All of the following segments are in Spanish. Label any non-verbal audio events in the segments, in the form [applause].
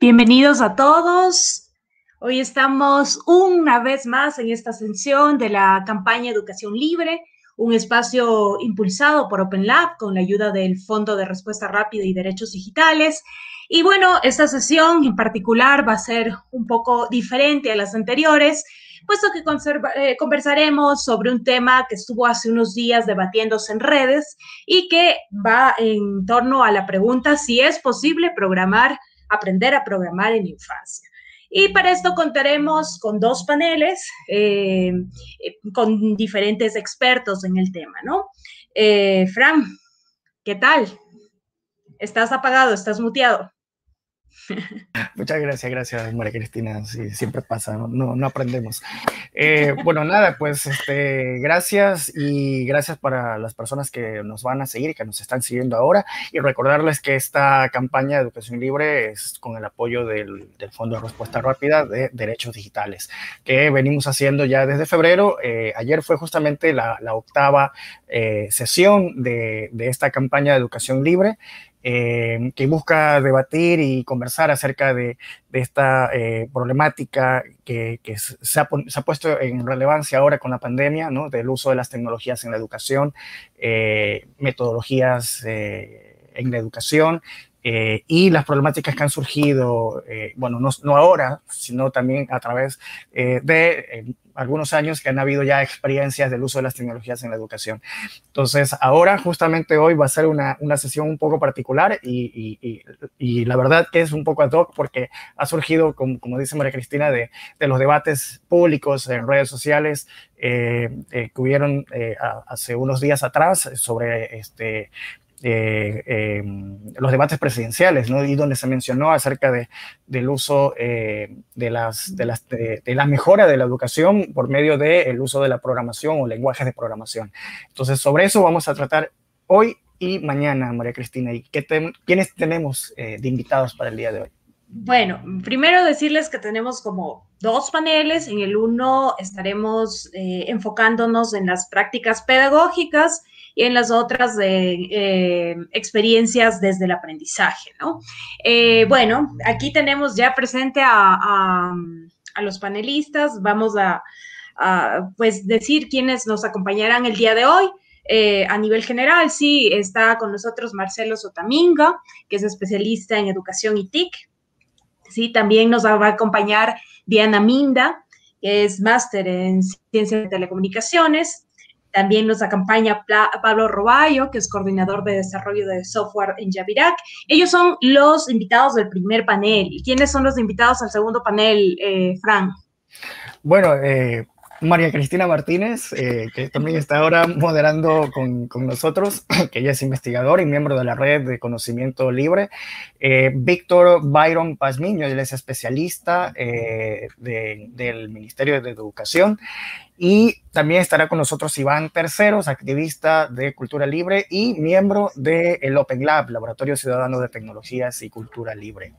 Bienvenidos a todos. Hoy estamos una vez más en esta ascensión de la campaña Educación Libre, un espacio impulsado por Open Lab con la ayuda del Fondo de Respuesta Rápida y Derechos Digitales. Y bueno, esta sesión en particular va a ser un poco diferente a las anteriores, puesto que eh, conversaremos sobre un tema que estuvo hace unos días debatiéndose en redes y que va en torno a la pregunta si es posible programar aprender a programar en infancia. Y para esto contaremos con dos paneles eh, eh, con diferentes expertos en el tema, ¿no? Eh, Fran, ¿qué tal? ¿Estás apagado? ¿Estás muteado? Muchas gracias, gracias María Cristina. Sí, siempre pasa, no, no, aprendemos. Eh, bueno, nada, pues este, gracias y gracias para las personas que nos van a seguir y que nos están siguiendo ahora. Y recordarles que esta campaña de educación libre es con el apoyo del, Fondo de Respuesta Rápida de Derechos Digitales, que venimos haciendo ya desde febrero. Eh, ayer fue justamente la, octava eh, sesión de, de esta campaña de educación libre. Eh, que busca debatir y conversar acerca de, esta eh, problemática que, se, ha, puesto en relevancia ahora con la pandemia, ¿no? del uso de las tecnologías en la educación, eh, metodologías en la educación y las problemáticas que han surgido, bueno, no, no, ahora, sino también a través de algunos años que han habido ya experiencias del uso de las tecnologías en la educación. Entonces, ahora, justamente hoy, va a ser una, una sesión un poco particular y, y, y, la verdad que es un poco ad hoc porque ha surgido, como, como dice María Cristina, de, de, los debates públicos en redes sociales eh, eh, que hubieron eh, hace unos días atrás sobre este, eh, eh, los debates presidenciales, ¿no? Y donde se mencionó acerca de, del uso eh, de, las, de, las, de, la mejora de la educación por medio del uso de la programación o lenguajes de programación. Entonces, sobre eso vamos a tratar hoy y mañana, María Cristina. ¿Y qué quiénes tenemos de invitados para el día de hoy? Bueno, primero decirles que tenemos como dos paneles. En el uno estaremos enfocándonos en las prácticas pedagógicas y en las otras de eh, experiencias desde el aprendizaje, ¿no? Eh, bueno, aquí tenemos ya presente a, los panelistas, vamos a, pues decir quiénes nos acompañarán el día de hoy. Eh, a nivel general, sí, está con nosotros Marcelo Sotaminga, que es especialista en educación y TIC. Sí, también nos va a acompañar Diana Minda, que es máster en ciencias de telecomunicaciones. También nos acompaña Pablo Roballo, que es coordinador de desarrollo de software en Javirac. Ellos son los invitados del primer panel. ¿Y quiénes son los invitados al segundo panel, eh, Fran? Bueno, eh, María Cristina Martínez, eh, que también está ahora moderando con, nosotros, [clears throat] que ella es investigadora y miembro de la red de conocimiento libre. Víctor Byron Pazmiño, él es especialista del Ministerio de Educación. Y también estará con nosotros Iván Terceros, activista de Cultura Libre y miembro del Open Lab, Laboratorio Ciudadano de Tecnologías y Cultura Libre.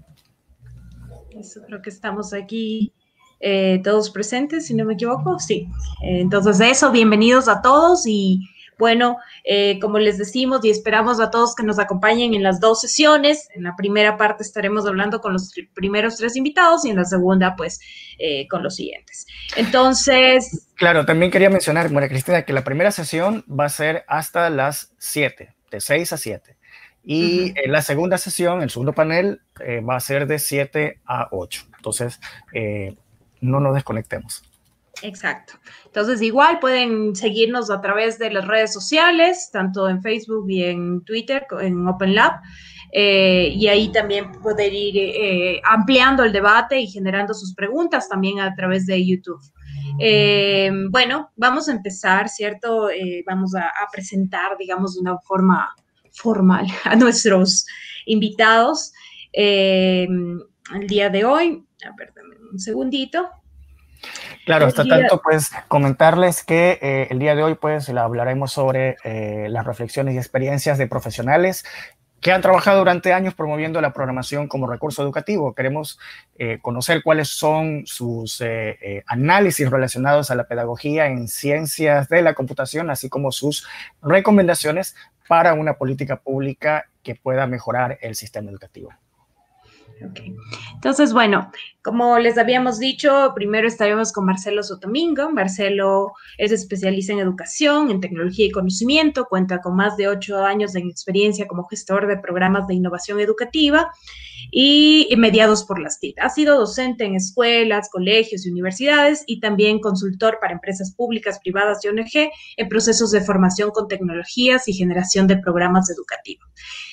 Eso creo que estamos aquí eh, todos presentes, si no me equivoco. Sí. entonces, eso, bienvenidos a todos y bueno, eh, como les decimos y esperamos a todos que nos acompañen en las dos sesiones. En la primera parte estaremos hablando con los primeros tres invitados y en la segunda, pues, eh, con los siguientes. Entonces... Claro, también quería mencionar, María Cristina, que la primera sesión va a ser hasta las 7, de 6 a 7. Y en la segunda sesión, el segundo panel, eh, va a ser de 7 a 8. Entonces, no nos desconectemos. Exacto. Entonces, igual pueden seguirnos a través de las redes sociales, tanto en Facebook y en Twitter, en Open Lab. Eh, y ahí también poder ir eh, ampliando el debate y generando sus preguntas también a través de YouTube. Eh, bueno, vamos a empezar, ¿cierto? vamos a, presentar, digamos, de una forma formal a [laughs] nuestros invitados el día de hoy. A ver, un segundito. Claro, hasta tanto, pues comentarles que eh, el día de hoy, pues hablaremos sobre eh, las reflexiones y experiencias de profesionales que han trabajado durante años promoviendo la programación como recurso educativo. Queremos eh, conocer cuáles son sus análisis relacionados a la pedagogía en ciencias de la computación, así como sus recomendaciones para una política pública que pueda mejorar el sistema educativo. Okay. Entonces, bueno, como les habíamos dicho, primero estaremos con Marcelo Sotomingo. Marcelo es especialista en educación, en tecnología y conocimiento, cuenta con más de ocho años de experiencia como gestor de programas de innovación educativa y mediados por las TIC. Ha sido docente en escuelas, colegios y universidades y también consultor para empresas públicas, privadas y ONG en procesos de formación con tecnologías y generación de programas educativos.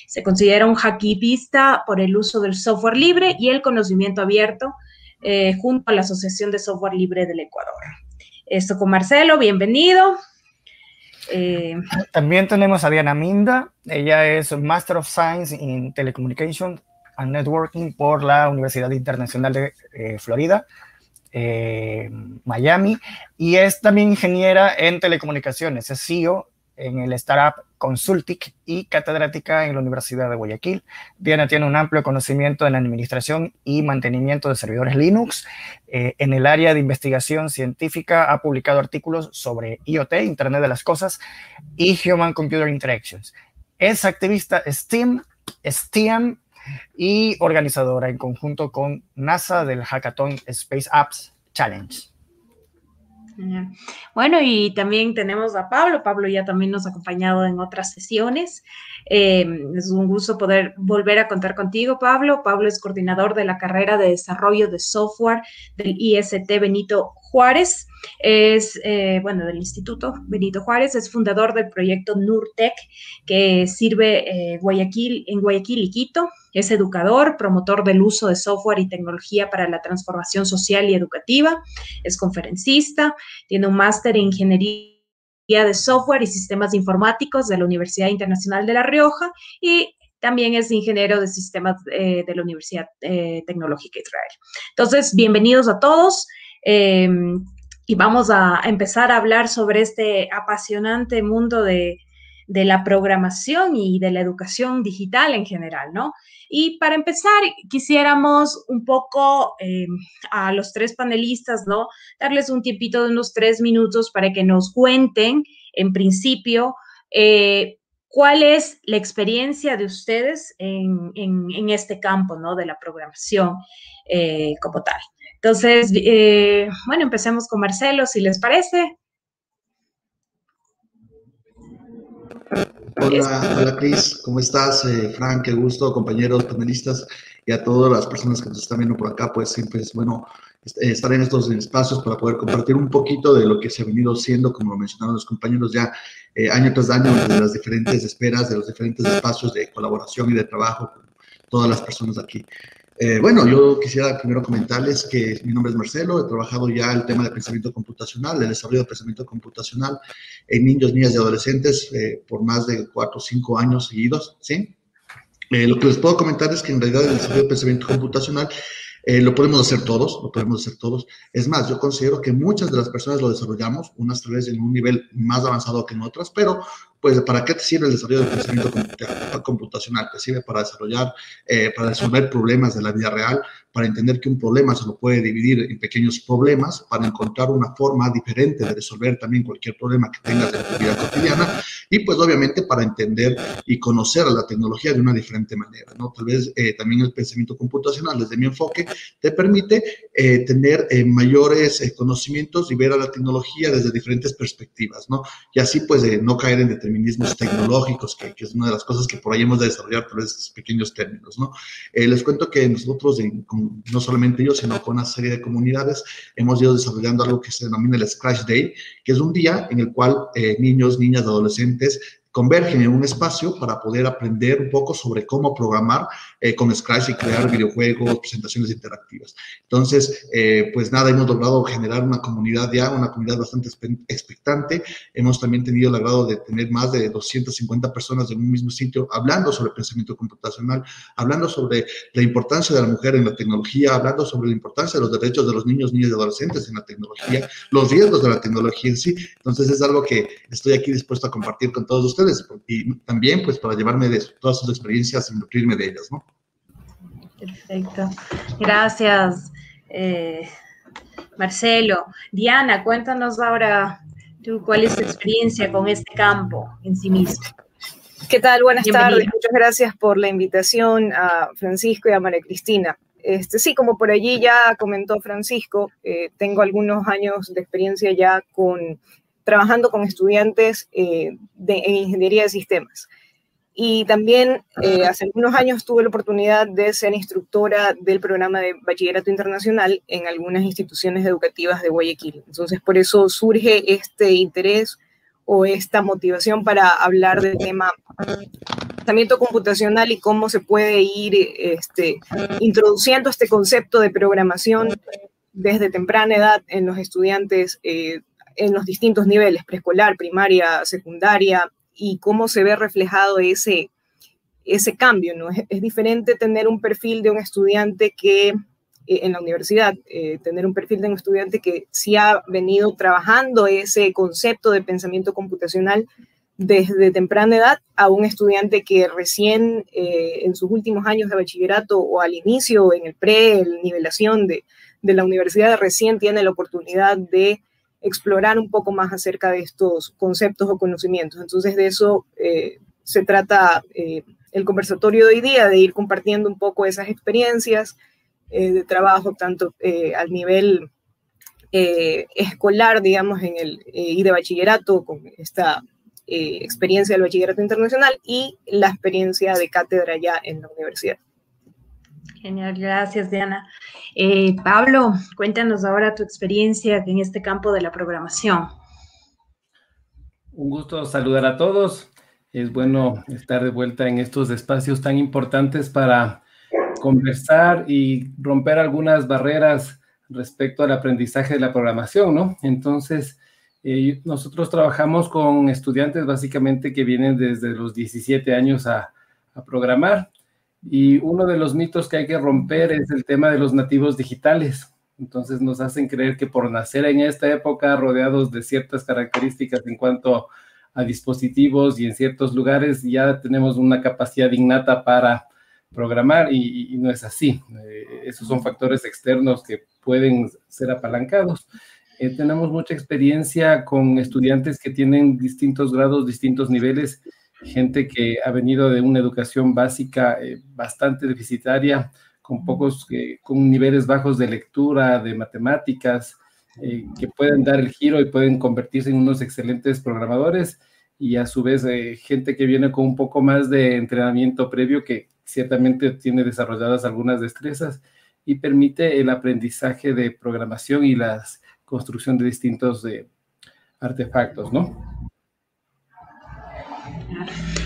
Se considera un hackivista por el uso del software libre y el conocimiento abierto eh, junto a la Asociación de Software Libre del Ecuador. Esto con Marcelo, bienvenido. Eh, También tenemos a Diana Minda, ella es Master of Science in Telecommunication Networking por la Universidad Internacional de eh, Florida, Miami, y es también ingeniera en telecomunicaciones, es CEO en el startup Consultic y catedrática en la Universidad de Guayaquil. Diana tiene un amplio conocimiento en la administración y mantenimiento de servidores Linux. Eh, en el área de investigación científica ha publicado artículos sobre IoT, Internet de las Cosas, y Human Computer Interactions. Es activista STEAM, STEAM y organizadora en conjunto con NASA del Hackathon Space Apps Challenge. Bueno, y también tenemos a Pablo. Pablo ya también nos ha acompañado en otras sesiones. Em, es un gusto poder volver a contar contigo, Pablo. Pablo es coordinador de la carrera de desarrollo de software del IST Benito Juárez. Es, eh, bueno, del Instituto Benito Juárez. Es fundador del proyecto NURTEC, que sirve eh, Guayaquil, en Guayaquil y Quito. Es educador, promotor del uso de software y tecnología para la transformación social y educativa. Es conferencista. Tiene un máster en ingeniería de software y sistemas informáticos de la Universidad Internacional de La Rioja y también es ingeniero de sistemas eh, de la Universidad Tecnológica Israel. Entonces, bienvenidos a todos em, y vamos a empezar a hablar sobre este apasionante mundo de, de la programación y de la educación digital en general, ¿no? Y para empezar, quisiéramos un poco eh, a los tres panelistas, ¿no? Darles un tiempito de unos tres minutos para que nos cuenten, en principio, eh, cuál es la experiencia de ustedes en, este campo, ¿no? De la programación eh, como tal. Entonces, bueno, empecemos con Marcelo, si les parece. Hola, hola Cris, ¿cómo estás? Eh, Frank, qué gusto, compañeros, panelistas y a todas las personas que nos están viendo por acá, pues siempre es bueno eh, estar en estos espacios para poder compartir un poquito de lo que se ha venido siendo, como lo mencionaron los compañeros ya eh, año tras año, de las diferentes esperas, de los diferentes espacios de colaboración y de trabajo con todas las personas aquí. Eh, bueno, yo quisiera primero comentarles que mi nombre es Marcelo, he trabajado ya el tema de pensamiento computacional, el desarrollo de pensamiento computacional en niños, niñas y adolescentes eh, por más de cuatro o cinco años seguidos, ¿sí? Eh, lo que les puedo comentar es que en realidad el desarrollo de pensamiento computacional lo podemos hacer todos, lo podemos hacer todos. Es más, yo considero que muchas de las personas lo desarrollamos, unas tal vez en un nivel más avanzado que en otras, pero pues ¿para qué te sirve el desarrollo del pensamiento computacional? Te sirve para desarrollar, eh, para resolver problemas de la vida real, para entender que un problema se lo puede dividir en pequeños problemas, para encontrar una forma diferente de resolver también cualquier problema que tengas en tu vida cotidiana y pues obviamente para entender y conocer a la tecnología de una diferente manera, ¿no? Tal vez eh, también el pensamiento computacional, desde mi enfoque, te permite eh, tener mayores conocimientos y ver a la tecnología desde diferentes perspectivas, ¿no? Y así pues no caer en determinados tecnológicos, que, es una de las cosas que por ahí hemos de desarrollar por esos pequeños términos, ¿no? Eh, les cuento que nosotros, no solamente yo, sino con una serie de comunidades, hemos ido desarrollando algo que se denomina el Scratch Day, que es un día en el cual eh, niños, niñas, adolescentes convergen en un espacio para poder aprender un poco sobre cómo programar eh, con Scratch y crear videojuegos, presentaciones interactivas. Entonces, eh, pues nada, hemos logrado generar una comunidad ya, una comunidad bastante expectante. Hemos también tenido el agrado de tener más de 250 personas en un mismo sitio hablando sobre pensamiento computacional, hablando sobre la importancia de la mujer en la tecnología, hablando sobre la importancia de los derechos de los niños, niñas y adolescentes en la tecnología, los riesgos de la tecnología en sí. Entonces, es algo que estoy aquí dispuesto a compartir con todos ustedes y también pues para llevarme de todas sus experiencias y nutrirme de ellas, ¿no? Perfecto. Gracias, eh, Marcelo. Diana, cuéntanos ahora tú cuál es tu experiencia con este campo en sí mismo. ¿Qué tal? Buenas tardes. Muchas gracias por la invitación a Francisco y a María Cristina. Este, sí, como por allí ya comentó Francisco, eh, tengo algunos años de experiencia ya con trabajando con estudiantes eh, de, en ingeniería de sistemas. Y también eh, hace algunos años tuve la oportunidad de ser instructora del programa de bachillerato internacional en algunas instituciones educativas de Guayaquil. Entonces, por eso surge este interés o esta motivación para hablar del tema pensamiento computacional y cómo se puede ir este, introduciendo este concepto de programación desde temprana edad en los estudiantes eh, en los distintos niveles, preescolar, primaria, secundaria, y cómo se ve reflejado ese, ese cambio. ¿no? Es, diferente tener un perfil de un estudiante que eh, en la universidad, eh, tener un perfil de un estudiante que sí ha venido trabajando ese concepto de pensamiento computacional desde temprana edad a un estudiante que recién eh, en sus últimos años de bachillerato o al inicio, en el pre, en nivelación de, de la universidad, recién tiene la oportunidad de explorar un poco más acerca de estos conceptos o conocimientos. Entonces, de eso se trata el conversatorio de hoy día, de ir compartiendo un poco esas experiencias, eh, de trabajo, tanto eh, al nivel eh, escolar, digamos, en el, y de bachillerato, con esta experiencia del bachillerato internacional y la experiencia de cátedra ya en la universidad. Genial, gracias Diana. Pablo, cuéntanos ahora tu experiencia en este campo de la programación. Un gusto saludar a todos. Es bueno estar de vuelta en estos espacios tan importantes para conversar y romper algunas barreras respecto al aprendizaje de la programación, ¿no? Entonces, eh, nosotros trabajamos con estudiantes básicamente que vienen desde los 17 años a programar y uno de los mitos que hay que romper es el tema de los nativos digitales. Entonces nos hacen creer que por nacer en esta época rodeados de ciertas características en cuanto a dispositivos y en ciertos lugares ya tenemos una capacidad innata para programar y, no es así. Eh, esos son factores externos que pueden ser apalancados. Eh, tenemos mucha experiencia con estudiantes que tienen distintos grados, distintos niveles, gente que ha venido de una educación básica eh, bastante deficitaria, con pocos, con niveles bajos de lectura, de matemáticas, que pueden dar el giro y pueden convertirse en unos excelentes programadores y a su vez gente que viene con un poco más de entrenamiento previo que ciertamente tiene desarrolladas algunas destrezas y permite el aprendizaje de programación y la construcción de distintos artefactos, ¿no?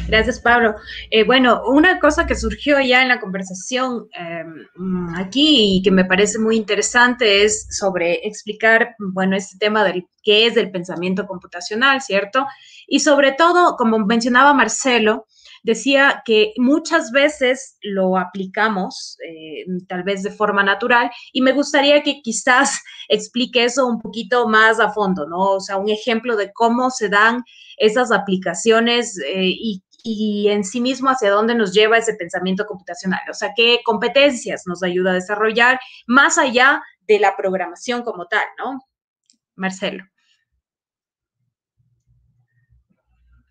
Gracias, Pablo. Eh, bueno, una cosa que surgió ya en la conversación em, aquí y que me parece muy interesante es sobre explicar, bueno, este tema del qué es el pensamiento computacional, ¿cierto? Y sobre todo, como mencionaba Marcelo, decía que muchas veces lo aplicamos, eh, tal vez de forma natural, y me gustaría que quizás [laughs] explique eso un poquito más a fondo, ¿no? O sea, un ejemplo de cómo se dan esas aplicaciones eh, y, y en sí mismo hacia dónde nos lleva ese pensamiento computacional, o sea, qué competencias nos ayuda a desarrollar más allá de la programación como tal, ¿no? Marcelo.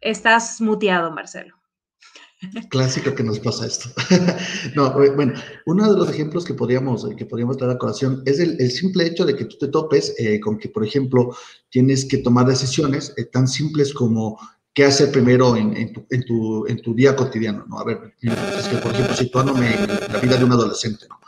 Estás muteado, Marcelo. Clásico que nos pasa esto. [laughs] no, bueno, uno de los ejemplos que podríamos, que podríamos traer a colación es el, simple hecho de que tú te topes eh, con que, por ejemplo, tienes que tomar decisiones eh, tan simples como qué hacer primero en, tu, en, tu, en, tu, día cotidiano, ¿no? A ver, es que, por ejemplo, situándome en la vida de un adolescente, ¿no?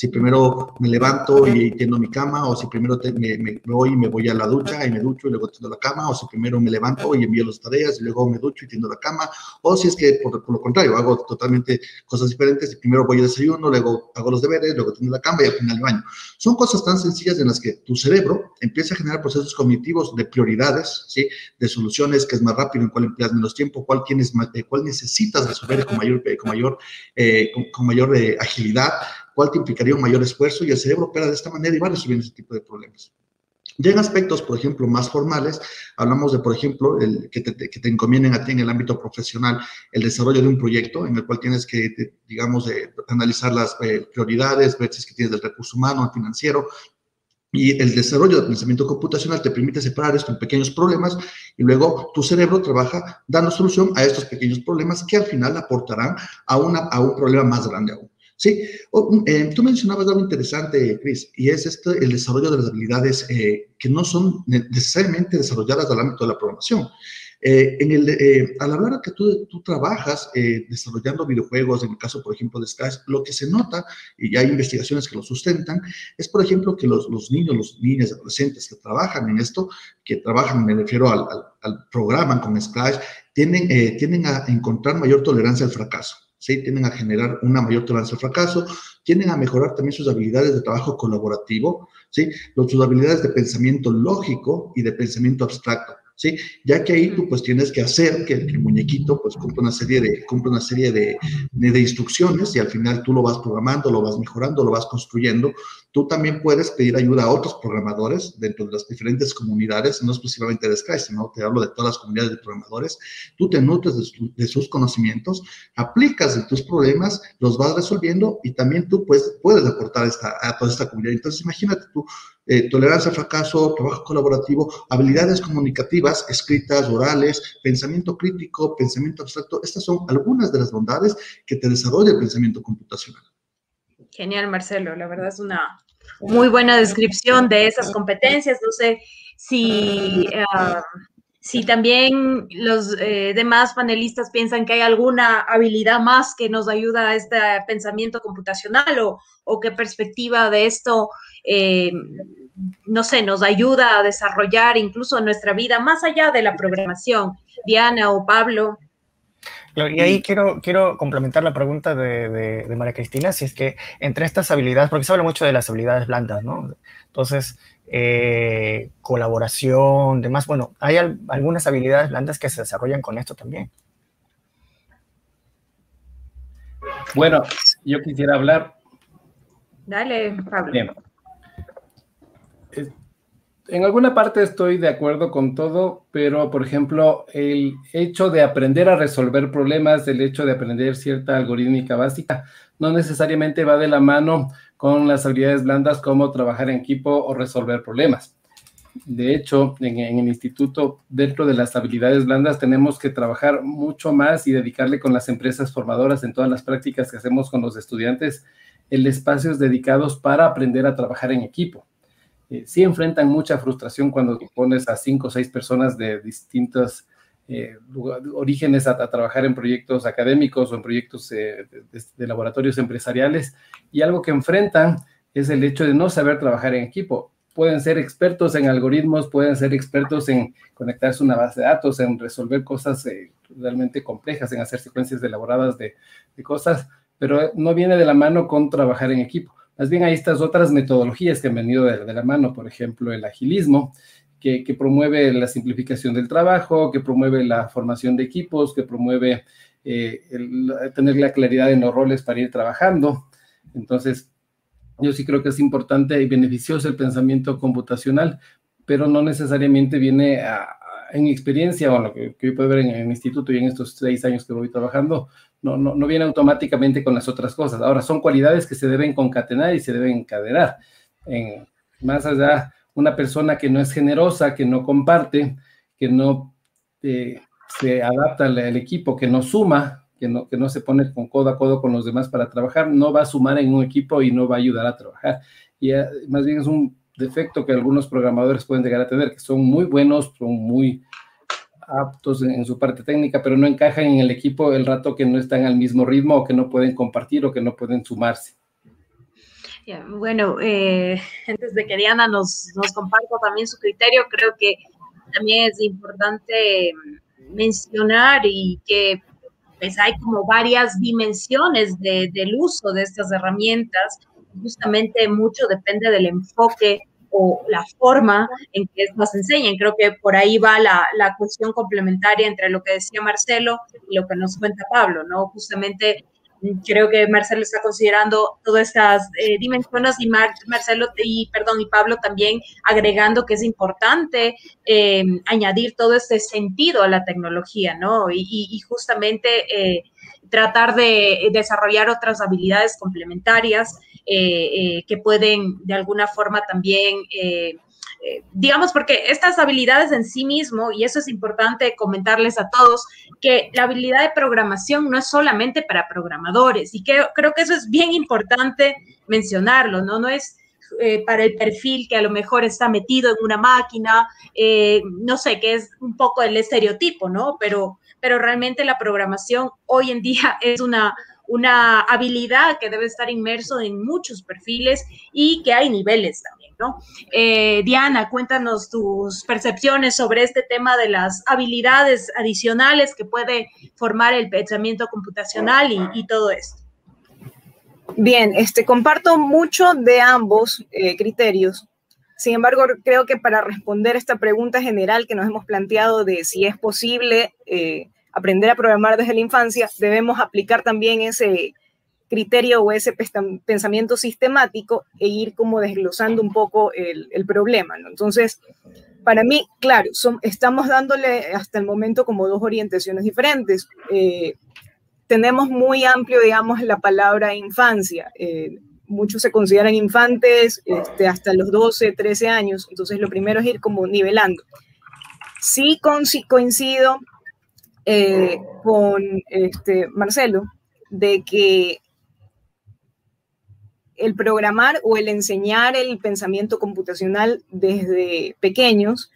Si primero me levanto y tiendo mi cama, o si primero me, voy y me voy a la ducha y me ducho y luego tiendo la cama, o si primero me levanto y envío las tareas y luego me ducho y tiendo la cama, o si es que por, lo contrario, hago totalmente cosas diferentes y primero voy a desayuno, luego hago los deberes, luego tiendo la cama y al final el baño. Son cosas tan sencillas en las que tu cerebro empieza a generar procesos cognitivos de prioridades, ¿sí? de soluciones, que es más rápido, en cuál empleas menos tiempo, cuál, tienes, eh, cuál necesitas resolver con mayor, con mayor, eh, con, mayor eh, agilidad cuál te implicaría un mayor esfuerzo y el cerebro opera de esta manera y va resolviendo ese tipo de problemas. Ya en aspectos, por ejemplo, más formales, hablamos de, por ejemplo, el, que, te, que te encomienden a ti en el ámbito profesional el desarrollo de un proyecto en el cual tienes que, digamos, analizar las eh, prioridades, ver si es que tienes el recurso humano, el financiero, Y el desarrollo del pensamiento computacional te permite separar esto en pequeños problemas y luego tu cerebro trabaja dando solución a estos pequeños problemas que al final aportarán a, una, a un problema más grande aún. Sí, eh, tú mencionabas algo interesante, Chris, y es este, el desarrollo de las habilidades eh, que no son necesariamente desarrolladas al ámbito de la programación. Eh, en el, eh, al hablar que tú, tú trabajas eh, desarrollando videojuegos, en el caso, por ejemplo, de Sky, lo que se nota, y hay investigaciones que lo sustentan, es, por ejemplo, que los, los niños, los niños, adolescentes que trabajan en esto, que trabajan, me refiero al, al, al programa con Sky, tienden, tienden a encontrar mayor tolerancia al fracaso. ¿Sí? Tienden a generar una mayor tolerancia al fracaso, tienden a mejorar también sus habilidades de trabajo colaborativo, ¿sí? sus habilidades de pensamiento lógico y de pensamiento abstracto. ¿Sí? Ya que ahí tú pues tienes que hacer que el, muñequito pues cumpla una serie, de, cumple una serie de, de, de, instrucciones y al final tú lo vas programando, lo vas mejorando, lo vas construyendo. Tú también puedes pedir ayuda a otros programadores dentro de las diferentes comunidades, no exclusivamente de Sky, sino te hablo de todas las comunidades de programadores. Tú te nutres de, su, de sus conocimientos, aplicas de tus problemas, los vas resolviendo y también tú pues, puedes aportar esta, a toda esta comunidad. Entonces imagínate tú, eh, tolerancia al fracaso, trabajo colaborativo, habilidades comunicativas, escritas, orales, pensamiento crítico, pensamiento abstracto. Estas son algunas de las bondades que te desarrolla el pensamiento computacional. Genial, Marcelo. La verdad es una muy buena descripción de esas competencias. No sé si, uh, si también los eh, demás panelistas piensan que hay alguna habilidad más que nos ayuda a este pensamiento computacional o, o qué perspectiva de esto eh, no sé, nos ayuda a desarrollar incluso nuestra vida más allá de la programación. Diana o Pablo. Y ahí quiero, quiero complementar la pregunta de, de, de, María Cristina, si es que entre estas habilidades, porque se habla mucho de las habilidades blandas, ¿no? Entonces, eh, colaboración, demás, bueno, hay al, algunas habilidades blandas que se desarrollan con esto también. Bueno, yo quisiera hablar. Dale, Pablo. Bien en alguna parte estoy de acuerdo con todo, pero por ejemplo, el hecho de aprender a resolver problemas, el hecho de aprender cierta algorítmica básica, no necesariamente va de la mano con las habilidades blandas como trabajar en equipo o resolver problemas. De hecho, en, el instituto, dentro de las habilidades blandas, tenemos que trabajar mucho más y dedicarle con las empresas formadoras en todas las prácticas que hacemos con los estudiantes, el espacios dedicados para aprender a trabajar en equipo eh, sí enfrentan mucha frustración cuando pones a cinco o seis personas de distintos eh, orígenes a, trabajar en proyectos académicos o en proyectos eh, de, laboratorios empresariales y algo que enfrentan es el hecho de no saber trabajar en equipo. Pueden ser expertos en algoritmos, pueden ser expertos en conectarse una base de datos, en resolver cosas realmente complejas, en hacer secuencias elaboradas de cosas, pero no viene de la mano con trabajar en equipo. Más bien hay estas otras metodologías que han venido de, de la mano, por ejemplo, el agilismo, que, que, promueve la simplificación del trabajo, que promueve la formación de equipos, que promueve eh, el, tener la claridad en los roles para ir trabajando. Entonces, yo sí creo que es importante y beneficioso el pensamiento computacional, pero no necesariamente viene a, en mi experiencia, o lo que, que yo puedo ver en, en, el instituto y en estos seis años que voy trabajando, no, no, no, viene automáticamente con las otras cosas. Ahora, son cualidades que se deben concatenar y se deben encadenar. En, más allá, una persona que no es generosa, que no comparte, que no eh, se adapta al, al, equipo, que no suma, que no, que no se pone con codo a codo con los demás para trabajar, no va a sumar en un equipo y no va a ayudar a trabajar. Y eh, más bien es un defecto que algunos programadores pueden llegar a tener, que son muy buenos, son muy aptos en, su parte técnica, pero no encajan en el equipo el rato que no están al mismo ritmo o que no pueden compartir o que no pueden sumarse. Bueno, eh, antes de que Diana nos, nos comparta también su criterio, creo que también es importante mencionar y que pues hay como varias dimensiones de, del uso de estas herramientas. Justamente mucho depende del enfoque o la forma en que estas enseñan. Creo que por ahí va la, la, cuestión complementaria entre lo que decía Marcelo y lo que nos cuenta Pablo, ¿no? Justamente creo que Marcelo está considerando todas estas eh, dimensiones y Mar Marcelo y perdón y Pablo también agregando que es importante eh, añadir todo este sentido a la tecnología, ¿no? Y justamente eh, tratar de desarrollar otras habilidades complementarias que pueden de alguna forma también eh, digamos, porque estas habilidades en sí mismo, y eso es importante comentarles a todos, que la habilidad de programación no es solamente para programadores, y que creo que eso es bien importante mencionarlo, ¿no? No es eh, para el perfil que a lo mejor está metido en una máquina, eh, no sé, que es un poco el estereotipo, ¿no? Pero, pero realmente la programación hoy en día [laughs] es una, una habilidad que debe estar inmerso en muchos perfiles y que hay niveles también. Eh, Diana, cuéntanos tus percepciones sobre este tema de las habilidades adicionales que puede formar el pensamiento computacional y, todo esto. Bien, este, comparto mucho de ambos eh, criterios. Sin embargo, creo que para responder esta pregunta general que nos hemos planteado de si es posible eh, aprender a programar desde la infancia, debemos aplicar también ese criterio o ese pensamiento sistemático e ir como desglosando un poco el, problema. ¿no? Entonces, para mí, claro, son, estamos dándole hasta el momento como dos orientaciones diferentes. Eh, tenemos muy amplio, digamos, la palabra infancia. Eh, muchos se consideran infantes este, hasta los 12, 13 años. Entonces, lo primero es ir como nivelando. Sí coincido eh, con este, Marcelo de que el programar o el enseñar el pensamiento computacional desde pequeños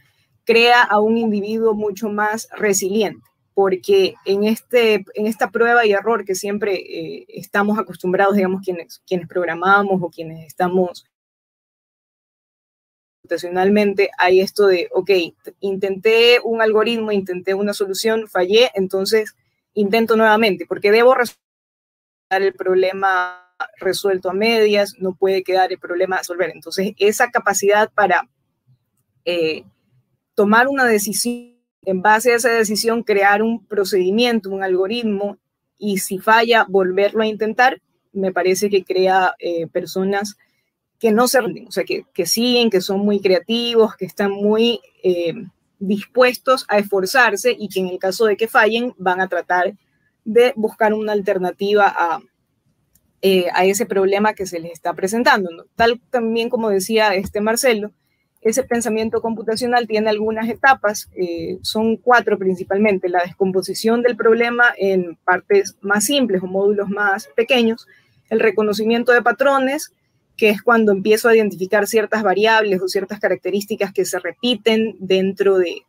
crea a un individuo mucho más resiliente, porque en, este, en esta prueba y error que siempre eh, estamos acostumbrados, digamos, quienes, quienes programamos o quienes estamos computacionalmente, hay esto de, ok, intenté un algoritmo, intenté una solución, fallé, entonces intento nuevamente, porque debo resolver el problema resuelto a medias, no puede quedar el problema a resolver. Entonces, esa capacidad para eh, tomar una decisión, en base a esa decisión, crear un procedimiento, un algoritmo, y si falla, volverlo a intentar, me parece que crea eh, personas que no se rinden, o sea, que, que, siguen, que son muy creativos, que están muy eh, dispuestos a esforzarse y que en el caso de que fallen van a tratar de buscar una alternativa a, eh, a ese problema que se les está presentando. Tal también como decía este Marcelo, ese pensamiento computacional tiene algunas etapas, eh, son cuatro principalmente, la descomposición del problema en partes más simples o módulos más pequeños, el reconocimiento de patrones, que es cuando empiezo a identificar ciertas variables o ciertas características que se repiten dentro de,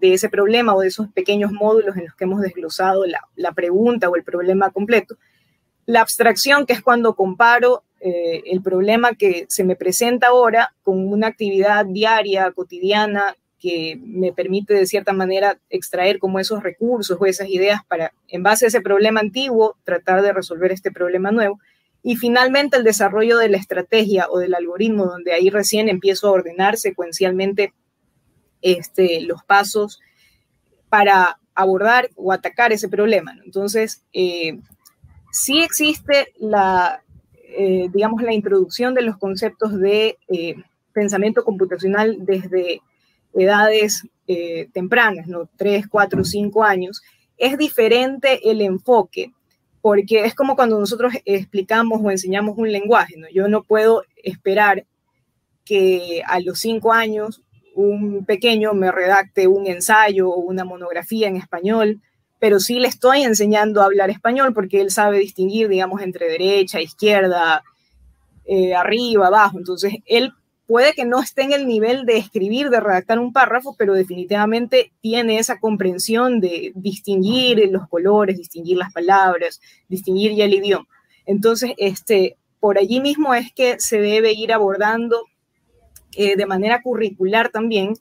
ese problema o de esos pequeños módulos en los que hemos desglosado la pregunta o el problema completo. La abstracción, que es cuando comparo eh, el problema que se me presenta ahora con una actividad diaria, cotidiana, que me permite de cierta manera extraer como esos recursos o esas ideas para, en base a ese problema antiguo, tratar de resolver este problema nuevo. Y finalmente el desarrollo de la estrategia o del algoritmo, donde ahí recién empiezo a ordenar secuencialmente este, los pasos para abordar o atacar ese problema. Entonces, eh, sí existe la, eh, digamos, la introducción de los conceptos de eh, pensamiento computacional desde edades eh, tempranas, ¿no? 3, 4, 5 años. Es diferente el enfoque, porque es como cuando nosotros explicamos o enseñamos un lenguaje. Yo no puedo esperar que a los 5 años un pequeño me redacte un ensayo o una monografía en español pero sí le estoy enseñando a hablar español porque él sabe distinguir, digamos, entre derecha, izquierda, eh, arriba, abajo. Entonces, él puede que no esté en el nivel de escribir, de redactar un párrafo, pero definitivamente tiene esa comprensión de distinguir los colores, distinguir las palabras, distinguir ya el idioma. Entonces, este, por allí mismo es que se debe ir abordando eh, de manera curricular también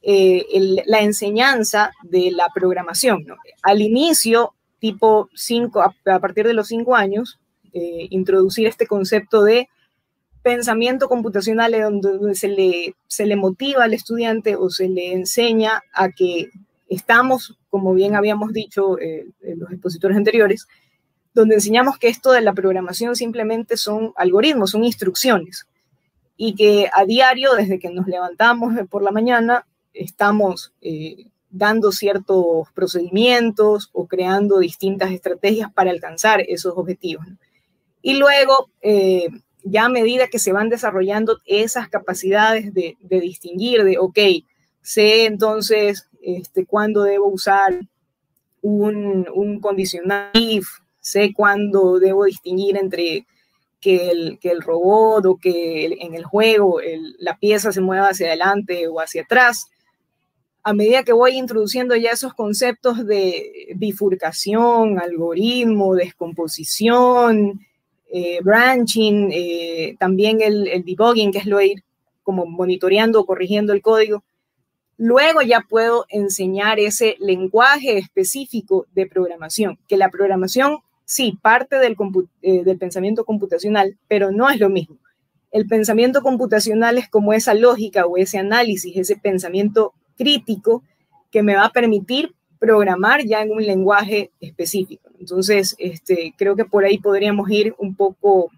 eh, la enseñanza de la programación. Al inicio, tipo 5, a, partir de los 5 años, eh, introducir este concepto de pensamiento computacional donde, se, le, se le motiva al estudiante o se le enseña a que estamos, como bien habíamos dicho eh, en los expositores anteriores, donde enseñamos que esto de la programación simplemente son algoritmos, son instrucciones, y que a diario, desde que nos levantamos por la mañana, estamos eh, dando ciertos procedimientos o creando distintas estrategias para alcanzar esos objetivos. Y luego, eh, ya a medida que se van desarrollando esas capacidades de, distinguir, de, ok, sé entonces este, cuándo debo usar un, un condicional if, sé cuándo debo distinguir entre que el, que el robot o que en el juego la pieza se mueva hacia adelante o hacia atrás. A medida que voy introduciendo ya esos conceptos de bifurcación, algoritmo, descomposición, eh, branching, eh, también el, debugging, que es lo de ir como monitoreando o corrigiendo el código, luego ya puedo enseñar ese lenguaje específico de programación, que la programación sí, parte del, eh, del pensamiento computacional, pero no es lo mismo. El pensamiento computacional es como esa lógica o ese análisis, ese pensamiento crítico que me va a permitir programar ya en un lenguaje específico. Entonces, este, creo que por ahí podríamos ir un poco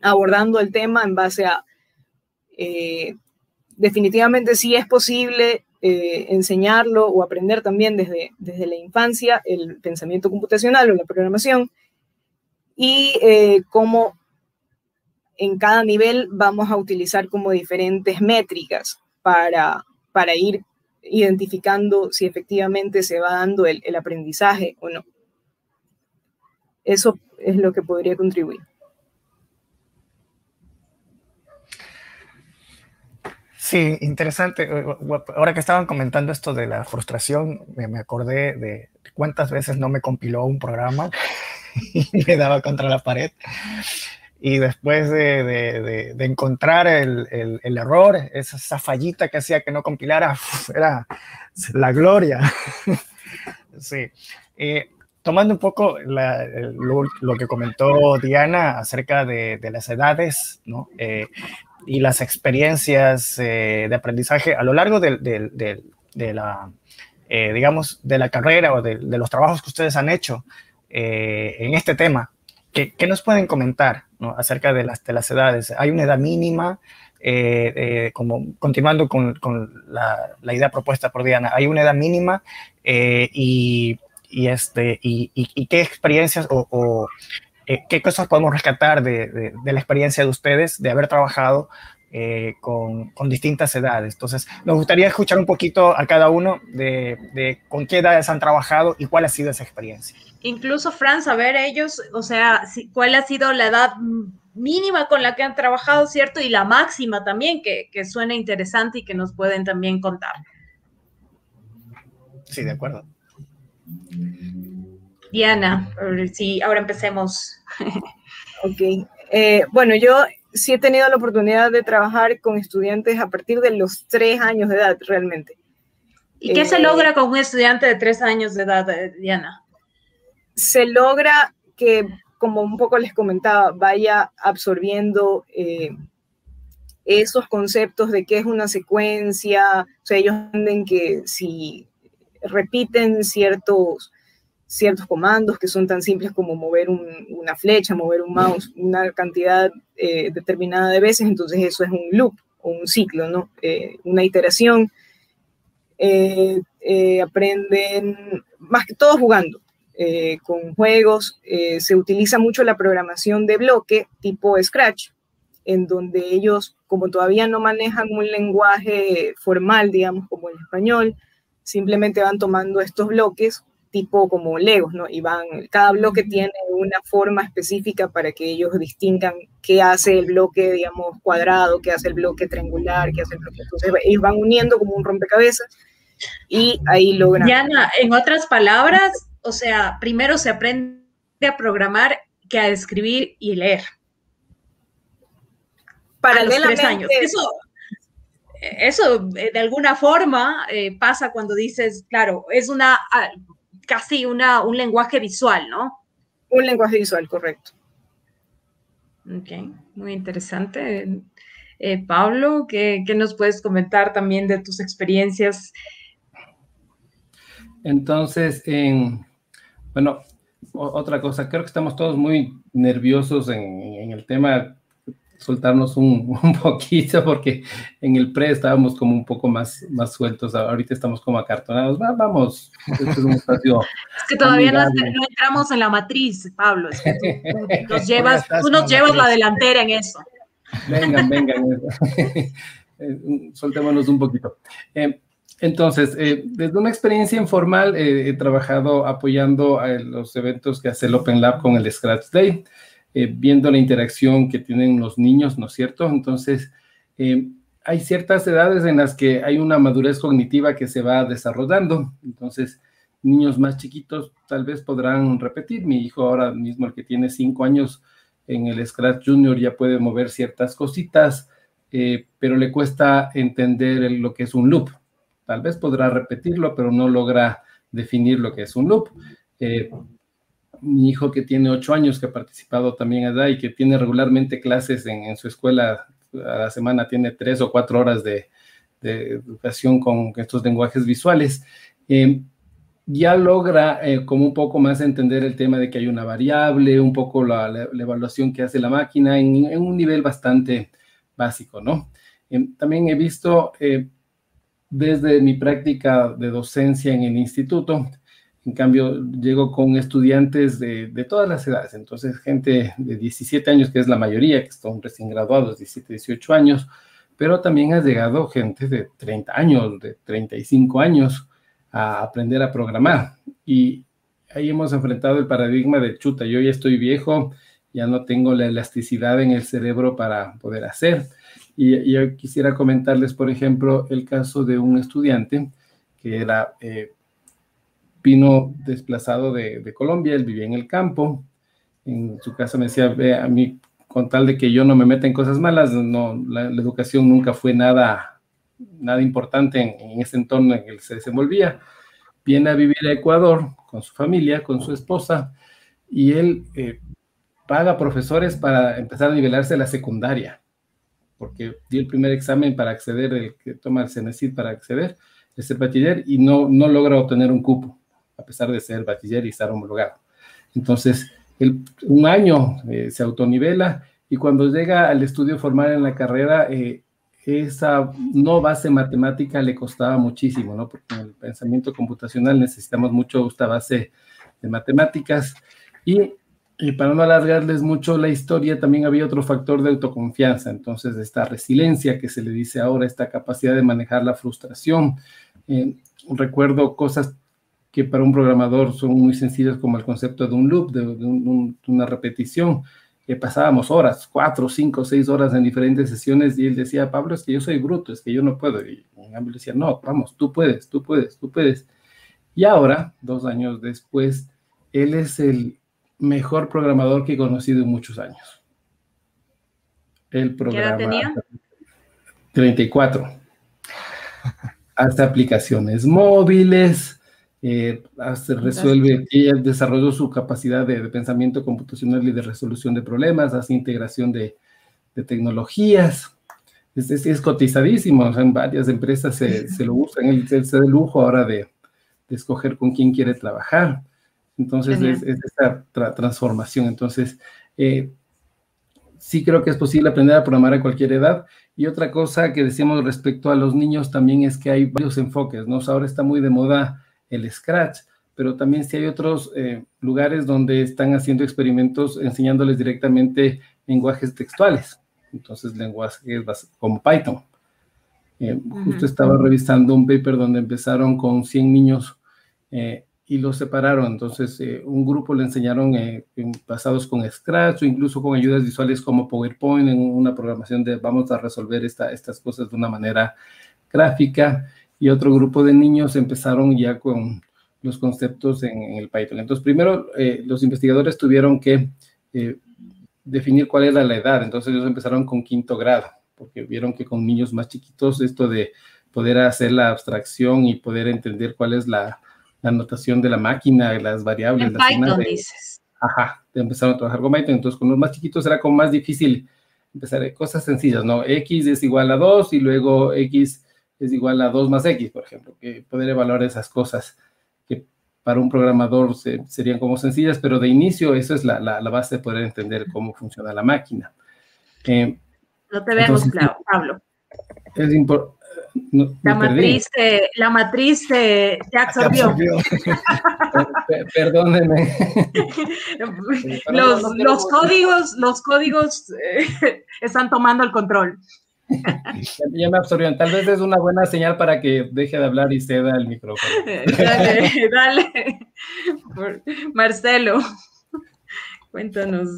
abordando el tema en base a, eh, definitivamente sí es posible eh, enseñarlo o aprender también desde, desde la infancia el pensamiento computacional o la programación y eh, cómo en cada nivel vamos a utilizar como diferentes métricas para, para ir identificando si efectivamente se va dando el, el aprendizaje o no. Eso es lo que podría contribuir. Sí, interesante. Ahora que estaban comentando esto de la frustración, me, acordé de cuántas veces no me compiló un programa [laughs] y me daba contra la pared. Y después de, encontrar el, error, esa, fallita que hacía que no compilara, era la gloria. [laughs] sí. Eh, tomando un poco lo, que comentó Diana acerca de, las edades, ¿no? Eh, y las experiencias eh, de aprendizaje a lo largo de, de, la, digamos, de la carrera o de, los trabajos que ustedes han hecho en este tema. ¿Qué, ¿Qué, nos pueden comentar ¿no? acerca de las, de las edades? ¿Hay una edad mínima? como continuando con, con la, la, idea propuesta por Diana, ¿hay una edad mínima? y, y, este, y, y, qué experiencias o, o eh, ¿qué cosas podemos rescatar de, la experiencia de ustedes de haber trabajado eh, con, distintas edades? Entonces, nos gustaría escuchar un poquito a cada uno de, con qué edades han trabajado y cuál ha sido esa experiencia. Incluso, Fran, saber ellos, o sea, cuál ha sido la edad mínima con la que han trabajado, ¿cierto? Y la máxima también, que, que suena interesante y que nos pueden también contar. Sí, de acuerdo. Diana, sí, ahora empecemos. [laughs] ok. Eh, bueno, yo sí he tenido la oportunidad de trabajar con estudiantes a partir de los tres años de edad, realmente. ¿Y qué se eh, logra con un estudiante de tres años de edad, eh, Diana? Se logra que, como un poco les comentaba, vaya absorbiendo esos conceptos de qué es una secuencia. O sea, ellos entienden que si repiten ciertos ciertos comandos que son tan simples como mover una flecha, mover un mouse una cantidad eh, determinada de veces, entonces eso es un loop o un ciclo, ¿no? Eh, una iteración. Eh, aprenden más que todo jugando. Con juegos se utiliza mucho la programación de bloque tipo Scratch, en donde ellos, como todavía no manejan un lenguaje formal, digamos, como el español, simplemente van tomando estos bloques tipo como Legos, ¿no? Y van, cada bloque tiene una forma específica para que ellos distingan qué hace el bloque, digamos, cuadrado, qué hace el bloque triangular, qué hace el bloque. Entonces, ellos van uniendo como un rompecabezas y ahí logran. Diana, en otras palabras, o sea, primero se aprende a programar que a escribir y leer. Para los tres años. Eso, eso eh, de alguna forma eh, pasa cuando dices, claro, es una ah, casi una, un lenguaje visual, ¿no? Un lenguaje visual, correcto. Ok, muy interesante. Eh, Pablo, ¿qué, nos puedes comentar también de tus experiencias? Entonces, bueno, otra cosa, creo que estamos todos muy nerviosos en, el tema soltarnos un, [laughs] un, poquito porque en el pre estábamos como un poco más, más sueltos, ahorita estamos como acartonados. Va, vamos, este es un espacio. Es que todavía no, no, entramos en la matriz, Pablo. Es que tú, tú [laughs] nos llevas, tú nos llevas la delantera en eso. Vengan, vengan. [laughs] Eh, soltémonos un poquito. Eh, entonces, eh, desde una experiencia informal, eh, he trabajado apoyando a los eventos que hace el Open Lab con el Scratch Day. Eh, viendo la interacción que tienen los niños, ¿no es cierto? Entonces, hay ciertas edades en las que hay una madurez cognitiva que se va desarrollando. Entonces, niños más chiquitos tal vez podrán repetir. Mi hijo ahora mismo, el que tiene cinco años en el Scratch Junior, ya puede mover ciertas cositas, pero le cuesta entender lo que es un loop. Tal vez podrá repetirlo, pero no logra definir lo que es un loop. Eh, mi hijo que tiene ocho años, que ha participado también allá y que tiene regularmente clases en, su escuela a la semana, tiene tres o cuatro horas de, educación con estos lenguajes visuales, eh, ya logra eh, como un poco más entender el tema de que hay una variable, un poco la, evaluación que hace la máquina en, un nivel bastante básico, ¿no? También he visto desde mi práctica de docencia en el instituto, en cambio, llego con estudiantes de, todas las edades, entonces gente de 17 años, que es la mayoría, que son recién graduados, 17, 18 años, pero también ha llegado gente de 30 años, de 35 años a aprender a programar. Y ahí hemos enfrentado el paradigma de chuta, yo ya estoy viejo, ya no tengo la elasticidad en el cerebro para poder hacer. Y, yo quisiera comentarles, por ejemplo, el caso de un estudiante que era... Eh, vino desplazado de, Colombia, él vivía en el campo, en su casa me decía, ve a mí, con tal de que yo no me meta en cosas malas, no, la, educación nunca fue nada, nada importante en, en, ese entorno en el que se desenvolvía. Viene a vivir a Ecuador con su familia, con su esposa, y él eh, paga profesores para empezar a nivelarse la secundaria, porque dio el primer examen para acceder, el que toma el CENESID para acceder, es el bachiller, y no, no logra obtener un cupo a pesar de ser bachiller y estar homologado. Entonces, el, un año eh, se autonivela y cuando llega al estudio formal en la carrera, eh, esa no base matemática le costaba muchísimo, ¿no? Porque en el pensamiento computacional necesitamos mucho esta base de matemáticas y, y, para no alargarles mucho la historia, también había otro factor de autoconfianza, entonces esta resiliencia que se le dice ahora, esta capacidad de manejar la frustración. Eh, recuerdo cosas que para un programador son muy sencillas como el concepto de un loop, de, de, un, de una repetición. Que pasábamos horas, cuatro, cinco, seis horas en diferentes sesiones y él decía, Pablo, es que yo soy bruto, es que yo no puedo. Y en cambio decía, no, vamos, tú puedes, tú puedes, tú puedes. Y ahora, dos años después, él es el mejor programador que he conocido en muchos años. El programa. ¿Qué edad tenía? 34. Hasta aplicaciones móviles, eh, se resuelve, ella desarrolló su capacidad de, de, pensamiento computacional y de resolución de problemas, hace integración de, de tecnologías, es, es, es, cotizadísimo, o sea, en varias empresas se, se lo usan, él, él se da el lujo ahora de, de, escoger con quién quiere trabajar, entonces es, es, esa tra transformación, entonces eh, sí creo que es posible aprender a programar a cualquier edad, y otra cosa que decíamos respecto a los niños también es que hay varios enfoques, ¿no? O sea, ahora está muy de moda el Scratch, pero también si hay otros eh, lugares donde están haciendo experimentos enseñándoles directamente lenguajes textuales, entonces lenguajes como Python. Eh. Justo estaba revisando un paper donde empezaron con 100 niños eh, y los separaron, entonces eh, un grupo le enseñaron basados con Scratch o incluso con ayudas visuales como PowerPoint en una programación de vamos a resolver esta, estas cosas de una manera gráfica. Y otro grupo de niños empezaron ya con los conceptos en, en el Python. Entonces, primero eh, los investigadores tuvieron que eh, definir cuál era la edad, entonces ellos empezaron con quinto grado, porque vieron que con niños más chiquitos esto de poder hacer la abstracción y poder entender cuál es la, la notación de la máquina, las variables. En Python, de, dices. Ajá, empezaron a trabajar con Python, entonces con los más chiquitos era como más difícil empezar cosas sencillas, ¿no? X es igual a 2 y luego X es igual a 2 más X, por ejemplo, que poder evaluar esas cosas que para un programador se, serían como sencillas, pero de inicio eso es la, la, la, base de poder entender cómo funciona la máquina. Eh, No te vemos, Pablo. Es importante. La, matriz, la matriz se absorbió. [laughs] Perdónenme. los, los códigos, los códigos eh, [laughs] están tomando el control. Ya me absorbieron. Tal vez es una buena señal para que deje de hablar y ceda el micrófono. [laughs] Dale, dale. Marcelo, cuéntanos.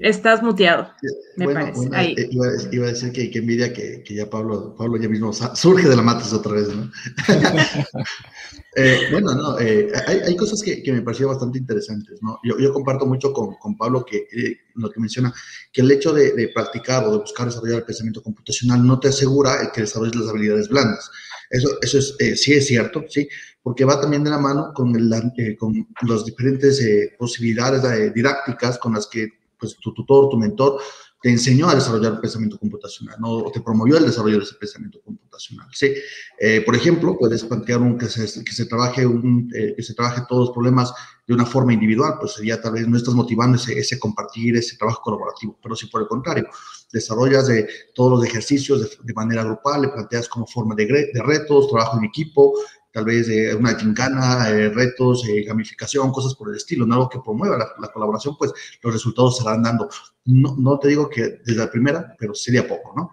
Estás muteado, me parece. Eh, iba, a decir que, que envidia que, que, ya Pablo, Pablo ya mismo surge de la matriz otra vez, ¿no? [laughs] Eh, bueno, no, eh, hay, hay, cosas que, que, me parecieron bastante interesantes, ¿no? Yo, yo comparto mucho con, con Pablo que lo que menciona, que el hecho de, de, practicar o de buscar desarrollar el pensamiento computacional no te asegura el que desarrolles las habilidades blandas. Eso, eso es, sí es cierto, sí, porque va también de la mano con, el, con las diferentes posibilidades didácticas con las que pues, tu tutor, tu mentor, te enseñó a desarrollar pensamiento computacional, ¿no? O te promovió el desarrollo de ese pensamiento computacional, ¿sí? Eh, por ejemplo, puedes plantear un, que, se, que, se trabaje un, eh, que se trabaje todos los problemas de una forma individual, pues sería tal vez no estás motivando ese, ese compartir, ese trabajo colaborativo, pero si por el contrario, desarrollas de todos los ejercicios de, de manera grupal, le planteas como forma de, de retos, trabajo en equipo, tal vez eh, una gincana, eh, retos, eh, gamificación, cosas por el estilo, ¿no? algo que promueva la, colaboración, pues los resultados se van dando. No, no te digo que desde la primera, pero sería poco, ¿no?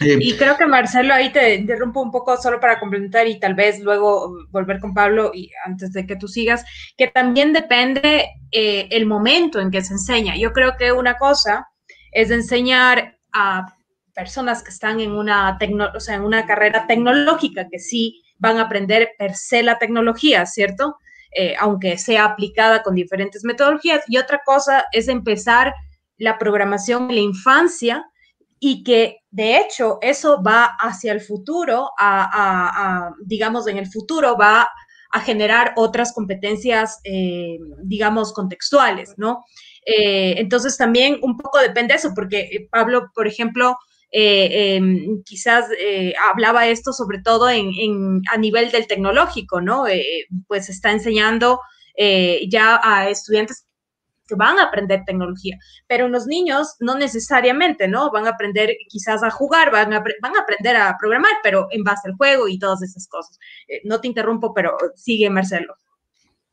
y creo que Marcelo, ahí te interrumpo un poco solo para complementar y tal vez luego volver con Pablo y antes de que tú sigas, que también depende el momento en que se enseña. Yo creo que una cosa es enseñar a personas que están en una, o sea, en una carrera tecnológica, que sí van a aprender per se la tecnología, ¿cierto? Eh, aunque sea aplicada con diferentes metodologías. Y otra cosa es empezar la programación en la infancia y que de hecho eso va hacia el futuro, a, digamos, en el futuro va a generar otras competencias, eh, digamos, contextuales, ¿no? Eh, entonces también un poco depende de eso, porque Pablo, por ejemplo, eh, em, quizás eh, hablaba esto sobre todo en, a nivel del tecnológico, ¿no? Eh, pues está enseñando ya a estudiantes que van a aprender tecnología, pero los niños no necesariamente, ¿no? Van a aprender quizás a jugar, van a, van a aprender a programar, pero en base al juego y todas esas cosas. no te interrumpo, pero sigue Marcelo.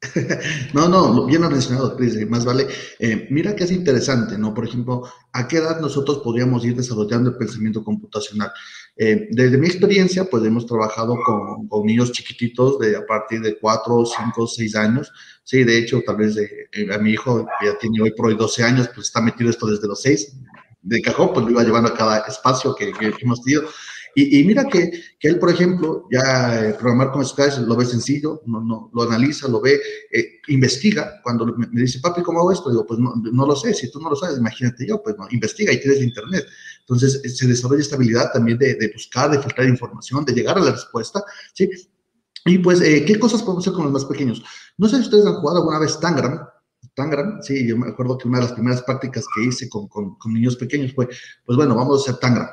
[laughs] No, no, bien mencionado, Cris, más vale. Eh, mira que es interesante, ¿no? Por ejemplo, ¿a qué edad nosotros podríamos ir desarrollando el pensamiento computacional? Eh, desde mi experiencia, pues hemos trabajado con, con, niños chiquititos de a partir de 4, 5, 6 años. Sí, de hecho, tal vez de, eh, a mi hijo, que ya tiene hoy por hoy 12 años, pues está metido esto desde los 6. De cajón, pues lo iba llevando a cada espacio que, que hemos tenido. Y, mira que, que, él, por ejemplo, ya eh, programar con Scratch lo ve sencillo, no, no, lo analiza, lo ve, eh, investiga. Cuando me, dice, papi, ¿cómo hago esto? Digo, pues no, no, lo sé, si tú no lo sabes, imagínate yo, pues no, investiga y tienes internet. Entonces eh, se desarrolla esta habilidad también de, buscar, de filtrar información, de llegar a la respuesta, ¿sí? Y pues, ¿qué cosas podemos hacer con los más pequeños? No sé si ustedes han jugado alguna vez Tangram, Tangram, sí, yo me acuerdo que una de las primeras prácticas que hice con, con, con niños pequeños fue, pues bueno, vamos a hacer Tangram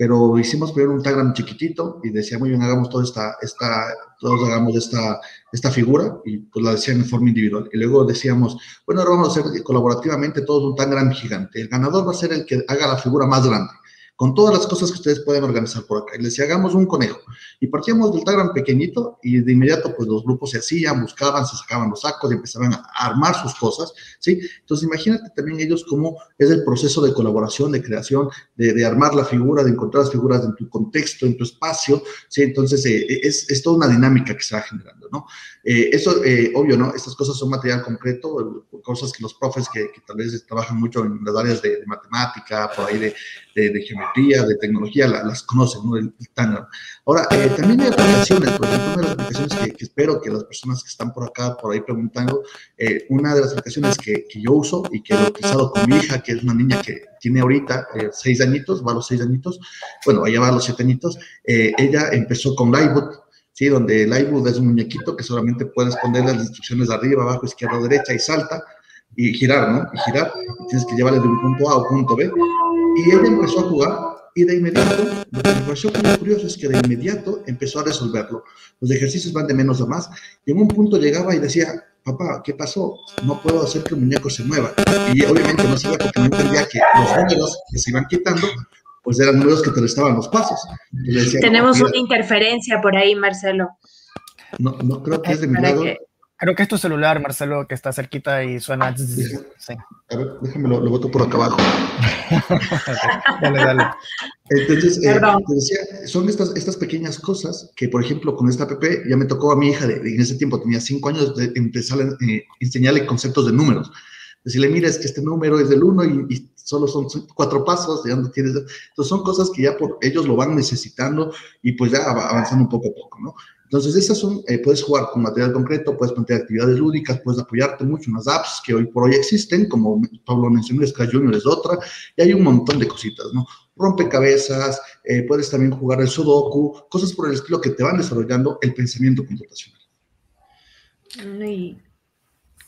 pero hicimos primero un Tagram chiquitito y decía, muy bien, hagamos toda esta, esta, todos hagamos esta, esta figura y pues la decían en forma individual. Y luego decíamos, bueno, ahora vamos a hacer colaborativamente todo un Tagram gigante. El ganador va a ser el que haga la figura más grande con todas las cosas que ustedes pueden organizar por acá. Y les decía, hagamos un conejo. Y partíamos del Tagram pequeñito y de inmediato pues los grupos se hacían, buscaban, se sacaban los sacos y empezaban a armar sus cosas, ¿sí? Entonces imagínate también ellos cómo es el proceso de colaboración, de creación, de, de armar la figura, de encontrar las figuras en tu contexto, en tu espacio, ¿sí? Entonces eh, es, es, toda una dinámica que se va generando, ¿no? Eh, eso, eh, obvio, ¿no? Estas cosas son material concreto, cosas que los profes que, que tal vez trabajan mucho en las áreas de, de matemática, por ahí de, de, geometría, de tecnología, las conocen, ¿no? El, Tangram. Ahora, eh, también hay aplicaciones, por ejemplo, una de las aplicaciones que, espero que las personas que están por acá, por ahí preguntando, eh, una de las aplicaciones que, que, yo uso y que he utilizado con mi hija, que es una niña que tiene ahorita eh, seis añitos, va a los seis añitos, bueno, allá va a los siete añitos, ella empezó con Liveboot, ¿sí? Donde Liveboot es un muñequito que solamente puedes poner las instrucciones de arriba, abajo, izquierda, derecha y salta y girar, ¿no? Y girar, y tienes que llevarle de un punto A a un punto B. Y ella empezó a jugar y de inmediato, lo que me pareció muy curioso es que de inmediato empezó a resolverlo. Los ejercicios van de menos a más y en un punto llegaba y decía, papá, ¿qué pasó? No puedo hacer que el muñeco se mueva. Y obviamente no sabía porque no entendía que los números que se iban quitando, pues eran números que te restaban los pasos. Tenemos una interferencia por ahí, Marcelo. No, no creo que es de mi lado. Creo que es tu celular, Marcelo, que está cerquita y suena. Sí. A ver, déjame lo, lo boto por acá abajo. dale, dale. Entonces, eh, te decía, son estas, estas pequeñas cosas que, por ejemplo, con esta app ya me tocó a mi hija, de, en ese tiempo tenía cinco años, de empezar a eh, enseñarle conceptos de números. Decirle, mira, es que este número es del 1 y, y, solo son cuatro pasos, ya no tienes. Entonces, son cosas que ya por ellos lo van necesitando y pues ya avanzando un poco a poco, ¿no? Entonces, esas son, eh, puedes jugar con material concreto, puedes plantear actividades lúdicas, puedes apoyarte mucho en las apps que hoy por hoy existen, como Pablo mencionó, Scratch Junior es otra, y hay un montón de cositas, ¿no? Rompecabezas, eh, puedes también jugar el Sudoku, cosas por el estilo que te van desarrollando el pensamiento computacional. Y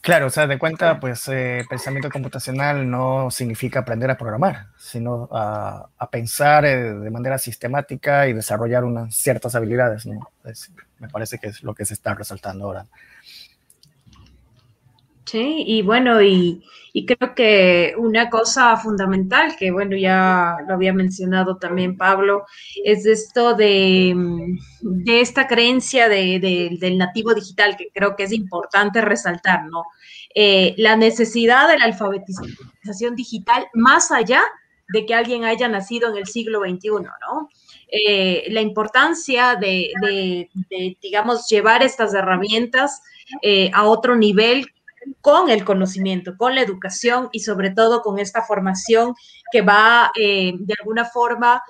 Claro, o sea, de cuenta, pues eh, pensamiento computacional no significa aprender a programar, sino a, a pensar eh, de manera sistemática y desarrollar unas ciertas habilidades, ¿no? Es, me parece que es lo que se está resaltando ahora. Sí, y bueno, y, y, creo que una cosa fundamental, que bueno, ya lo había mencionado también Pablo, es esto de, de esta creencia de, de, del nativo digital, que creo que es importante resaltar, ¿no? Eh, la necesidad de la alfabetización digital más allá de que alguien haya nacido en el siglo XXI, ¿no? Eh, la importancia de, digamos, llevar estas herramientas eh, a otro nivel con el conocimiento, con la educación y sobre todo con esta formación que va eh, de alguna forma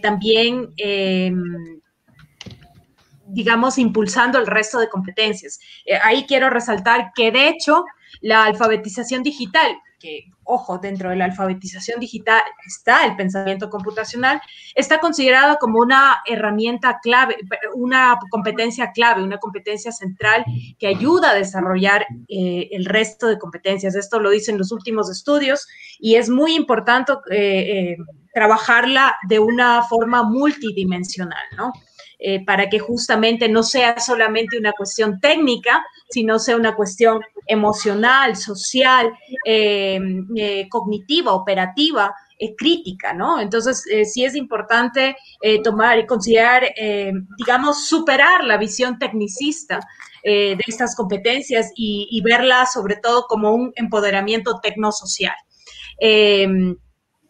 también, digamos, impulsando el resto de competencias. Ahí quiero resaltar que de hecho la alfabetización digital que, ojo, dentro de la alfabetización digital está el pensamiento computacional, está considerado como una herramienta clave, una competencia clave, una competencia central que ayuda a desarrollar eh, el resto de competencias. Esto lo dicen los últimos estudios y es muy importante eh, eh, trabajarla de una forma multidimensional, ¿no? Eh, para que justamente no sea solamente una cuestión técnica, sino sea una cuestión emocional, social, eh, eh, cognitiva, operativa, crítica, ¿no? Entonces, sí es importante tomar y considerar, digamos, superar la visión tecnicista de estas competencias y, y, verla sobre todo como un empoderamiento tecnosocial.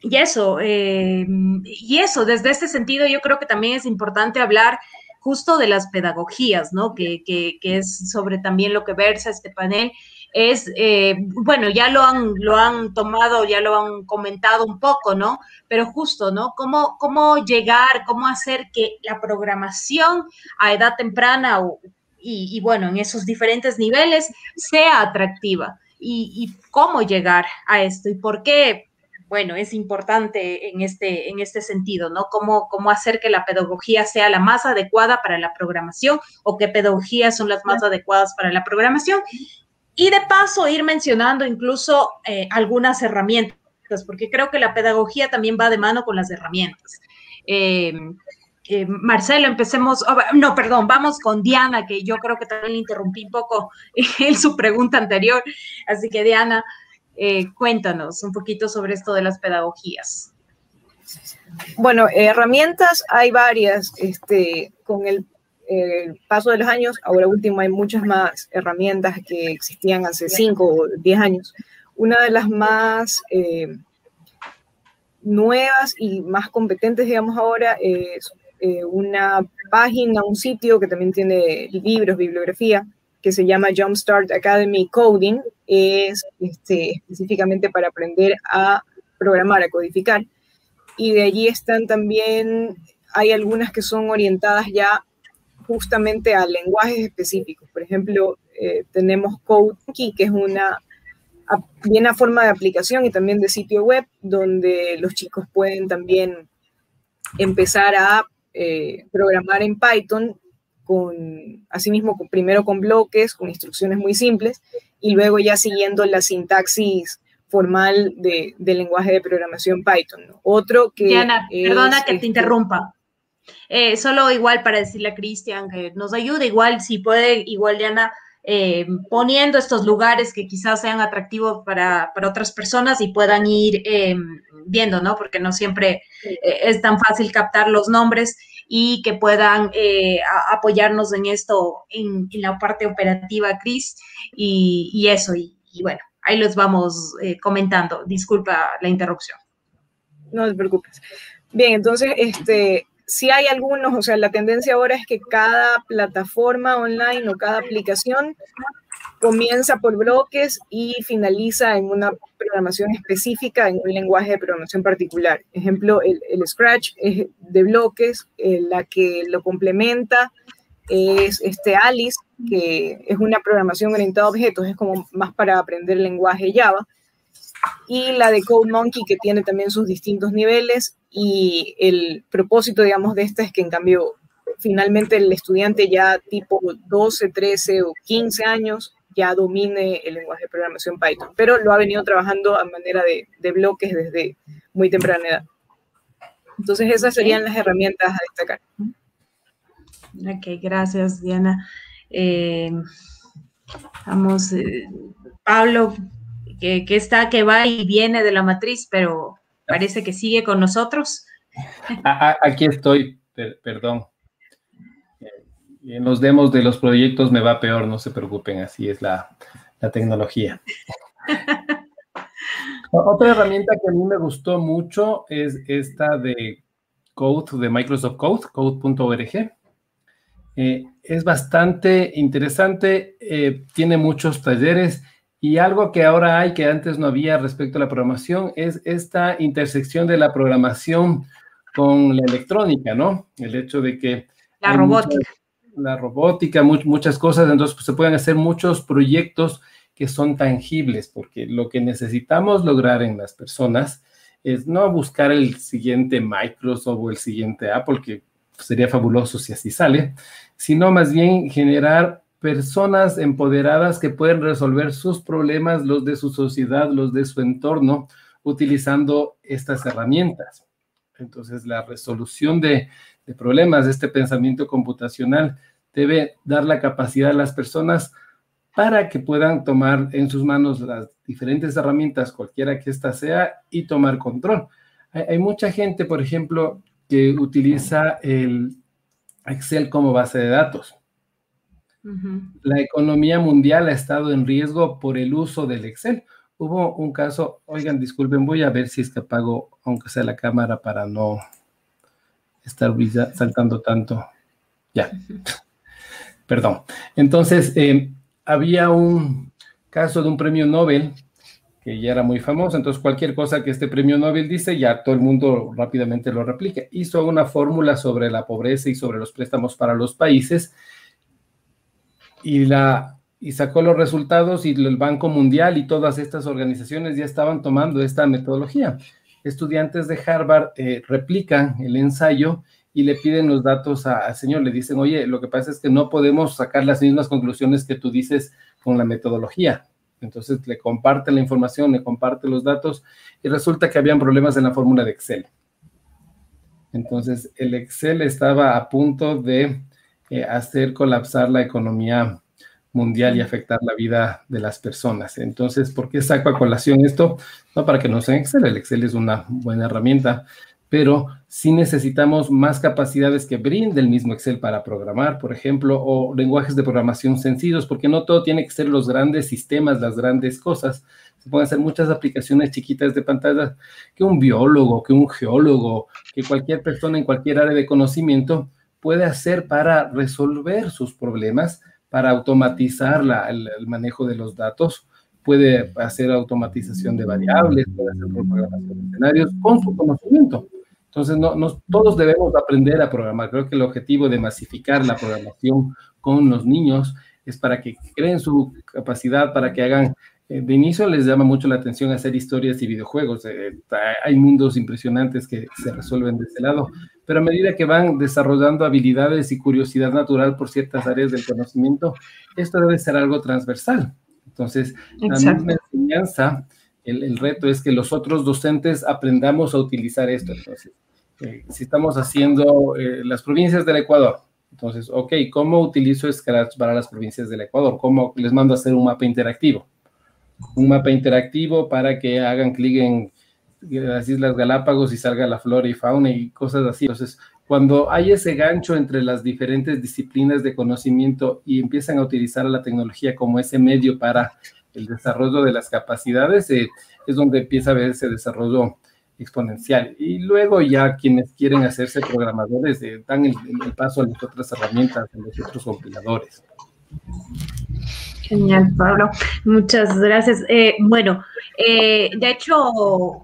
Y eso, eh, y eso, desde este sentido yo creo que también es importante hablar justo de las pedagogías, ¿no? Que, que, que es sobre también lo que versa este panel. Es, eh, bueno, ya lo han, lo han tomado, ya lo han comentado un poco, ¿no? Pero justo, ¿no? ¿Cómo, cómo llegar, cómo hacer que la programación a edad temprana o, y, bueno, en esos diferentes niveles sea atractiva? Y, y cómo llegar a esto y por qué bueno, es importante en este, en este sentido, ¿no? Cómo, cómo hacer que la pedagogía sea la más adecuada para la programación o qué pedagogías son las más adecuadas para la programación. Y de paso ir mencionando incluso eh, algunas herramientas, porque creo que la pedagogía también va de mano con las herramientas. Eh, eh, Marcelo, empecemos, oh, no, perdón, vamos con Diana, que yo creo que también le interrumpí un poco [laughs] en su pregunta anterior. Así que Diana, eh, cuéntanos un poquito sobre esto de las pedagogías. Bueno, herramientas hay varias. Este, con el, paso de los años, ahora último hay muchas más herramientas que existían hace 5 o 10 años. Una de las más eh, nuevas y más competentes, digamos ahora, es eh, una página, un sitio que también tiene libros, bibliografía, que se llama Jumpstart Academy Coding, es este, específicamente para aprender a programar, a codificar. Y de allí están también, hay algunas que son orientadas ya justamente a lenguajes específicos. Por ejemplo, eh, tenemos CodeKey, que es una bien a forma de aplicación y también de sitio web, donde los chicos pueden también empezar a eh, programar en Python con, asimismo, primero con bloques, con instrucciones muy simples, y luego ya siguiendo la sintaxis formal de, del lenguaje de programación Python. ¿no? Otro que... Diana, perdona que este, te interrumpa. Eh, solo igual para decirle a Cristian que nos ayude, igual si puede, igual Diana, eh, poniendo estos lugares que quizás sean atractivos para, otras personas y puedan ir em, viendo, ¿no? Porque no siempre eh, es tan fácil captar los nombres y que puedan eh, apoyarnos en esto, en, la parte operativa, Cris, y, eso, y, bueno, ahí los vamos comentando. Disculpa la interrupción. No te preocupes. Bien, entonces, este, si hay algunos, o sea, la tendencia ahora es que cada plataforma online o cada aplicación comienza por bloques y finaliza en una programación específica, en un lenguaje de programación particular. Ejemplo, el, Scratch es de bloques, eh, la que lo complementa es este Alice, que es una programación orientada a objetos, es como más para aprender lenguaje Java y la de Code Monkey que tiene también sus distintos niveles y el propósito, digamos, de esta es que en cambio finalmente el estudiante ya tipo 12, 13 o 15 años ya domine el lenguaje de programación Python, pero lo ha venido trabajando a manera de, de bloques desde muy temprana edad. Entonces esas serían las herramientas a destacar. Ok, gracias Diana. Eh, vamos, eh, Pablo, que, está, que va y viene de la matriz, pero parece que sigue con nosotros. Aquí estoy, perdón. En los demos de los proyectos me va peor, no se preocupen, así es la, tecnología. [laughs] Otra herramienta que a mí me gustó mucho es esta de Code, de Microsoft Code, code.org. Eh, es bastante interesante, eh, tiene muchos talleres y algo que ahora hay que antes no había respecto a la programación es esta intersección de la programación con la electrónica, ¿no? El hecho de que... La robótica. la robótica, muchas cosas, entonces pues, se pueden hacer muchos proyectos que son tangibles, porque lo que necesitamos lograr en las personas es no buscar el siguiente Microsoft o el siguiente Apple, que sería fabuloso si así sale, sino más bien generar personas empoderadas que pueden resolver sus problemas, los de su sociedad, los de su entorno, utilizando estas herramientas. Entonces, la resolución de, problemas de este pensamiento computacional debe dar la capacidad a las personas para que puedan tomar en sus manos las diferentes herramientas, cualquiera que ésta sea, y tomar control. Hay, mucha gente, por ejemplo, que utiliza el Excel como base de datos. La economía mundial ha estado en riesgo por el uso del Excel. Hubo un caso, oigan, disculpen, voy a ver si es que apago, aunque sea la cámara, para no estar saltando tanto. Ya, [laughs] perdón. Entonces, eh, había un caso de un premio Nobel que ya era muy famoso, entonces cualquier cosa que este premio Nobel dice, ya todo el mundo rápidamente lo replica. Hizo una fórmula sobre la pobreza y sobre los préstamos para los países y, la, y sacó los resultados y el Banco Mundial y todas estas organizaciones ya estaban tomando esta metodología. Estudiantes de Harvard eh, replican el ensayo y le piden los datos al señor, le dicen, oye, lo que pasa es que no podemos sacar las mismas conclusiones que tú dices con la metodología. Entonces le comparte la información, le comparte los datos y resulta que habían problemas en la fórmula de Excel. Entonces el Excel estaba a punto de eh, hacer colapsar la economía mundial y afectar la vida de las personas. Entonces, ¿por qué saco a colación esto? No para que no sea Excel, el Excel es una buena herramienta, pero sí necesitamos más capacidades que brinde el mismo Excel para programar, por ejemplo, o lenguajes de programación sencillos, porque no todo tiene que ser los grandes sistemas, las grandes cosas. Se pueden hacer muchas aplicaciones chiquitas de pantalla que un biólogo, que un geólogo, que cualquier persona en cualquier área de conocimiento puede hacer para resolver sus problemas, para automatizar el, manejo de los datos, puede hacer automatización de variables, puede hacer programación de escenarios con su conocimiento. Entonces, no, todos debemos aprender a programar. Creo que el objetivo de masificar la programación con los niños es para que creen su capacidad, para que hagan eh, de inicio les llama mucho la atención hacer historias y videojuegos. Eh, hay mundos impresionantes que se resuelven de ese lado, pero a medida que van desarrollando habilidades y curiosidad natural por ciertas áreas del conocimiento, esto debe ser algo transversal. Entonces, la misma enseñanza, el, reto es que los otros docentes aprendamos a utilizar esto. Entonces, eh, si estamos haciendo las provincias del Ecuador, Entonces, ok, ¿cómo utilizo Scratch para las provincias del Ecuador? ¿Cómo les mando a hacer un mapa interactivo? Un mapa interactivo para que hagan clic en las Islas Galápagos y salga la flora y fauna y cosas así. Entonces, cuando hay ese gancho entre las diferentes disciplinas de conocimiento y empiezan a utilizar la tecnología como ese medio para el desarrollo de las capacidades, eh, es donde empieza a ver ese desarrollo exponencial. Y luego ya quienes quieren hacerse programadores eh, dan el, paso a las otras herramientas, a los otros compiladores. Genial, Pablo. Muchas gracias. Eh, bueno, eh, de hecho,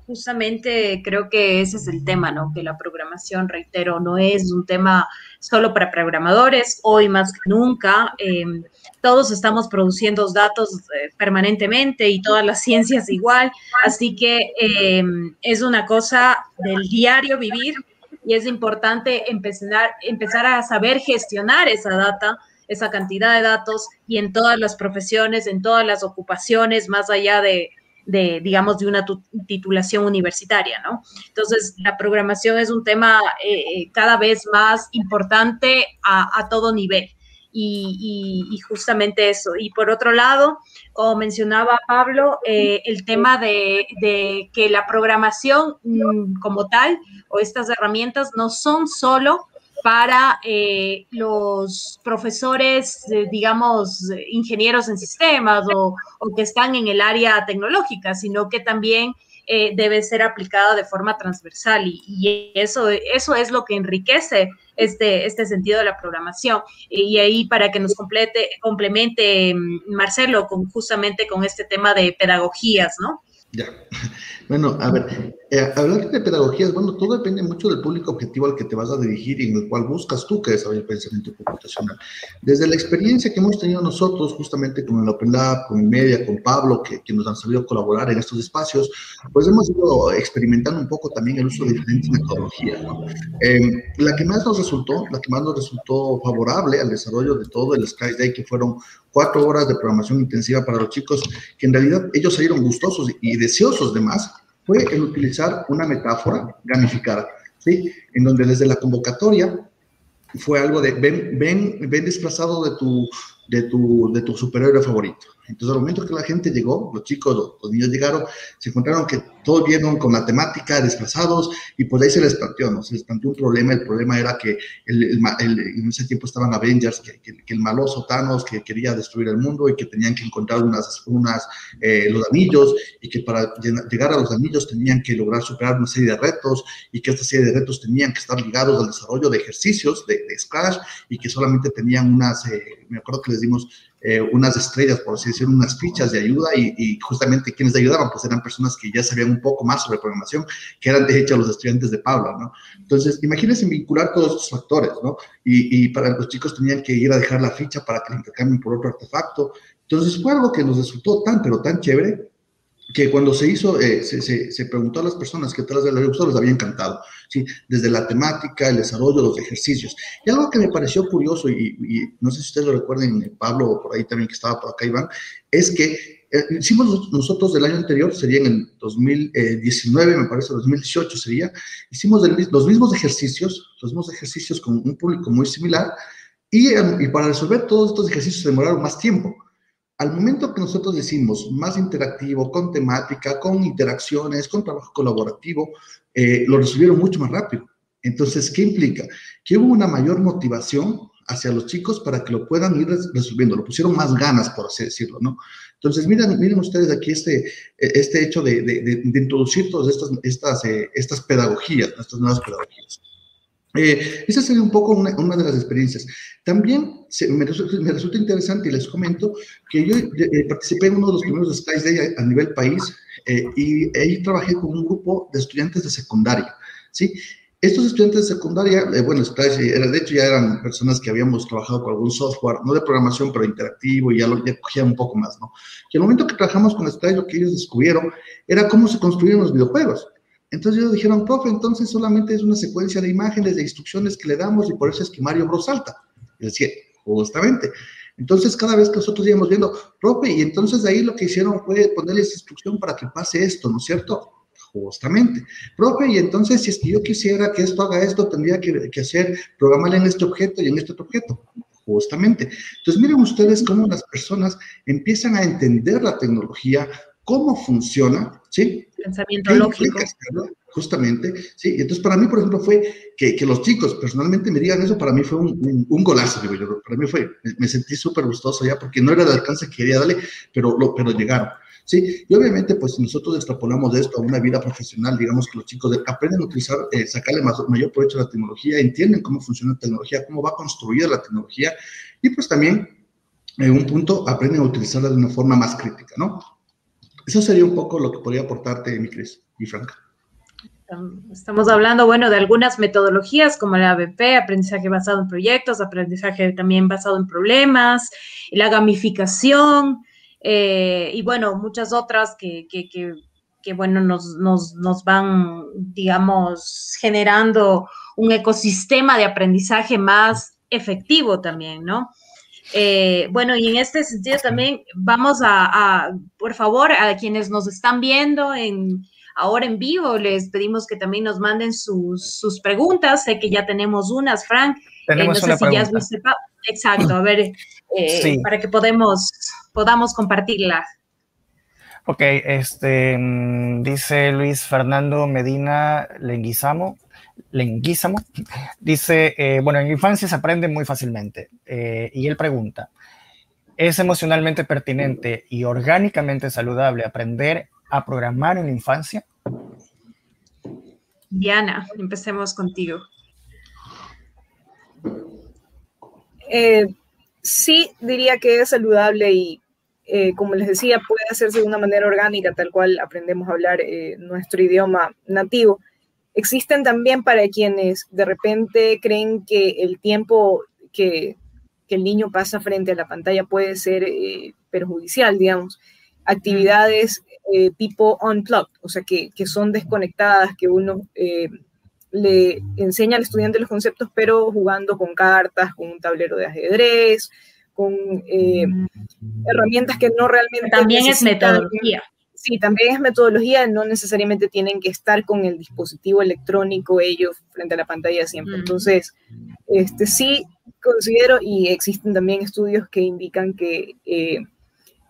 justamente creo que ese es el tema, ¿no? Que la programación, reitero, no es un tema solo para programadores, hoy más que nunca. Em, todos estamos produciendo datos eh, permanentemente y todas las ciencias igual, así que em, es una cosa del diario vivir y es importante empezar, empezar a saber gestionar esa data esa cantidad de datos y en todas las profesiones, en todas las ocupaciones, más allá de, digamos, de una titulación universitaria, ¿no? Entonces, la programación es un tema eh, eh, cada vez más importante a, todo nivel. Y, justamente eso. Y por otro lado, como mencionaba Pablo, eh, el tema de, de, que la programación mm, como tal o estas herramientas no son solo para eh, los profesores, eh, digamos, ingenieros en sistemas o, que están en el área tecnológica, sino que también eh, debe ser aplicada de forma transversal y, eso, eso es lo que enriquece este, este sentido de la programación. Y, ahí para que nos complete, complemente mm, Marcelo con, justamente con este tema de pedagogías, ¿no? Ya. Bueno, a ver, eh, hablar de pedagogías, bueno, todo depende mucho del público objetivo al que te vas a dirigir y en el cual buscas tú que desarrolle el pensamiento computacional. Desde la experiencia que hemos tenido nosotros, justamente con el Open Lab, con Media, con Pablo, que, que nos han sabido colaborar en estos espacios, pues hemos ido experimentando un poco también el uso de diferentes metodologías. ¿no? Em, la que más nos resultó, la que más nos resultó favorable al desarrollo de todo el Sky Day, que fueron cuatro horas de programación intensiva para los chicos, que en realidad ellos salieron gustosos y deseosos de más, fue el utilizar una metáfora gamificada, ¿sí? En donde desde la convocatoria fue algo de ven, ven, ven desplazado de tu, de tu, de tu superhéroe favorito. Entonces, al momento que la gente llegó, los chicos, los, niños llegaron, se encontraron que todos vieron con la temática desplazados y pues ahí se les planteó, ¿no? Se les planteó un problema. El problema era que el, en ese tiempo estaban Avengers, que, que, el maloso Thanos que quería destruir el mundo y que tenían que encontrar unas, unas eh, los anillos y que para llegar a los anillos tenían que lograr superar una serie de retos y que esta serie de retos tenían que estar ligados al desarrollo de ejercicios de, de Scratch y que solamente tenían unas, eh, me acuerdo que les dimos eh, unas estrellas, por así decirlo, unas fichas de ayuda y, justamente quienes ayudaban, pues eran personas que ya sabían un poco más sobre programación, que eran de hecho los estudiantes de Paula, ¿no? Entonces, imagínense vincular todos estos factores, ¿no? Y, y para los chicos tenían que ir a dejar la ficha para que la intercambien por otro artefacto. Entonces, fue algo que nos resultó tan, pero tan chévere, que cuando se hizo, eh, se, se, preguntó a las personas que tal vez les gustó, les había encantado, ¿sí? Desde la temática, el desarrollo, los ejercicios. Y algo que me pareció curioso, y, no sé si ustedes lo recuerden, eh, Pablo, o por ahí también que estaba por acá, Iván, es que eh, hicimos nosotros del año anterior, sería en el 2019, me parece, 2018 sería, hicimos los mismos ejercicios, los mismos ejercicios con un público muy similar, y, y para resolver todos estos ejercicios demoraron más tiempo. Al momento que nosotros decimos más interactivo, con temática, con interacciones, con trabajo colaborativo, eh, lo resolvieron mucho más rápido. Entonces, ¿qué implica? Que hubo una mayor motivación hacia los chicos para que lo puedan ir resolviendo, lo pusieron más ganas, por así decirlo, ¿no? Entonces, miren, miren ustedes aquí este, este hecho de, de, introducir todas estas, estas, eh, estas pedagogías, estas nuevas pedagogías. Eh, esa sería un poco una, una de las experiencias. También me, resulta, interesante y les comento que yo eh, participé en uno de los primeros Skies Day a, nivel país eh, y ahí trabajé con un grupo de estudiantes de secundaria, ¿sí? Estos estudiantes de secundaria, eh, bueno, era, de hecho ya eran personas que habíamos trabajado con algún software, no de programación, pero interactivo, y ya lo ya cogían un poco más, ¿no? Y al momento que trabajamos con Skies, lo que ellos descubrieron era cómo se construían los videojuegos. Entonces ellos dijeron, profe, entonces solamente es una secuencia de imágenes, de instrucciones que le damos y por eso es que Mario Bros salta. Y decía, justamente. Entonces cada vez que nosotros íbamos viendo, profe, y entonces de ahí lo que hicieron fue ponerles instrucción para que pase esto, ¿no es cierto? Justamente. Profe, y entonces si es que yo quisiera que esto haga esto, tendría que, que hacer, programarle en este objeto y en este otro objeto. Justamente. Entonces miren ustedes cómo las personas empiezan a entender la tecnología, cómo funciona, ¿sí? Pensamiento lógico. Justamente, sí. Entonces, para mí, por ejemplo, fue que, que los chicos personalmente me digan eso, para mí fue un, un, golazo, digo yo. Para mí fue, me, sentí súper gustoso ya, porque no era el alcance que quería darle, pero, lo, pero llegaron. Sí, y obviamente, pues si nosotros extrapolamos de esto a una vida profesional, digamos que los chicos aprenden a utilizar, eh, sacarle más, mayor provecho a la tecnología, entienden cómo funciona la tecnología, cómo va construida la tecnología, y pues también, en un punto, aprenden a utilizarla de una forma más crítica, ¿no? Eso sería un poco lo que podría aportarte, mi Cris y Franca. Estamos hablando, bueno, de algunas metodologías como la ABP, aprendizaje basado en proyectos, aprendizaje también basado en problemas, la gamificación, eh, y bueno, muchas otras que, que, que, bueno, nos, nos, nos, van, digamos, generando un ecosistema de aprendizaje más efectivo también, ¿no? Eh, bueno, y en este sentido también vamos a, por favor, a quienes nos están viendo en, ahora en vivo, les pedimos que también nos manden sus, sus preguntas. Sé que ya tenemos unas, Frank. Eh, tenemos una pregunta. Exacto, a ver, para que podemos, podamos compartirla. Ok, este, mm, dice Luis Fernando Medina Lenguizamo, Lenguizamo dice, eh, bueno, en infancia se aprende muy fácilmente. Eh, y él pregunta, ¿es emocionalmente pertinente y orgánicamente saludable aprender a programar en la infancia? Diana, empecemos contigo. Eh, sí, diría que es saludable y, eh, como les decía, puede hacerse de una manera orgánica, tal cual aprendemos a hablar eh, nuestro idioma nativo. Existen también para quienes de repente creen que el tiempo que, que el niño pasa frente a la pantalla puede ser perjudicial, digamos. Actividades tipo unplugged, o sea, que, que, son desconectadas, que uno le enseña al estudiante los conceptos, pero jugando con cartas, con un tablero de ajedrez, con eh, herramientas que no realmente... También es metodología. Sí, también es metodología, no necesariamente tienen que estar con el dispositivo electrónico ellos frente a la pantalla siempre. Entonces, este, sí considero, y existen también estudios que indican que eh,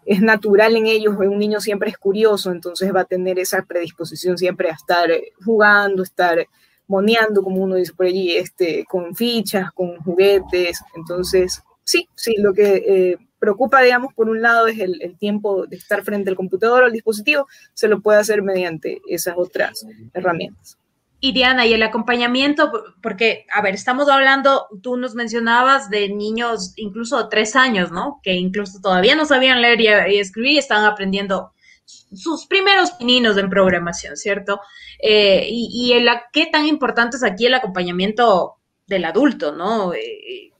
es natural en ellos, un niño siempre es curioso, entonces va a tener esa predisposición siempre a estar jugando, estar moneando, como uno dice por allí, este, con fichas, con juguetes. Entonces, sí, sí, lo que eh, preocupa, digamos, por un lado es el, tiempo de estar frente al computador o al dispositivo, se lo puede hacer mediante esas otras herramientas. Y Diana, y el acompañamiento, porque, a ver, estamos hablando, tú nos mencionabas de niños incluso de tres años, ¿no? Que incluso todavía no sabían leer y, escribir y estaban aprendiendo sus primeros pininos en programación, ¿cierto? Eh, y, el, qué tan importante es aquí el acompañamiento del adulto, ¿no? Eh,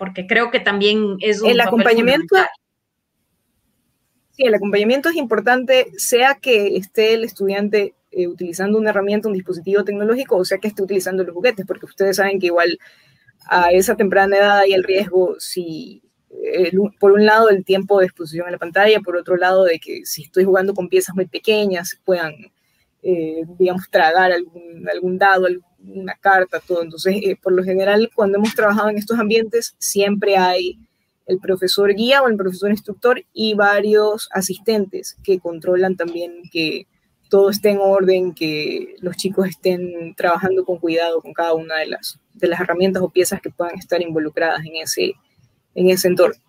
porque creo que también es un... El acompañamiento... Sí, el acompañamiento es importante, sea que esté el estudiante eh, utilizando una herramienta, un dispositivo tecnológico, o sea que esté utilizando los juguetes, porque ustedes saben que igual a esa temprana edad hay el riesgo si por un lado el tiempo de exposición a la pantalla, por otro lado de que si estoy jugando con piezas muy pequeñas puedan, eh, digamos, tragar algún, algún dado, alguna carta, todo. Entonces, eh, por lo general, cuando hemos trabajado en estos ambientes, siempre hay el profesor guía o el profesor instructor y varios asistentes que controlan también que todo esté en orden, que los chicos estén trabajando con cuidado con cada una de las, de las herramientas o piezas que puedan estar involucradas en ese, en ese entorno.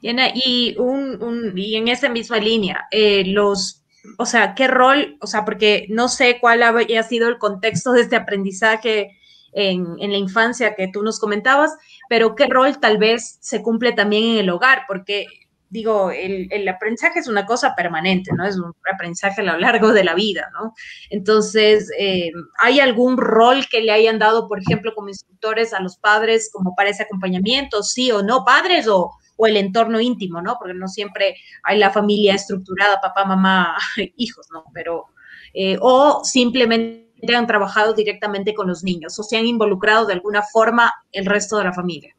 y, un, y en esa misma línea, eh, los, o sea, ¿qué rol? O sea, porque no sé cuál ha sido el contexto de este aprendizaje en, en, la infancia que tú nos comentabas, pero qué rol tal vez se cumple también en el hogar, porque digo, el, aprendizaje es una cosa permanente, ¿no? Es un aprendizaje a lo largo de la vida, ¿no? Entonces, eh, ¿hay algún rol que le hayan dado, por ejemplo, como instructores a los padres como para ese acompañamiento, sí o no, padres o, el entorno íntimo, ¿no? Porque no siempre hay la familia estructurada, papá, mamá, [laughs] hijos, ¿no? Pero, eh, o simplemente han trabajado directamente con los niños o se han involucrado de alguna forma el resto de la familia.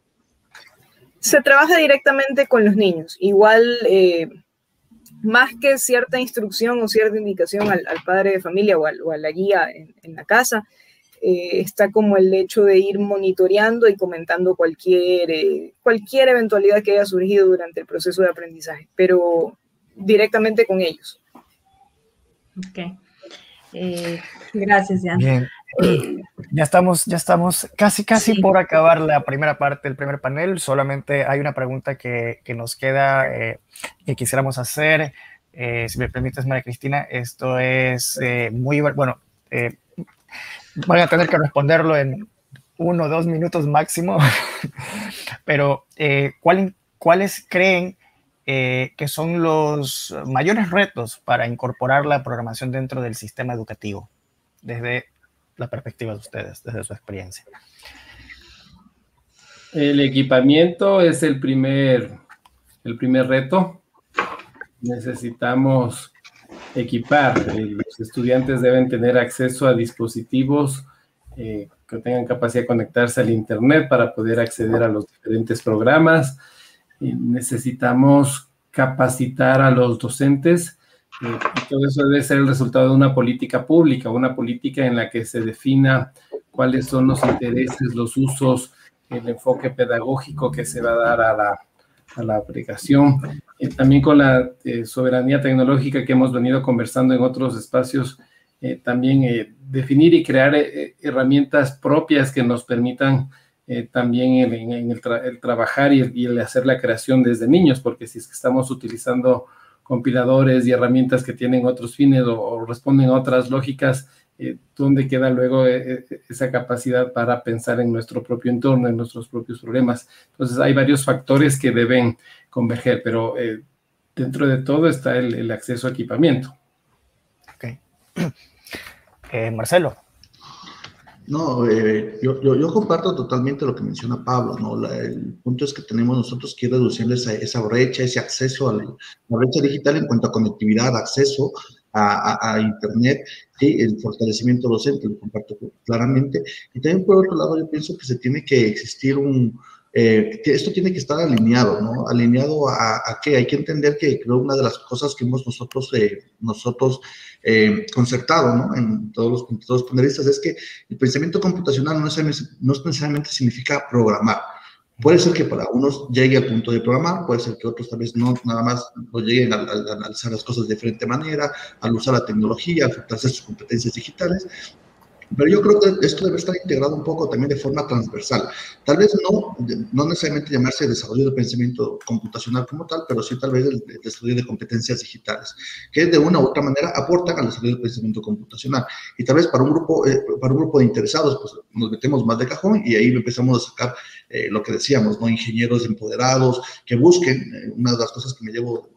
Se trabaja directamente con los niños. Igual, eh, más que cierta instrucción o cierta indicación al, padre de familia o, a la guía en, la casa, eh, está como el hecho de ir monitoreando y comentando cualquier, eh, cualquier eventualidad que haya surgido durante el proceso de aprendizaje, pero directamente con ellos. Ok. Eh, gracias, Jan. Ya estamos, ya estamos casi, casi por acabar la primera parte del primer panel. Solamente hay una pregunta que, que nos queda eh, que quisiéramos hacer. Eh, si me permites, María Cristina, esto es eh, muy bueno. Voy a tener que responderlo en uno o dos minutos máximo, [laughs] pero ¿cuál, ¿cuáles creen que son los mayores retos para incorporar la programación dentro del sistema educativo? Desde la perspectiva de ustedes, desde su experiencia. El equipamiento es el primer, el primer reto. Necesitamos equipar. Eh, los estudiantes deben tener acceso a dispositivos eh, que tengan capacidad de conectarse al Internet para poder acceder a los diferentes programas. necesitamos capacitar a los docentes y todo eso debe ser el resultado de una política pública, una política en la que se defina cuáles son los intereses, los usos, el enfoque pedagógico que se va a dar a la, a la aplicación. Eh, también con la eh, soberanía tecnológica que hemos venido conversando en otros espacios, eh, también definir y crear herramientas propias que nos permitan también en, el, trabajar y, el hacer la creación desde niños, porque si estamos utilizando compiladores y herramientas que tienen otros fines o, responden a otras lógicas, eh, ¿dónde queda luego eh, eh, esa capacidad para pensar en nuestro propio entorno, en nuestros propios problemas? Entonces, hay varios factores que deben converger, pero dentro de todo está el, acceso a equipamiento. Ok. [clears throat] Marcelo. No, eh, yo, yo, comparto totalmente lo que menciona Pablo, ¿no? el punto es que tenemos nosotros que reducir esa, esa brecha, ese acceso a la, brecha digital en cuanto a conectividad, acceso a, a, Internet, ¿sí? el fortalecimiento docente, lo comparto claramente. Y también por otro lado, yo pienso que se tiene que existir un, eh, esto tiene que estar alineado, ¿no? Alineado a, a qué? Hay que entender que creo una de las cosas que hemos nosotros, eh, nosotros eh, concertado, ¿no? En todos los, todos los panelistas, es que el pensamiento computacional no necesariamente, significa programar. Puede ser que para unos llegue al punto de programar, puede ser que otros tal vez no nada más lo lleguen a, a analizar las cosas de diferente manera, al usar la tecnología, a fortalecer sus competencias digitales, pero yo creo que esto debe estar integrado un poco también de forma transversal. Tal vez no, no necesariamente llamarse desarrollo de pensamiento computacional como tal, pero sí tal vez el, desarrollo de competencias digitales, que de una u otra manera aportan al desarrollo del pensamiento computacional. Y tal vez para un grupo, eh, para un grupo de interesados, pues nos metemos más de cajón y ahí empezamos a sacar eh, lo que decíamos, ¿no? Ingenieros empoderados que busquen, eh, una de las cosas que me llevo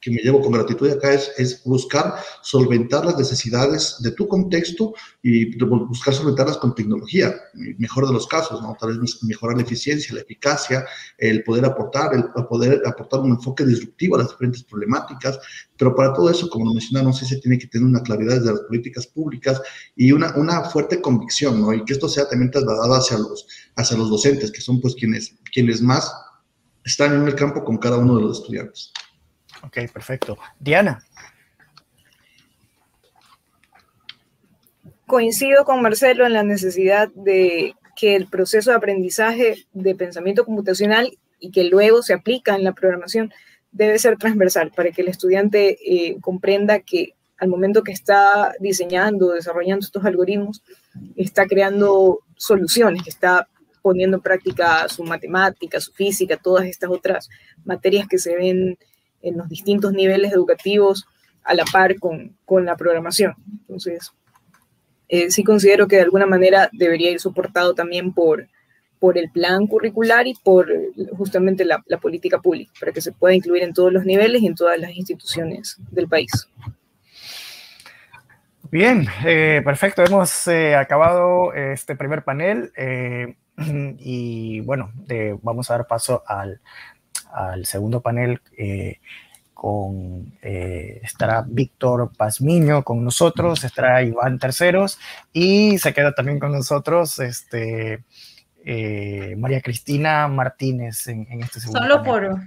que me llevo con gratitud acá es, es buscar solventar las necesidades de tu contexto y buscar solventarlas con tecnología, mejor de los casos, ¿no? Tal vez mejorar la eficiencia, la eficacia, el poder aportar, el poder aportar un enfoque disruptivo a las diferentes problemáticas, pero para todo eso, como lo mencionaron, sí se tiene que tener una claridad desde las políticas públicas y una, una fuerte convicción, ¿no? Y que esto sea también trasladado hacia los, hacia los docentes, que son pues quienes, quienes más están en el campo con cada uno de los estudiantes. Ok, perfecto. Diana. Coincido con Marcelo en la necesidad de que el proceso de aprendizaje de pensamiento computacional y que luego se aplica en la programación debe ser transversal para que el estudiante eh, comprenda que al momento que está diseñando, desarrollando estos algoritmos, está creando soluciones, está poniendo en práctica su matemática, su física, todas estas otras materias que se ven en los distintos niveles educativos a la par con, con la programación. Entonces, eh, sí considero que de alguna manera debería ir soportado también por, por el plan curricular y por justamente la, política pública, para que se pueda incluir en todos los niveles y en todas las instituciones del país. Bien, eh, perfecto. Hemos eh, acabado este primer panel [clears throat] y bueno, vamos a dar paso al al segundo panel eh, con, eh, estará Víctor Pazmiño con nosotros, estará Iván Terceros y se queda también con nosotros este, eh, María Cristina Martínez en, este segundo Solo por,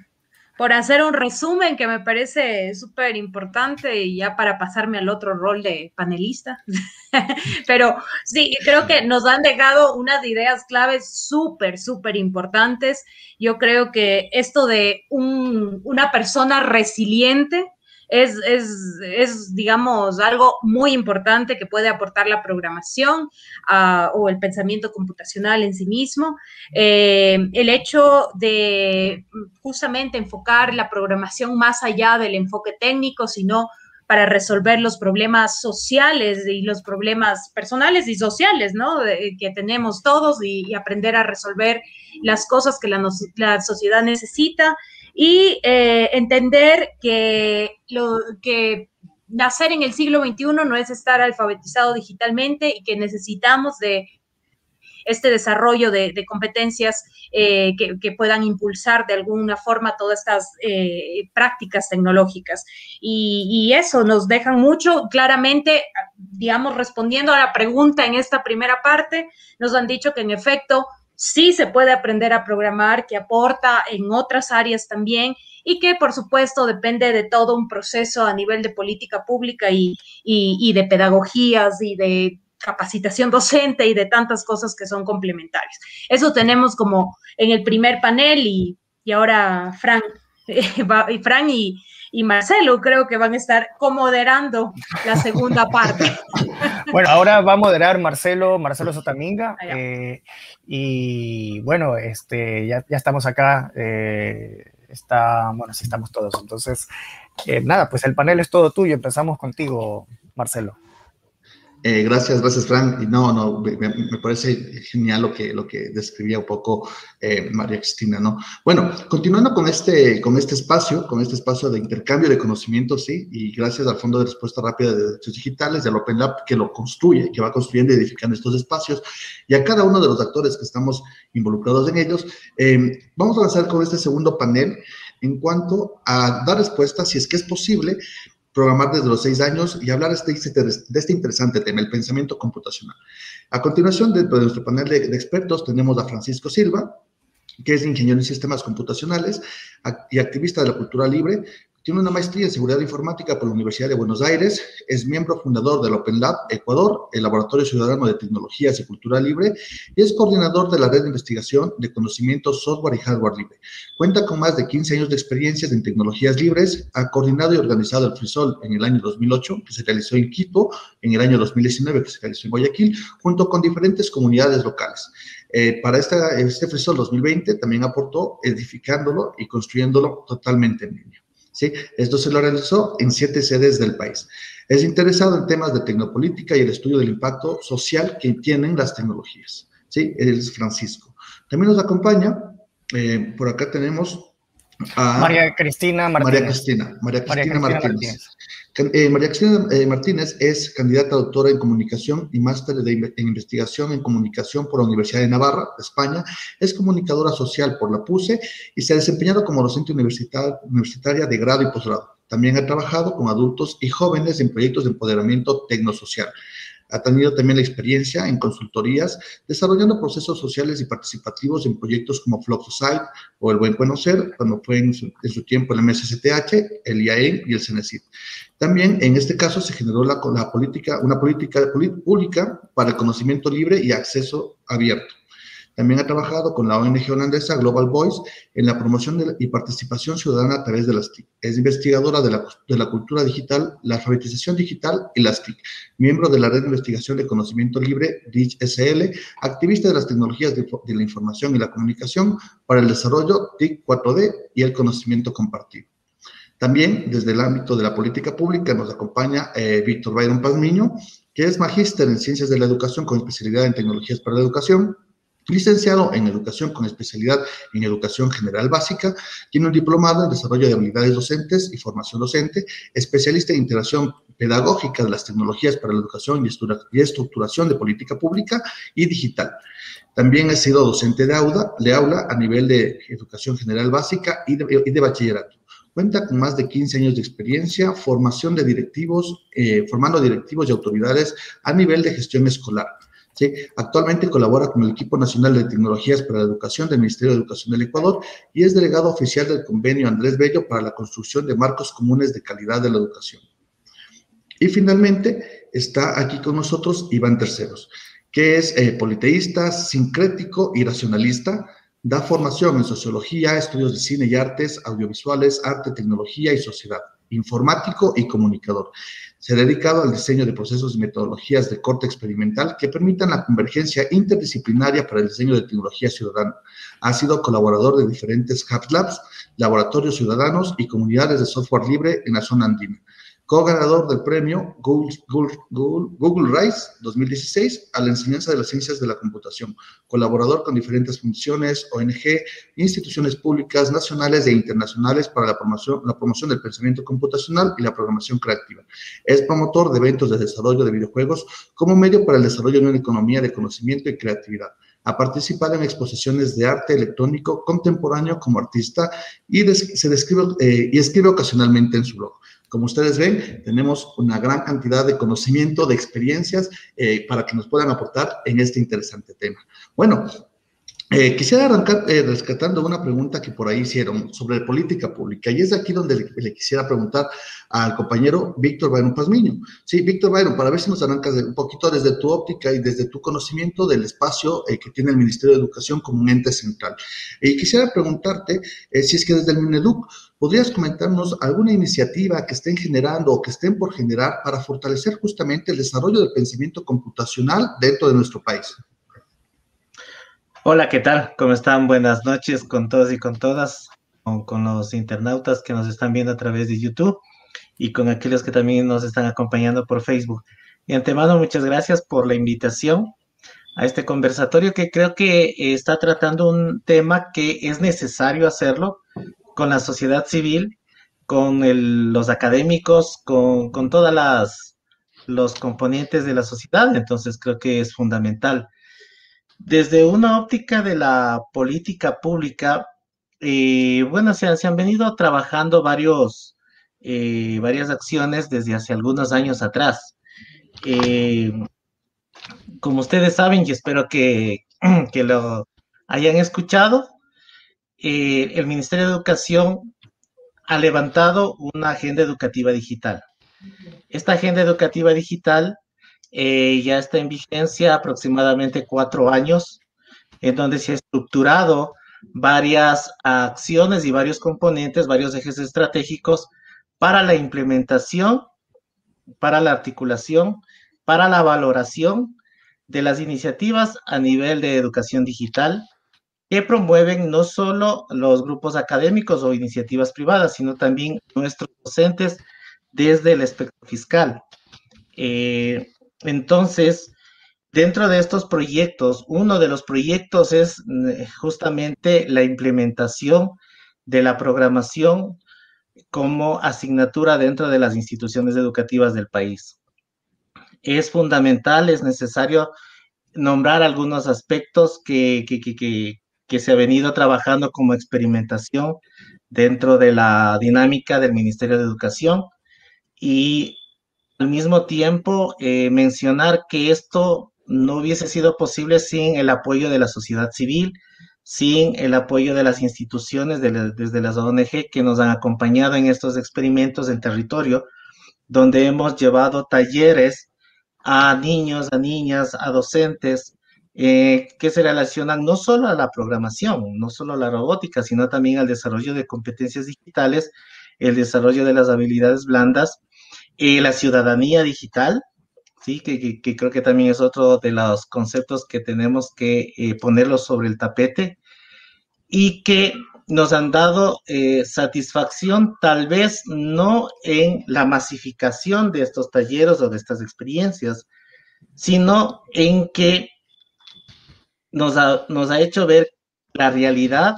por hacer un resumen que me parece súper importante y ya para pasarme al otro rol de panelista. [laughs] Pero sí, creo que nos han dejado unas ideas claves súper, súper importantes. Yo creo que esto de una persona resiliente, es, es, digamos, algo muy importante que puede aportar la programación ah, o el pensamiento computacional en sí mismo. Eh, el hecho de justamente enfocar la programación más allá del enfoque técnico, sino para resolver los problemas sociales y los problemas personales y sociales, ¿no? que tenemos todos y, aprender a resolver las cosas que la, la sociedad necesita y eh, entender que, lo, que nacer en el siglo XXI no es estar alfabetizado digitalmente y que necesitamos de este desarrollo de, competencias eh, que, puedan impulsar de alguna forma todas estas eh, prácticas tecnológicas. Y, y, eso nos deja mucho claramente, digamos, respondiendo a la pregunta en esta primera parte, nos han dicho que en efecto sí se puede aprender a programar, que aporta en otras áreas también y que por supuesto depende de todo un proceso a nivel de política pública y, de pedagogías y de capacitación docente y de tantas cosas que son complementarias. Eso tenemos como en el primer panel y, ahora Fran, [laughs] Fran y, y Marcelo creo que van a estar comoderando la segunda parte. [laughs] Bueno, ahora va a moderar Marcelo, Marcelo Sotaminga. Eh, y bueno, este, ya, ya estamos acá. Eh, está, bueno, sí estamos todos. Entonces, eh, nada, pues el panel es todo tuyo. Empezamos contigo, Marcelo. Eh, gracias, gracias, Frank. Y no, no, me, parece genial lo que, lo que describía un poco eh, María Cristina, ¿no? Bueno, continuando con este, con este espacio, con este espacio de intercambio de conocimientos, sí, y gracias al Fondo de Respuesta Rápida de Derechos Digitales, al Open Lab, que lo construye, que va construyendo y edificando estos espacios, y a cada uno de los actores que estamos involucrados en ellos, eh, vamos a avanzar con este segundo panel en cuanto a dar respuesta, si es que es posible, programar desde los seis años y hablar de este, de este interesante tema, el pensamiento computacional. A continuación, dentro de nuestro panel de expertos, tenemos a Francisco Silva, que es ingeniero en sistemas computacionales y activista de la cultura libre, tiene una maestría en seguridad informática por la Universidad de Buenos Aires, es miembro fundador del Open Lab Ecuador, el Laboratorio Ciudadano de Tecnologías y Cultura Libre, y es coordinador de la red de investigación de conocimiento software y hardware libre. Cuenta con más de 15 años de experiencia en tecnologías libres, ha coordinado y organizado el FreeSol en el año 2008, que se realizó en Quito, en el año 2019, que se realizó en Guayaquil, junto con diferentes comunidades locales. Eh, para esta, este FreeSol 2020 también aportó edificándolo y construyéndolo totalmente en línea. ¿Sí? Esto se lo realizó en siete sedes del país. Es interesado en temas de tecnopolítica y el estudio del impacto social que tienen las tecnologías. ¿sí? es Francisco. También nos acompaña, eh, por acá tenemos a María Cristina Martínez. María Cristina, María Cristina, Martínez. Eh, María Cristina eh, Martínez es candidata doctora en comunicación y máster en investigación en comunicación por la Universidad de Navarra, España. Es comunicadora social por la PUSE y se ha desempeñado como docente universitaria de grado y posgrado. También ha trabajado con adultos y jóvenes en proyectos de empoderamiento tecnosocial. Ha tenido también la experiencia en consultorías, desarrollando procesos sociales y participativos en proyectos como Floxosite o El Buen Conocer, cuando fue en su, tiempo el MSCTH, el IAE y el CENESID. También en este caso se generó la, la política, una política pública para el conocimiento libre y acceso abierto. También ha trabajado con la ONG holandesa Global Voice en la promoción y participación ciudadana a través de las TIC. Es investigadora de la, de la cultura digital, la alfabetización digital y las TIC, miembro de la Red de Investigación de Conocimiento Libre, DICH SL, activista de las tecnologías de, la información y la comunicación para el desarrollo TIC 4D y el conocimiento compartido. También desde el ámbito de la política pública nos acompaña eh, Víctor Byron Pazmiño, que es magíster en Ciencias de la Educación con especialidad en Tecnologías para la Educación, Licenciado en Educación con especialidad en Educación General Básica, tiene un diplomado en Desarrollo de Habilidades Docentes y Formación Docente, especialista en Integración Pedagógica de las Tecnologías para la Educación y Estructuración de Política Pública y Digital. También ha sido docente de aula, de aula a nivel de Educación General Básica y de, Bachillerato. Cuenta con más de 15 años de experiencia, formación de directivos, eh, formando directivos y autoridades a nivel de gestión escolar Actualmente colabora con el Equipo Nacional de Tecnologías para la Educación del Ministerio de Educación del Ecuador y es delegado oficial del convenio Andrés Bello para la construcción de marcos comunes de calidad de la educación. Y finalmente está aquí con nosotros Iván Terceros, que es eh, politeísta, sincrético y racionalista, da formación en sociología, estudios de cine y artes, audiovisuales, arte, tecnología y sociedad, informático y comunicador. Se ha dedicado al diseño de procesos y metodologías de corte experimental que permitan la convergencia interdisciplinaria para el diseño de tecnología ciudadana. Ha sido colaborador de diferentes Hub Labs, laboratorios ciudadanos y comunidades de software libre en la zona andina co-ganador del premio Google, Rise 2016 a la enseñanza de las ciencias de la computación, colaborador con diferentes funciones, ONG, instituciones públicas, nacionales e internacionales para la promoción, la promoción del pensamiento computacional y la programación creativa. Es promotor de eventos de desarrollo de videojuegos como medio para el desarrollo de una economía de conocimiento y creatividad. Ha participado en exposiciones de arte electrónico contemporáneo como artista y, se describe, eh, y escribe ocasionalmente en su blog. Como ustedes ven, tenemos una gran cantidad de conocimiento, de experiencias eh, para que nos puedan aportar en este interesante tema. Bueno, eh, quisiera arrancar eh, rescatando una pregunta que por ahí hicieron sobre política pública y es aquí donde le, quisiera preguntar al compañero Víctor Byron Pazmiño. Sí, Víctor Byron, para ver si nos arrancas un poquito desde tu óptica y desde tu conocimiento del espacio que tiene el Ministerio de Educación como un ente central. Y quisiera preguntarte si es que desde el Mineduc ¿Podrías comentarnos alguna iniciativa que estén generando o que estén por generar para fortalecer justamente el desarrollo del pensamiento computacional dentro de nuestro país? Hola, ¿qué tal? ¿Cómo están? Buenas noches con todos y con todas, con, los internautas que nos están viendo a través de YouTube y con aquellos que también nos están acompañando por Facebook. Y antemano, muchas gracias por la invitación a este conversatorio que creo que está tratando un tema que es necesario hacerlo con la sociedad civil, con los académicos, con, con todas las los componentes de la sociedad. Entonces creo que es fundamental. Desde una óptica de la política pública, eh, bueno, se, se, han venido trabajando varios, eh, varias acciones desde hace algunos años atrás. Eh, como ustedes saben, y espero que, [clears throat] que lo hayan escuchado, eh, el Ministerio de Educación ha levantado una agenda educativa digital. Esta agenda educativa digital eh, ya está en vigencia aproximadamente cuatro años, en donde se ha estructurado varias acciones y varios componentes, varios ejes estratégicos para la implementación, para la articulación, para la valoración de las iniciativas a nivel de educación digital que promueven no solo los grupos académicos o iniciativas privadas, sino también nuestros docentes desde el espectro fiscal. Eh, entonces, dentro de estos proyectos, uno de los proyectos es eh, justamente la implementación de la programación como asignatura dentro de las instituciones educativas del país. Es fundamental, es necesario nombrar algunos aspectos que, que se ha venido trabajando como experimentación dentro de la dinámica del Ministerio de Educación. Y al mismo tiempo eh, mencionar que esto no hubiese sido posible sin el apoyo de la sociedad civil, sin el apoyo de las instituciones, desde las ONG que nos han acompañado en estos experimentos en territorio, donde hemos llevado talleres a niños, a niñas, a docentes, eh, que se relacionan no solo a la programación, no solo a la robótica, sino también al desarrollo de competencias digitales, el desarrollo de las habilidades blandas, eh, la ciudadanía digital, ¿sí? Que, creo que también es otro de los conceptos que tenemos que eh, ponerlos sobre el tapete y que nos han dado satisfacción, tal vez no en la masificación de estos talleres o de estas experiencias, sino en que nos ha, hecho ver la realidad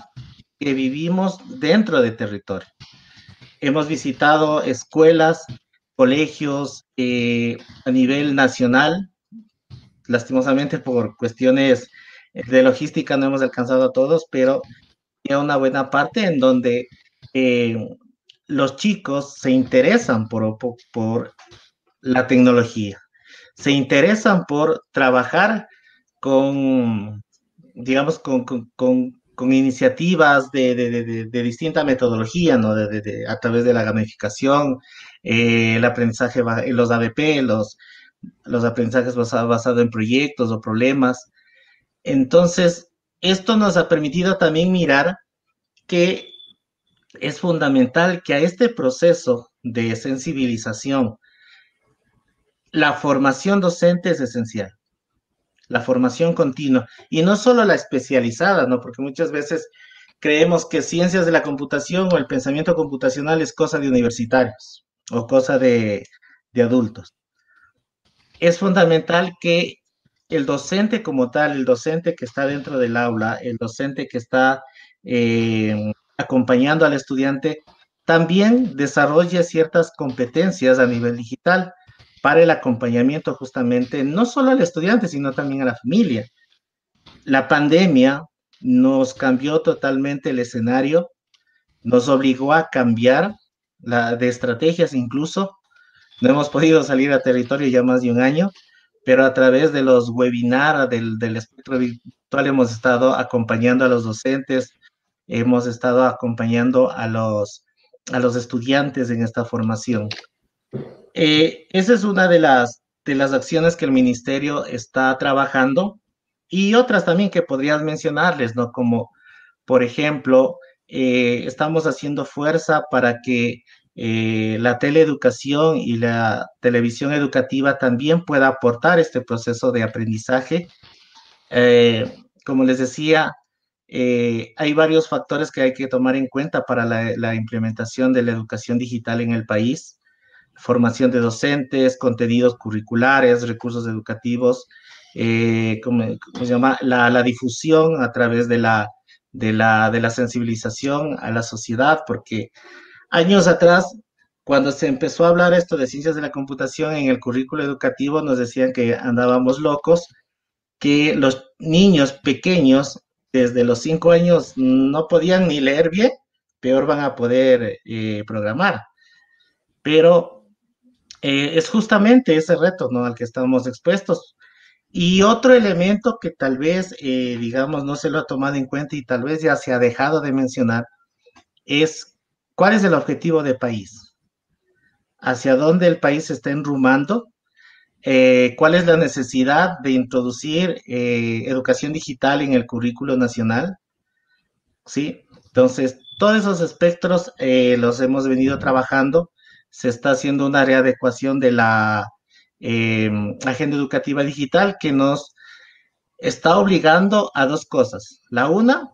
que vivimos dentro de territorio. Hemos visitado escuelas, colegios eh, a nivel nacional. Lastimosamente por cuestiones de logística no hemos alcanzado a todos, pero hay una buena parte en donde eh, los chicos se interesan por, por la tecnología, se interesan por trabajar con, digamos, con, iniciativas de, distinta metodología, ¿no? a través de la gamificación, eh, el aprendizaje, los ABP, los, los aprendizajes basados en proyectos o problemas. Entonces, esto nos ha permitido también mirar que es fundamental que a este proceso de sensibilización, la formación docente es esencial, la formación continua, y no solo la especializada, ¿no? Porque muchas veces creemos que ciencias de la computación o el pensamiento computacional es cosa de universitarios o cosa de, adultos. Es fundamental que el docente como tal, el docente que está dentro del aula, el docente que está eh, acompañando al estudiante, también desarrolle ciertas competencias a nivel digital para el acompañamiento justamente, no solo al estudiante, sino también a la familia. La pandemia nos cambió totalmente el escenario, nos obligó a cambiar la, de estrategias incluso. No hemos podido salir a territorio ya más de un año, pero a través de los webinars del, del espectro virtual hemos estado acompañando a los docentes, hemos estado acompañando a los, a los estudiantes en esta formación. Eh, esa es una de las, de las acciones que el ministerio está trabajando y otras también que podrías mencionarles, ¿no? Como, por ejemplo, eh, estamos haciendo fuerza para que eh, la teleeducación y la televisión educativa también pueda aportar este proceso de aprendizaje. como les decía, hay varios factores que hay que tomar en cuenta para la, implementación de la educación digital en el país. Formación de docentes, contenidos curriculares, recursos educativos, eh, ¿cómo, se llama? La, difusión a través de la, de, la, de la sensibilización a la sociedad, porque años atrás, cuando se empezó a hablar esto de ciencias de la computación en el currículo educativo, nos decían que andábamos locos, que los niños pequeños desde los cinco años no podían ni leer bien, peor van a poder eh, programar. Pero eh, es justamente ese reto ¿no? al que estamos expuestos. Y otro elemento que tal vez, eh, digamos, no se lo ha tomado en cuenta y tal vez ya se ha dejado de mencionar, es cuál es el objetivo de país, hacia dónde el país se está enrumando eh, cuál es la necesidad de introducir educación digital en el currículo nacional. ¿Sí? Entonces, todos esos espectros los hemos venido trabajando. Se está haciendo una readecuación de la agenda educativa digital que nos está obligando a dos cosas. La una,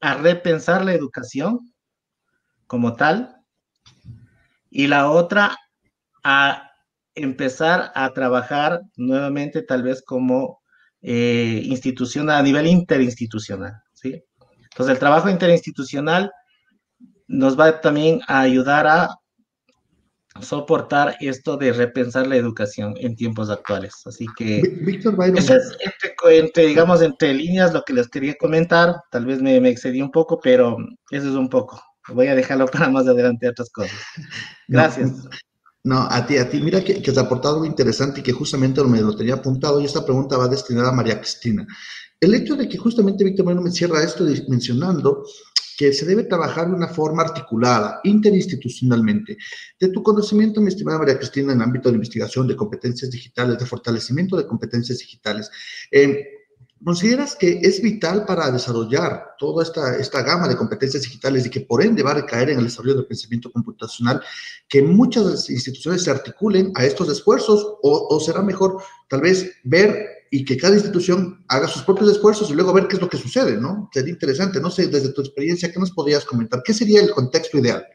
a repensar la educación como tal. Y la otra, a empezar a trabajar nuevamente tal vez como eh, institucional, a nivel interinstitucional, ¿sí? Entonces el trabajo interinstitucional nos va también a ayudar a soportar esto de repensar la educación en tiempos actuales. Así que Víctor eso es entre, digamos, entre líneas lo que les quería comentar. Tal vez me, me, excedí un poco, pero eso es un poco. Voy a dejarlo [laughs] para más adelante otras cosas. [laughs] Gracias. No, a ti, a ti, mira que, que has aportado algo interesante y que justamente me lo tenía apuntado y esta pregunta va destinada a María Cristina. El hecho de que justamente Víctor Bueno me cierra esto mencionando que se debe trabajar de una forma articulada, interinstitucionalmente. De tu conocimiento, mi estimada María Cristina, en el ámbito de investigación de competencias digitales, de fortalecimiento de competencias digitales, eh, ¿Consideras que es vital para desarrollar toda esta, esta gama de competencias digitales y que por ende va a recaer en el desarrollo del pensamiento computacional, que muchas instituciones se articulen a estos esfuerzos o, será mejor tal vez ver y que cada institución haga sus propios esfuerzos y luego ver qué es lo que sucede, ¿no? Sería interesante, no sé, desde tu experiencia, ¿qué nos podrías comentar? ¿Qué sería el contexto ideal?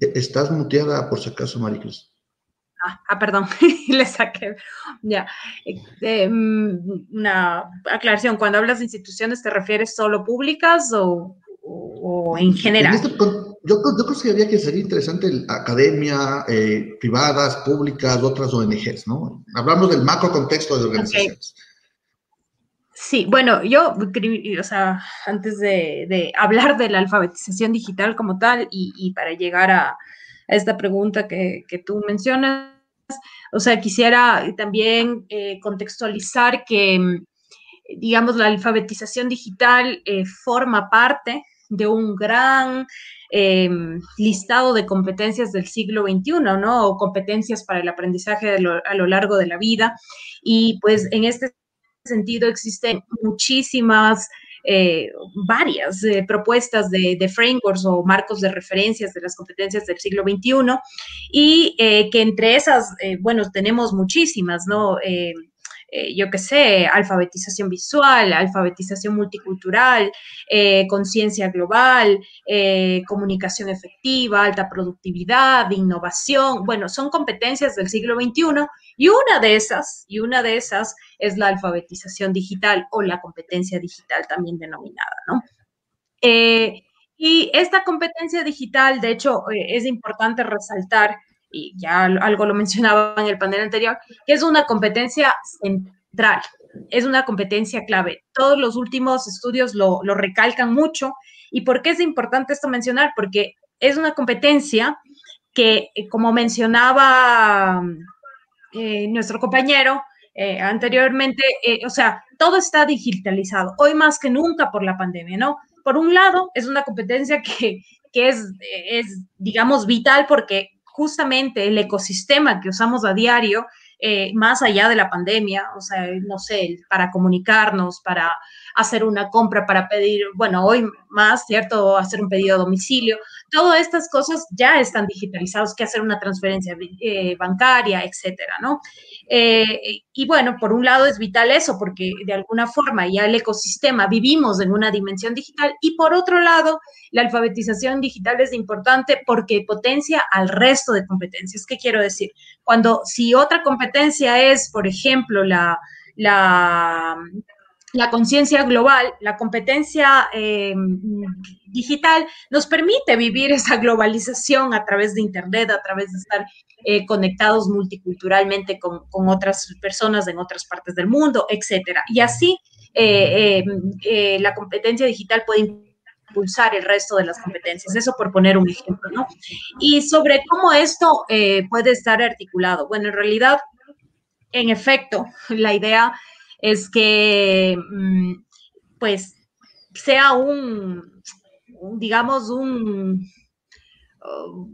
E, estás muteada por si acaso, Maricruz. Ah, ah, perdón, [laughs] le saqué. Ya. Eh, mm, una aclaración, cuando hablas de instituciones, ¿te refieres solo públicas o, en general? Este yo, yo, que sería interesante academia, eh, privadas, públicas, otras ONGs, ¿no? Hablamos del macro contexto de organizaciones. Sí, bueno, yo, o sea, antes de, hablar de la alfabetización digital como tal y para llegar a, esta pregunta que, tú mencionas, O sea, quisiera también eh, contextualizar que, digamos, la alfabetización digital eh, forma parte de un gran em, listado de competencias del siglo XXI, ¿no? O competencias para el aprendizaje a lo largo de la vida. Y pues en este sentido existen muchísimas eh, varias eh, propuestas de, frameworks o marcos de referencias de las competencias del siglo XXI y eh, que entre esas, bueno, tenemos muchísimas, ¿no? Yo qué sé, alfabetización visual, alfabetización multicultural, conciencia global, comunicación efectiva, alta productividad, innovación. Bueno, son competencias del siglo XXI y una de esas, y una de esas es la alfabetización digital o la competencia digital también denominada, ¿no? Eh, y esta competencia digital, de hecho, eh, es importante resaltar, y ya algo lo mencionaba en el panel anterior, que es una competencia central, es una competencia clave. Todos los últimos estudios lo, lo recalcan mucho. ¿Y por qué es importante esto mencionar? Porque es una competencia que, eh, como mencionaba eh, nuestro compañero eh, anteriormente, o sea, todo está digitalizado, hoy más que nunca por la pandemia, ¿no? Por un lado, es una competencia que, que es, es, digamos, vital porque justamente el ecosistema que usamos a diario, más allá de la pandemia, o sea, no sé, para comunicarnos, para hacer una compra, para pedir, bueno, hoy más, ¿cierto? Hacer un pedido a domicilio, Todas estas cosas ya están digitalizadas, que hacer una transferencia eh, bancaria, etcétera, ¿no? Eh, y bueno, por un lado es vital eso, porque de alguna forma ya el ecosistema vivimos en una dimensión digital, y por otro lado, la alfabetización digital es importante porque potencia al resto de competencias. ¿Qué quiero decir? Cuando si otra competencia es, por ejemplo, la, la la conciencia global, la competencia eh, digital, nos permite vivir esa globalización a través de Internet, a través de estar eh, conectados multiculturalmente con, otras personas en otras partes del mundo, etcétera. Y así eh, la competencia digital puede impulsar el resto de las competencias. Eso por poner un ejemplo, ¿no? Y sobre cómo esto puede estar articulado. Bueno, en realidad, en efecto, la idea es que, mm, pues, sea un, digamos, un, uh,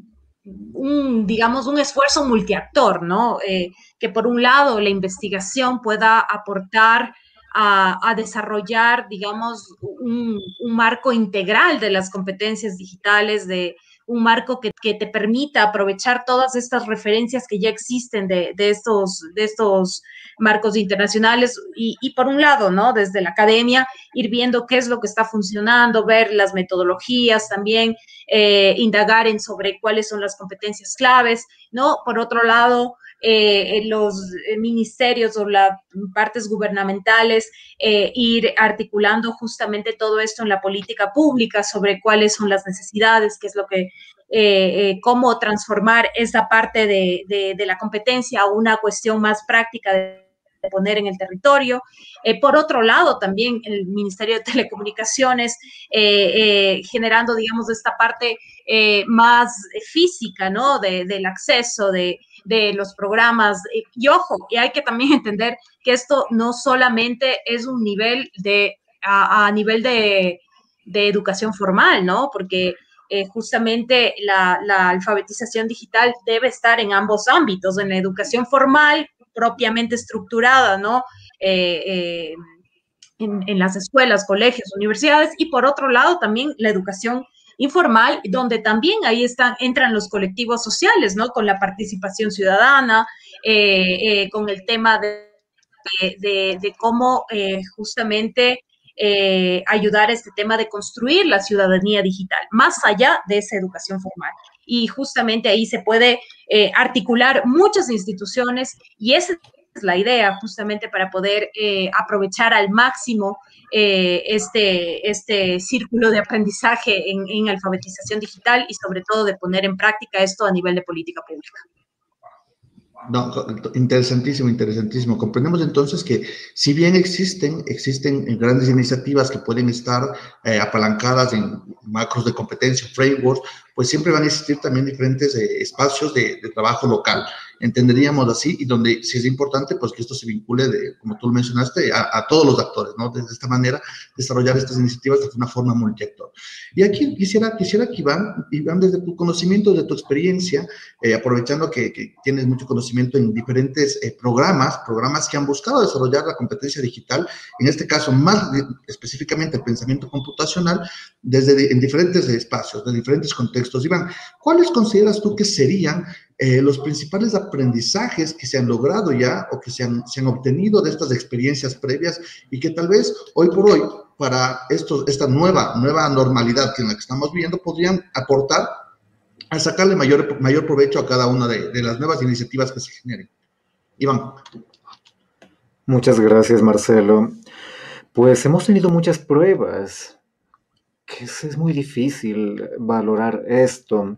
un, digamos, un esfuerzo multiactor, ¿no? Eh, que por un lado la investigación pueda aportar a, desarrollar, digamos, un, un, marco integral de las competencias digitales, de, un marco que, te permita aprovechar todas estas referencias que ya existen de, estos, de estos marcos internacionales y, por un lado, ¿no? Desde la academia, ir viendo qué es lo que está funcionando, ver las metodologías también, eh, indagar en sobre cuáles son las competencias claves, ¿no? Por otro lado, eh, los eh, ministerios o las partes gubernamentales eh, ir articulando justamente todo esto en la política pública sobre cuáles son las necesidades, qué es lo que, cómo transformar esa parte de, de, la competencia a una cuestión más práctica de poner en el territorio. por otro lado, también el Ministerio de Telecomunicaciones generando, digamos, esta parte más física, ¿no? del acceso, de, de los programas. Y ojo, y hay que también [laughs] entender que esto no solamente es un nivel de, a, nivel de, educación formal, ¿no? Porque eh, justamente la, alfabetización digital debe estar en ambos ámbitos, en la educación formal propiamente estructurada, ¿no? Eh, eh, en, las escuelas, colegios, universidades, y por otro lado también la educación informal, donde también ahí están, entran los colectivos sociales, ¿no? Con la participación ciudadana, eh, eh, con el tema de, de, cómo eh, justamente ayudar a este tema de construir la ciudadanía digital, más allá de esa educación formal. Y justamente ahí se puede articular muchas instituciones y esa es la idea justamente para poder aprovechar al máximo eh, este, este círculo de aprendizaje en, alfabetización digital y sobre todo de poner en práctica esto a nivel de política pública. No, interesantísimo, interesantísimo. Comprendemos entonces que si bien existen, existen grandes iniciativas que pueden estar eh, apalancadas en macros de competencia, frameworks, pues siempre van a existir también diferentes eh, espacios de, trabajo local, entenderíamos así, y donde si es importante, pues que esto se vincule, de, como tú mencionaste, a, todos los actores, ¿no? De esta manera, desarrollar estas iniciativas de una forma multiactor. Y aquí quisiera, quisiera que Iván, Iván, desde tu conocimiento, de tu experiencia, eh, aprovechando que, que, tienes mucho conocimiento en diferentes eh, programas, programas que han buscado desarrollar la competencia digital, en este caso más específicamente el pensamiento computacional, desde en diferentes espacios, de diferentes contextos. Iván, ¿cuáles consideras tú que serían eh, los principales aprendizajes que se han logrado ya o que se han, se han obtenido de estas experiencias previas y que tal vez hoy por hoy, para esto, esta nueva, nueva normalidad que en la que estamos viviendo, podrían aportar a sacarle mayor, mayor provecho a cada una de, de las nuevas iniciativas que se generen? Iván. Muchas gracias, Marcelo. Pues hemos tenido muchas pruebas, que es, muy difícil valorar esto.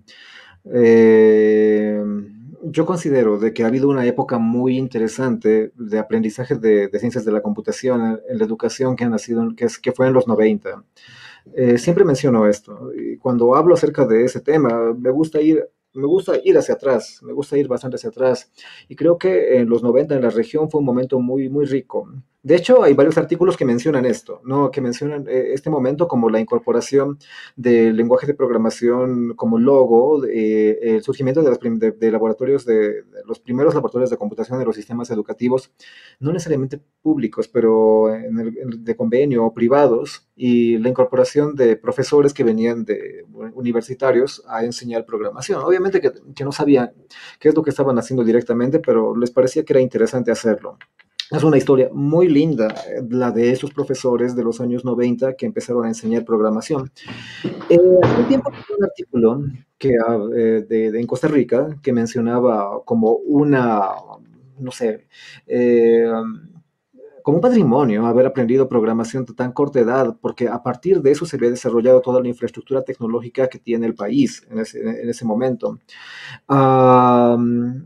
Eh, yo considero de que ha habido una época muy interesante de aprendizaje de, ciencias de la computación en, la educación que ha nacido, que, es, que fue en los 90. Eh, siempre menciono esto. Y cuando hablo acerca de ese tema, me gusta ir me gusta ir hacia atrás, me gusta ir bastante hacia atrás. Y creo que en los 90 en la región fue un momento muy, muy rico. De hecho, hay varios artículos que mencionan esto, ¿no? que mencionan eh, este momento como la incorporación del lenguaje de programación como logo, eh, el surgimiento de, de, laboratorios, de, los primeros laboratorios de computación de los sistemas educativos, no necesariamente públicos, pero de convenio o privados, y la incorporación de profesores que venían de universitarios a enseñar programación. Obviamente que, que no sabían qué es lo que estaban haciendo directamente, pero les parecía que era interesante hacerlo. Es una historia muy linda, la de esos profesores de los años 90 que empezaron a enseñar programación. Eh, hace un tiempo un artículo que, ah, eh, de, en Costa Rica que mencionaba como una, no sé, eh, como patrimonio haber aprendido programación a tan corta edad, porque a partir de eso se había desarrollado toda la infraestructura tecnológica que tiene el país en ese, momento.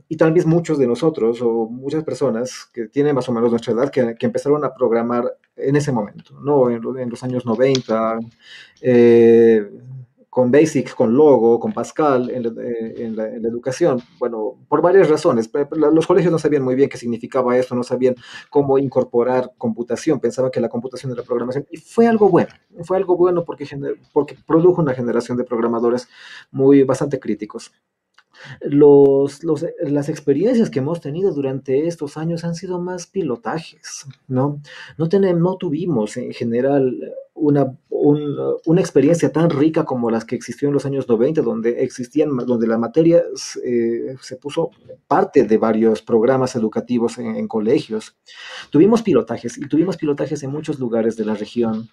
y tal vez muchos de nosotros o muchas personas que tienen más o menos nuestra edad que, empezaron a programar en ese momento, ¿no? En, los años 90, eh, con Basic, con Logo, con Pascal en la, educación. Bueno, por varias razones. Los colegios no sabían muy bien qué significaba eso, no sabían cómo incorporar computación, pensaban que la computación era programación. Y fue algo bueno, fue algo bueno porque, porque produjo una generación de programadores muy bastante críticos. Los, las experiencias que hemos tenido durante estos años han sido más pilotajes, ¿no? No, tenemos, no tuvimos en general una, una experiencia tan rica como las que existió en los años 90, donde existían, donde la materia eh, se puso parte de varios programas educativos en, colegios. Tuvimos pilotajes y tuvimos pilotajes en muchos lugares de la región.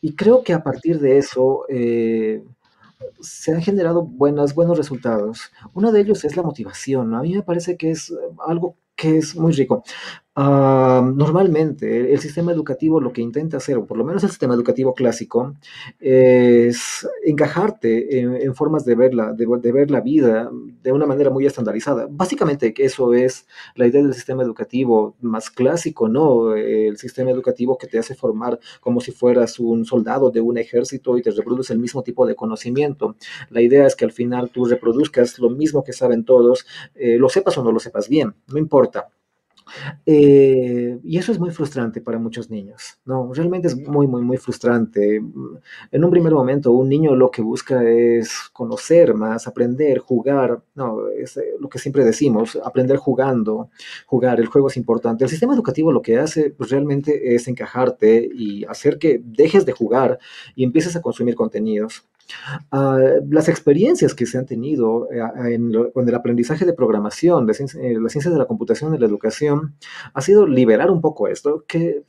y creo que a partir de eso, eh, se han generado buenas, buenos resultados. Uno de ellos es la motivación. A mí me parece que es algo que es muy rico. Ah, normalmente el sistema educativo lo que intenta hacer, o por lo menos el sistema educativo clásico, es encajarte en, formas de ver, la, de, ver la vida de una manera muy estandarizada. Básicamente eso es la idea del sistema educativo más clásico, ¿no? El sistema educativo que te hace formar como si fueras un soldado de un ejército y te reproduce el mismo tipo de conocimiento. La idea es que al final tú reproduzcas lo mismo que saben todos, eh, lo sepas o no lo sepas bien, no importa. Eh, y eso es muy frustrante para muchos niños, ¿no? Realmente es muy, muy, muy frustrante. En un primer momento, un niño lo que busca es conocer más, aprender, jugar, ¿no? Es eh, lo que siempre decimos, aprender jugando, jugar, el juego es importante. El sistema educativo lo que hace pues, realmente es encajarte y hacer que dejes de jugar y empieces a consumir contenidos. Ah, las experiencias que se han tenido eh, en con el aprendizaje de programación, de eh, las ciencias de la computación en la educación, ha sido liberar un poco esto, que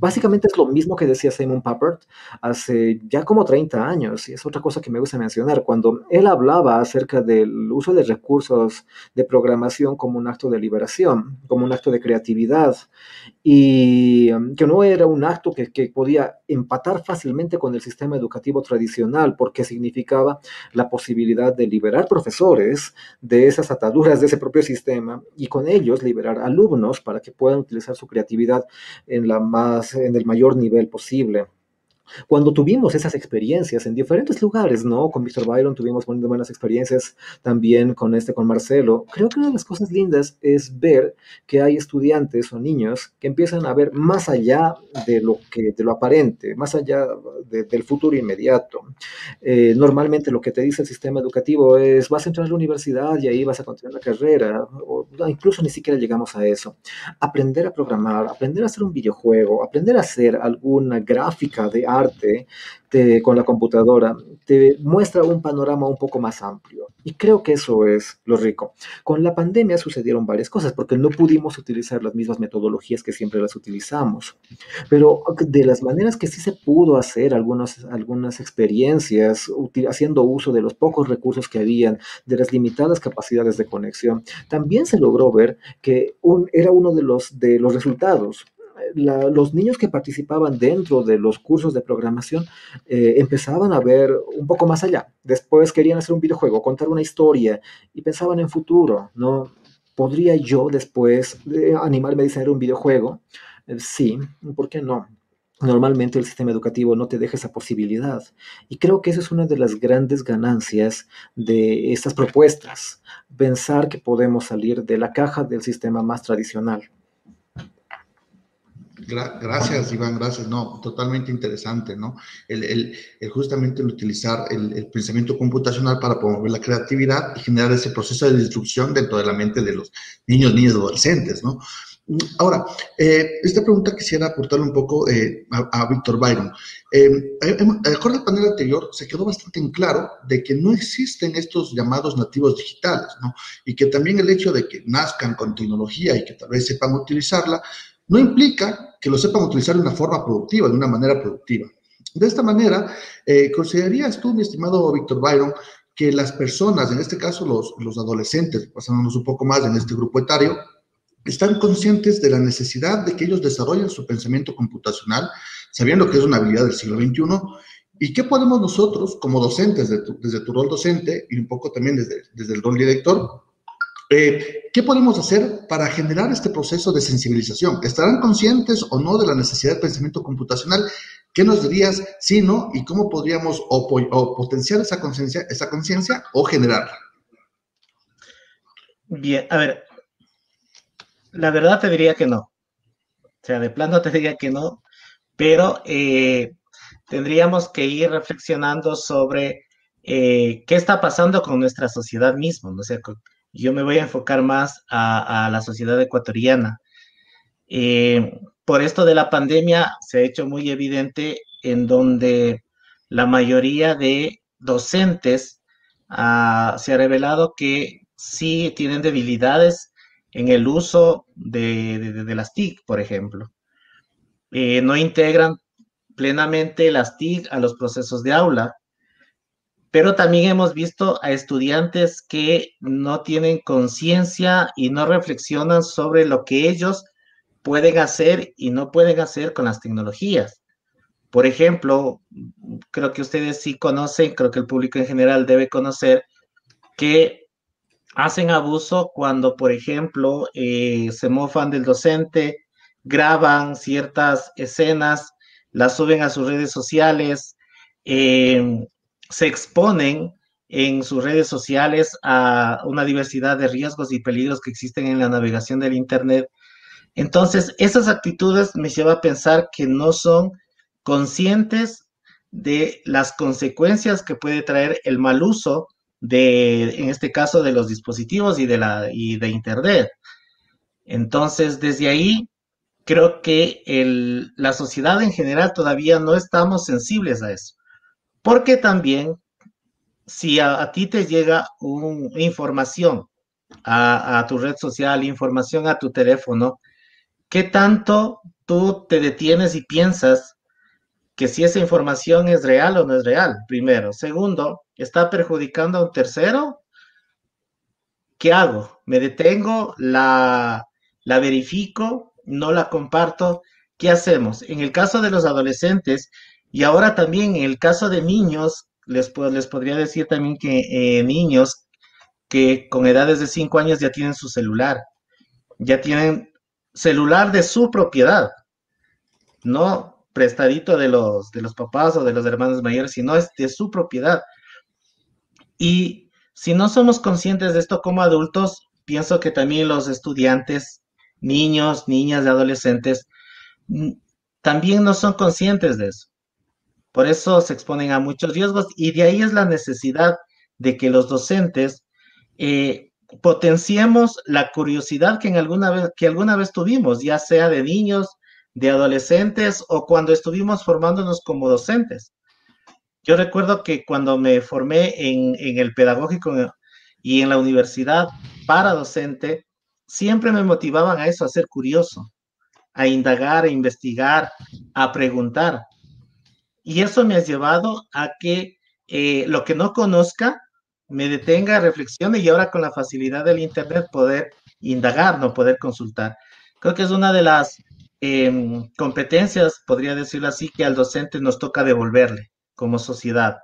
Básicamente es lo mismo que decía Simon Papert hace ya como 30 años, y es otra cosa que me gusta mencionar, cuando él hablaba acerca del uso de recursos de programación como un acto de liberación, como un acto de creatividad, y um, que no era un acto que, que podía empatar fácilmente con el sistema educativo tradicional, porque significaba la posibilidad de liberar profesores de esas ataduras de ese propio sistema y con ellos liberar alumnos para que puedan utilizar su creatividad en la más en el mayor nivel posible. Cuando tuvimos esas experiencias en diferentes lugares, ¿no? Con Víctor Byron tuvimos buenas experiencias también con este, con Marcelo. Creo que una de las cosas lindas es ver que hay estudiantes o niños que empiezan a ver más allá de lo que, de lo aparente, más allá del futuro inmediato. Eh, normalmente lo que te dice el sistema educativo es vas a entrar a la universidad y ahí vas a continuar la carrera, o incluso ni siquiera llegamos a eso. Aprender a programar, aprender a hacer un videojuego, aprender a hacer alguna gráfica de arte con la computadora, te muestra un panorama un poco más amplio. Y creo que eso es lo rico. Con la pandemia sucedieron varias cosas porque no pudimos utilizar las mismas metodologías que siempre las utilizamos. Pero de las maneras que sí se pudo hacer algunos, algunas experiencias haciendo uso de los pocos recursos que habían, de las limitadas capacidades de conexión, también se logró ver que era uno de los, de los resultados los niños que participaban dentro de los cursos de programación eh, empezaban a ver un poco más allá. Después querían hacer un videojuego, contar una historia y pensaban en futuro, ¿no? ¿Podría yo después eh, animarme a diseñar un videojuego? Eh, sí, ¿por qué no? Normalmente el sistema educativo no te deja esa posibilidad. Y creo que esa es una de las grandes ganancias de estas propuestas, pensar que podemos salir de la caja del sistema más tradicional. Gracias, Iván, gracias. No, totalmente interesante, ¿no? El, justamente el utilizar el, pensamiento computacional para promover la creatividad y generar ese proceso de destrucción dentro de la mente de los niños, niños y adolescentes, ¿no? Ahora, eh, esta pregunta quisiera aportarle un poco eh, a, Víctor Byron. Eh, de acuerdo al panel anterior, se quedó bastante en claro de que no existen estos llamados nativos digitales, ¿no? Y que también el hecho de que nazcan con tecnología y que tal vez sepan utilizarla, no implica que lo sepan utilizar de una forma productiva, de una manera productiva. De esta manera, eh, ¿considerarías tú, mi estimado Víctor Byron, que las personas, en este caso los, los adolescentes, pasándonos un poco más en este grupo etario, están conscientes de la necesidad de que ellos desarrollen su pensamiento computacional, sabiendo que es una habilidad del siglo XXI, y qué podemos nosotros, como docentes, desde tu, rol docente y un poco también desde, desde el rol director, eh, ¿Qué podemos hacer para generar este proceso de sensibilización? ¿Estarán conscientes o no de la necesidad de pensamiento computacional? ¿Qué nos dirías si no y cómo podríamos potenciar esa conciencia esa conciencia o generarla? Bien, a ver, la verdad te diría que no. O sea, de plano te diría que no, pero eh, tendríamos que ir reflexionando sobre eh, qué está pasando con nuestra sociedad misma, ¿no? O sea, yo me voy a enfocar más a, la sociedad ecuatoriana. Eh, por esto de la pandemia se ha hecho muy evidente en donde la mayoría de docentes ah, se ha revelado que sí tienen debilidades en el uso de, las TIC, por ejemplo. Eh, no integran plenamente las TIC a los procesos de aula pero también hemos visto a estudiantes que no tienen conciencia y no reflexionan sobre lo que ellos pueden hacer y no pueden hacer con las tecnologías. Por ejemplo, creo que ustedes sí conocen, creo que el público en general debe conocer que hacen abuso cuando, por ejemplo, eh, se mofan del docente, graban ciertas escenas, las suben a sus redes sociales, eh, se exponen en sus redes sociales a una diversidad de riesgos y peligros que existen en la navegación del Internet. Entonces, esas actitudes me llevan a pensar que no son conscientes de las consecuencias que puede traer el mal uso de, en este caso, de los dispositivos y de, la, y de Internet. Entonces, desde ahí, creo que el, la sociedad en general todavía no estamos sensibles a eso. Porque también, si a, ti te llega información a, tu red social, información a tu teléfono, ¿qué tanto tú te detienes y piensas que si esa información es real o no es real? Primero. Segundo, ¿está perjudicando a un tercero? ¿Qué hago? ¿Me detengo? ¿La, la verifico? ¿No la comparto? ¿Qué hacemos? En el caso de los adolescentes, y ahora también en el caso de niños, les, les podría decir también que eh, niños que con edades de 5 años ya tienen su celular, ya tienen celular de su propiedad, no prestadito de los, de los papás o de los hermanos mayores, sino es de su propiedad. Y si no somos conscientes de esto como adultos, pienso que también los estudiantes, niños, niñas, adolescentes, también no son conscientes de eso. Por eso se exponen a muchos riesgos y de ahí es la necesidad de que los docentes eh, potenciemos la curiosidad que, en alguna vez, que alguna vez tuvimos, ya sea de niños, de adolescentes o cuando estuvimos formándonos como docentes. Yo recuerdo que cuando me formé en, en el pedagógico y en la universidad para docente, siempre me motivaban a eso, a ser curioso, a indagar, a investigar, a preguntar. Y eso me ha llevado a que eh, lo que no conozca me detenga, reflexione y ahora con la facilidad del Internet poder indagar, no poder consultar. Creo que es una de las em, competencias, podría decirlo así, que al docente nos toca devolverle como sociedad.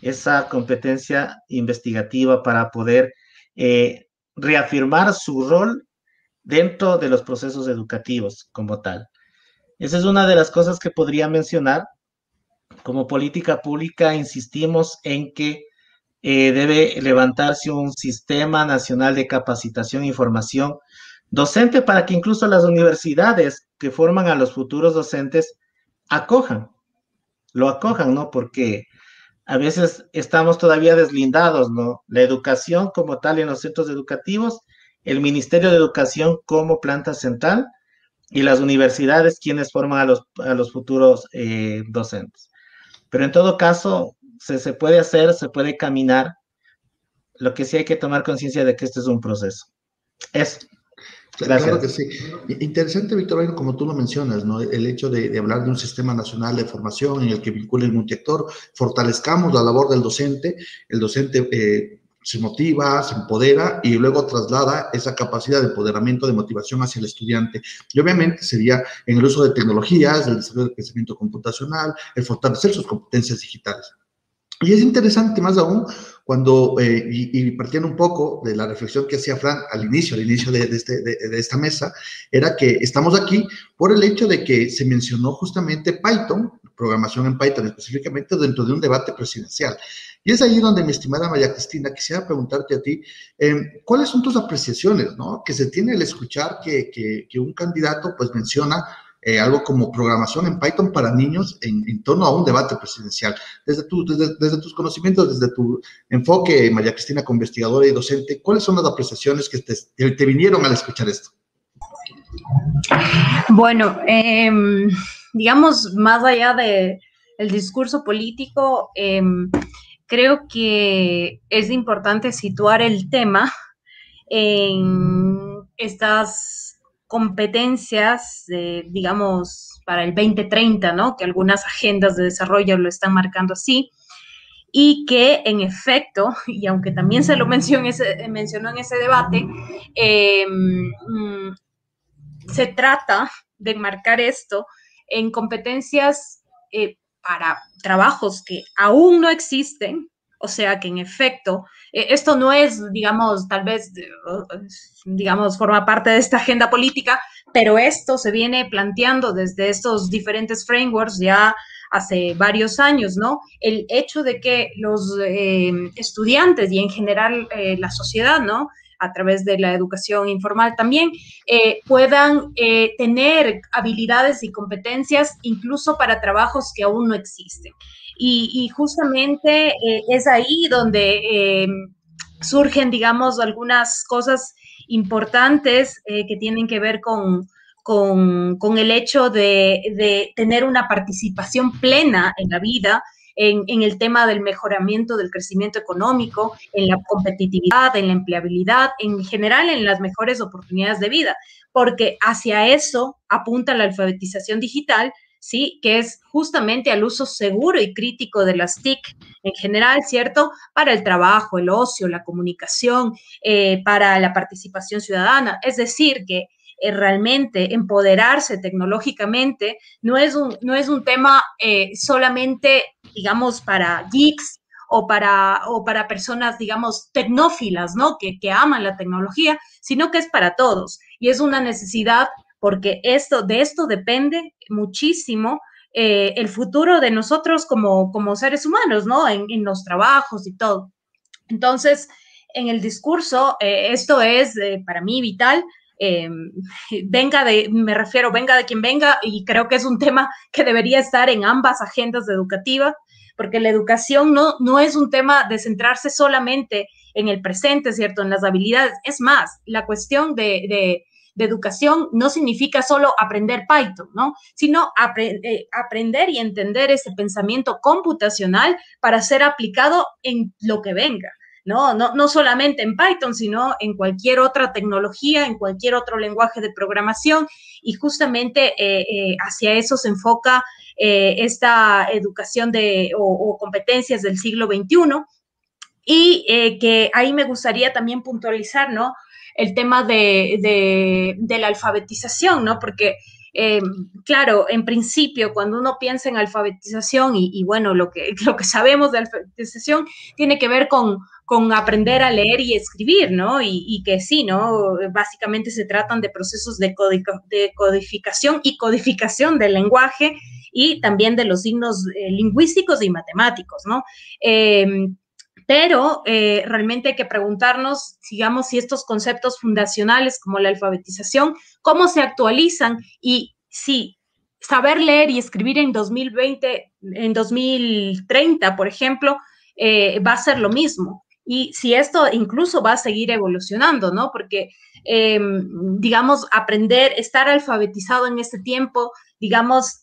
Esa competencia investigativa para poder eh, reafirmar su rol dentro de los procesos educativos como tal. Esa es una de las cosas que podría mencionar. Como política pública insistimos en que eh, debe levantarse un sistema nacional de capacitación e información docente para que incluso las universidades que forman a los futuros docentes acojan, lo acojan, ¿no? Porque a veces estamos todavía deslindados, ¿no? La educación como tal en los centros educativos, el Ministerio de Educación como planta central y las universidades quienes forman a los, a los futuros eh, docentes. Pero en todo caso, se, se puede hacer, se puede caminar. Lo que sí hay que tomar conciencia de que este es un proceso. Es Claro que sí. Interesante, Víctor, como tú lo mencionas, ¿no? El hecho de, hablar de un sistema nacional de formación en el que vincule el multiactor, fortalezcamos la labor del docente, el docente eh, se motiva, se empodera y luego traslada esa capacidad de empoderamiento, de motivación hacia el estudiante. Y obviamente sería en el uso de tecnologías, el desarrollo del pensamiento computacional, el fortalecer sus competencias digitales. Y es interesante más aún cuando, eh, y, partiendo un poco de la reflexión que hacía Fran al inicio, al inicio de, este, de, esta mesa, era que estamos aquí por el hecho de que se mencionó justamente Python, programación en Python específicamente, dentro de un debate presidencial. Y es ahí donde, mi estimada María Cristina, quisiera preguntarte a ti, eh, ¿cuáles son tus apreciaciones, no? Que se tiene el escuchar que, que, un candidato, pues, menciona eh, algo como programación en Python para niños en, torno a un debate presidencial. Desde, tu, desde, tus conocimientos, desde tu enfoque, María Cristina, como investigadora y docente, ¿cuáles son las apreciaciones que te, vinieron al escuchar esto? Bueno, em, digamos, más allá del el discurso político, em, creo que es importante situar el tema en estas competencias, digamos, para el 2030, ¿no? Que algunas agendas de desarrollo lo están marcando así, y que en efecto, y aunque también se lo mencionó, mencionó en ese debate, em, mm, se trata de marcar esto en competencias eh, para trabajos que aún no existen, o sea que en efecto, eh, esto no es, digamos, tal vez, digamos, forma parte de esta agenda política, pero esto se viene planteando desde estos diferentes frameworks ya hace varios años, ¿no? El hecho de que los eh, estudiantes y en general eh, la sociedad, ¿no? A través de la educación informal también, puedan tener habilidades y competencias incluso para trabajos que aún no existen. Y, justamente eh, es ahí donde eh, surgen, digamos, algunas cosas importantes eh, que tienen que ver con, con, el hecho de, tener una participación plena en la vida, en, el tema del mejoramiento del crecimiento económico, en la competitividad, en la empleabilidad, en general en las mejores oportunidades de vida, porque hacia eso apunta la alfabetización digital ¿sí? Que es justamente al uso seguro y crítico de las TIC en general, ¿cierto? Para el trabajo, el ocio, la comunicación, eh, para la participación ciudadana. Es decir, que eh, realmente empoderarse tecnológicamente no es un, no es un tema eh, solamente, digamos, para geeks o para, o para personas, digamos, tecnófilas, ¿no? Que, que aman la tecnología, sino que es para todos. Y es una necesidad porque esto, de esto depende muchísimo el futuro de nosotros como, como seres humanos, ¿no? En, en los trabajos y todo. Entonces, en el discurso, esto es para mí vital eh, [laughs] venga de, me refiero, venga de quien venga, y creo que es un tema que debería estar en ambas agendas educativas, porque la educación no, no es un tema de centrarse solamente en el presente, ¿cierto? En las habilidades. Es más, la cuestión de, de, educación no significa solo aprender Python, ¿no? Sino eh, aprender y entender ese pensamiento computacional para ser aplicado en lo que venga. ¿No? No, solamente en Python, sino en cualquier otra tecnología, en cualquier otro lenguaje de programación, y justamente eh, eh, hacia eso se enfoca eh, esta educación de, o, competencias del siglo XXI, y que ahí me gustaría también puntualizar, ¿no? El tema de, de la alfabetización, ¿no? Porque eh, claro, en principio, cuando uno piensa en alfabetización y, bueno, lo que, [laughs] lo que sabemos de alfabetización tiene que ver con, con aprender a leer y escribir, ¿no? Y, que sí, ¿no? Básicamente se tratan de procesos de, codificación y codificación del lenguaje y también de los signos eh, lingüísticos y matemáticos, ¿no? Em, pero eh, realmente hay que preguntarnos, digamos, si estos conceptos fundacionales como la alfabetización, cómo se actualizan y si saber leer y escribir en 2020, en 2030, por ejemplo, eh, va a ser lo mismo. Y si esto incluso va a seguir evolucionando, ¿no? Porque, em, digamos, aprender, estar alfabetizado en este tiempo digamos,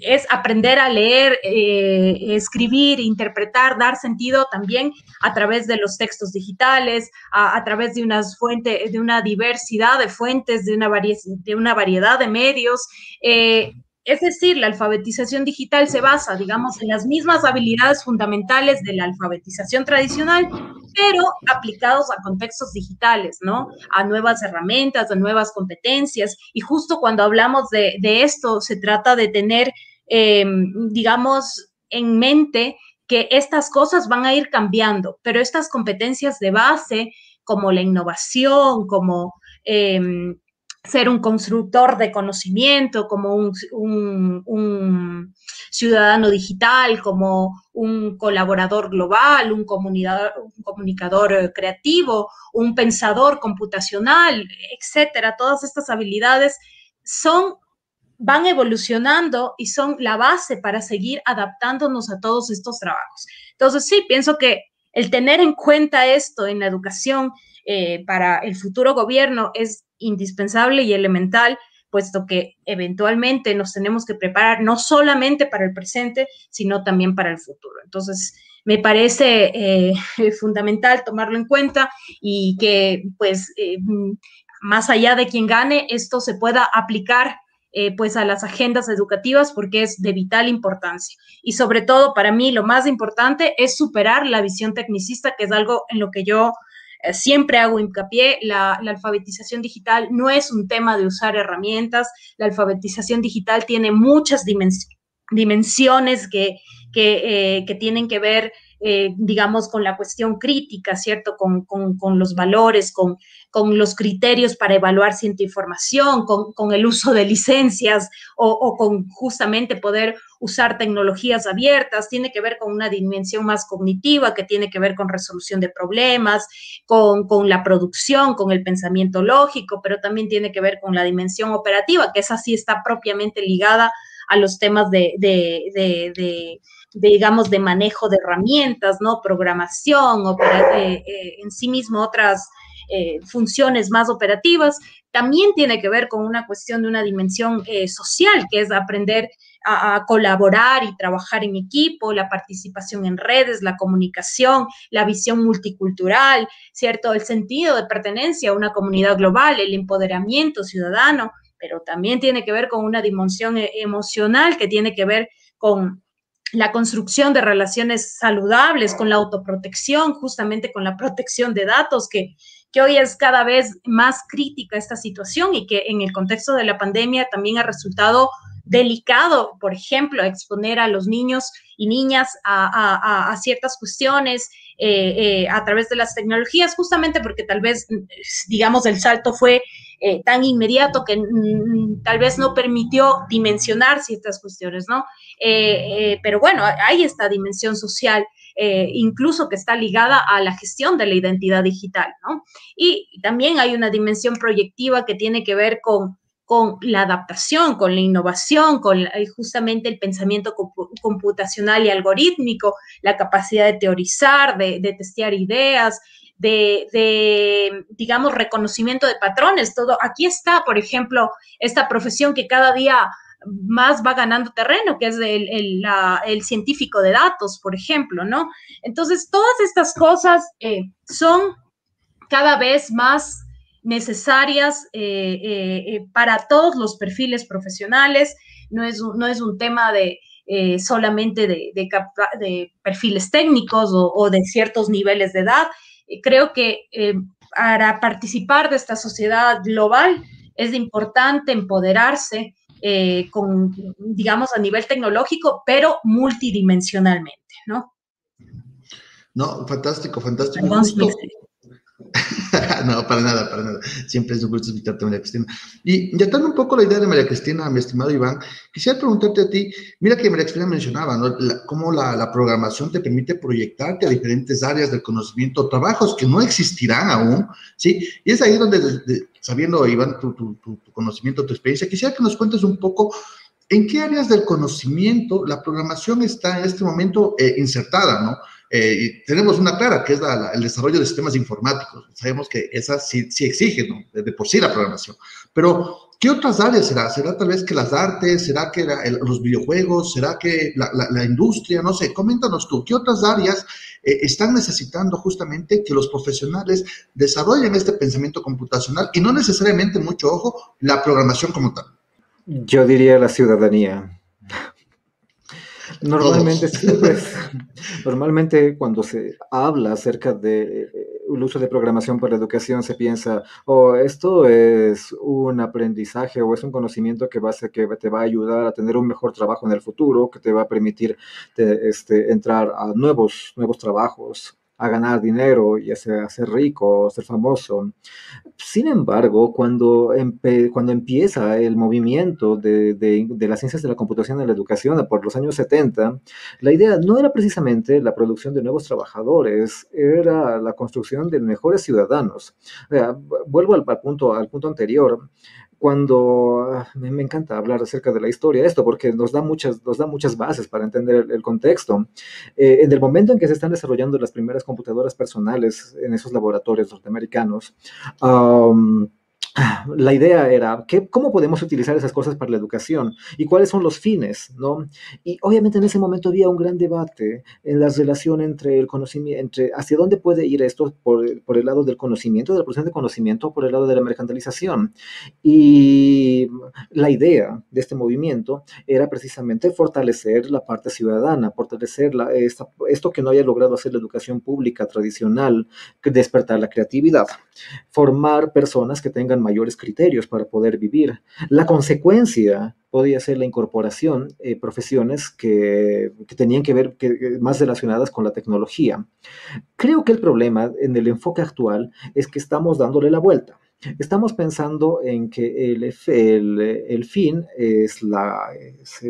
es aprender a leer, eh, escribir, interpretar, dar sentido también a través de los textos digitales, a, través de unas fuentes, de una diversidad de fuentes, de una, de una variedad de medios. Eh, es decir, la alfabetización digital se basa, digamos, en las mismas habilidades fundamentales de la alfabetización tradicional, pero aplicados a contextos digitales, ¿no? A nuevas herramientas, a nuevas competencias. Y justo cuando hablamos de, esto, se trata de tener, em, digamos, en mente que estas cosas van a ir cambiando, pero estas competencias de base, como la innovación, como... Em, ser un constructor de conocimiento, como un, ciudadano digital, como un colaborador global, un, un comunicador eh, creativo, un pensador computacional, etcétera. Todas estas habilidades son van evolucionando y son la base para seguir adaptándonos a todos estos trabajos. Entonces, sí, pienso que el tener en cuenta esto en la educación eh, para el futuro gobierno es indispensable y elemental, puesto que eventualmente nos tenemos que preparar no solamente para el presente, sino también para el futuro. Entonces, me parece eh, [laughs] fundamental tomarlo en cuenta y que, pues, eh, más allá de quien gane, esto se pueda aplicar pues a las agendas educativas porque es de vital importancia. Y sobre todo, para mí, lo más importante es superar la visión tecnicista, que es algo en lo que yo eh, siempre hago hincapié, la, alfabetización digital no es un tema de usar herramientas, la alfabetización digital tiene muchas dimensiones que, que, eh, tienen que ver eh, digamos, con la cuestión crítica, ¿cierto? Con, los valores, con, con, los criterios para evaluar cierta información, con, el uso de licencias o, con justamente poder usar tecnologías abiertas, tiene que ver con una dimensión más cognitiva, que tiene que ver con resolución de problemas, con, la producción, con el pensamiento lógico, pero también tiene que ver con la dimensión operativa, que esa sí está propiamente ligada a los temas de digamos, de manejo de herramientas, ¿no? Programación, eh, eh, en sí mismo otras eh, funciones más operativas, también tiene que ver con una cuestión de una dimensión social, que es aprender a, colaborar y trabajar en equipo, la participación en redes, la comunicación, la visión multicultural, ¿cierto? El sentido de pertenencia a una comunidad global, el empoderamiento ciudadano, pero también tiene que ver con una dimensión emocional que tiene que ver con la construcción de relaciones saludables, con la autoprotección, justamente con la protección de datos, que, que hoy es cada vez más crítica esta situación y que en el contexto de la pandemia también ha resultado delicado, por ejemplo, exponer a los niños y niñas a, ciertas cuestiones eh, eh, a través de las tecnologías, justamente porque tal vez, digamos, el salto fue eh, tan inmediato que tal vez no permitió dimensionar ciertas cuestiones, ¿no? Eh, pero bueno, hay esta dimensión social. incluso que está ligada a la gestión de la identidad digital, ¿no? Y también hay una dimensión proyectiva que tiene que ver con con la adaptación, con la innovación, con justamente el pensamiento computacional y algorítmico, la capacidad de teorizar, de, testear ideas, de, digamos, reconocimiento de patrones. Todo aquí está, por ejemplo, esta profesión que cada día más va ganando terreno, que es el, científico de datos, por ejemplo, ¿no? Entonces, todas estas cosas eh, son cada vez más necesarias eh, eh, para todos los perfiles profesionales. No es, no es un tema de solamente de, perfiles técnicos o, de ciertos niveles de edad. Creo que para participar de esta sociedad global es importante empoderarse con, digamos, a nivel tecnológico, pero multidimensionalmente, ¿no? No, fantástico, fantástico. [laughs] no, para nada, para nada. Siempre es un gusto invitarte, María Cristina. Y ya dando un poco la idea de María Cristina, mi estimado Iván, quisiera preguntarte a ti, mira que María Cristina mencionaba, ¿no? cómo la, programación te permite proyectarte a diferentes áreas del conocimiento, trabajos que no existirán aún, ¿sí? Y es ahí donde, sabiendo, Iván, tu, tu, tu, conocimiento, tu experiencia, quisiera que nos cuentes un poco ¿En qué áreas del conocimiento la programación está en este momento eh, insertada? ¿no? Eh, tenemos una clara, que es el desarrollo de sistemas informáticos. Sabemos que esa sí, sí exige, ¿no? de, por sí la programación. Pero, ¿qué otras áreas será? ¿Será tal vez que las artes? ¿Será que los videojuegos? ¿Será que la, industria? No sé, coméntanos tú, ¿qué otras áreas eh, están necesitando justamente que los profesionales desarrollen este pensamiento computacional y no necesariamente, mucho ojo, la programación como tal? Yo diría la ciudadanía. Normalmente, pues, [laughs] normalmente cuando se habla acerca del eh, uso de programación para la educación se piensa, oh, esto es un aprendizaje o es un conocimiento que, va a que te va a ayudar a tener un mejor trabajo en el futuro, que te va a permitir este, entrar a nuevos, nuevos trabajos a ganar dinero y a ser, rico, a ser famoso. Sin embargo, cuando, cuando empieza el movimiento de, de, las ciencias de la computación en la educación por los años 70, la idea no era precisamente la producción de nuevos trabajadores, era la construcción de mejores ciudadanos. vuelvo al, punto, al punto anterior cuando ah, me, encanta hablar acerca de la historia, esto porque nos da muchas, nos da muchas bases para entender el, contexto. Eh, en el momento en que se están desarrollando las primeras computadoras personales en esos laboratorios norteamericanos, la idea era que, cómo podemos utilizar esas cosas para la educación y cuáles son los fines, ¿no? Y obviamente en ese momento había un gran debate en la relación entre el conocimiento, entre hacia dónde puede ir esto por, el lado del conocimiento, de la producción de conocimiento, o por el lado de la mercantilización. Y la idea de este movimiento era precisamente fortalecer la parte ciudadana, fortalecer esto que no haya logrado hacer la educación pública tradicional, despertar la creatividad, formar personas que tengan mayores criterios para poder vivir. La consecuencia podía ser la incorporación de profesiones que, tenían que ver que, más relacionadas con la tecnología. Creo que el problema en el enfoque actual es que estamos dándole la vuelta. Estamos pensando en que el, el, fin es la, es,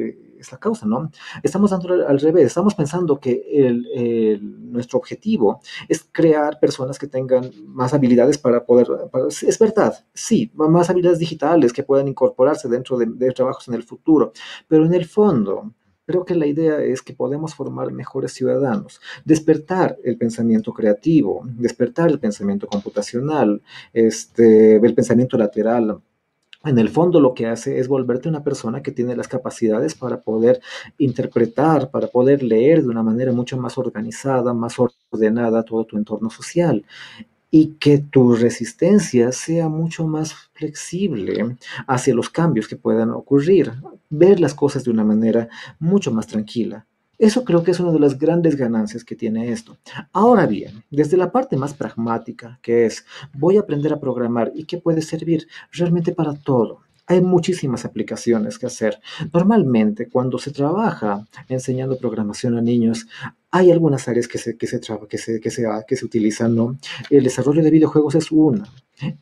la causa, ¿no? Estamos dando al revés, estamos pensando que nuestro objetivo es crear personas que tengan más habilidades para poder, es verdad, sí, más habilidades digitales que puedan incorporarse dentro de, de trabajos en el futuro, pero en el fondo Creo que la idea es que podemos formar mejores ciudadanos, despertar el pensamiento creativo, despertar el pensamiento computacional, este, el pensamiento lateral, en el fondo lo que hace es volverte una persona que tiene las capacidades para poder interpretar, para poder leer de una manera mucho más organizada, más ordenada todo tu entorno social y que tu resistencia sea mucho más flexible hacia los cambios que puedan ocurrir, ver las cosas de una manera mucho más tranquila. Eso creo que es una de las grandes ganancias que tiene esto. Ahora bien, desde la parte más pragmática, que es voy a aprender a programar y que puede servir realmente para todo, hay muchísimas aplicaciones que hacer. Normalmente, cuando se trabaja enseñando programación a niños, hay algunas áreas que se, que se, que se, que se, que utilizan, ¿no? El desarrollo de videojuegos es una.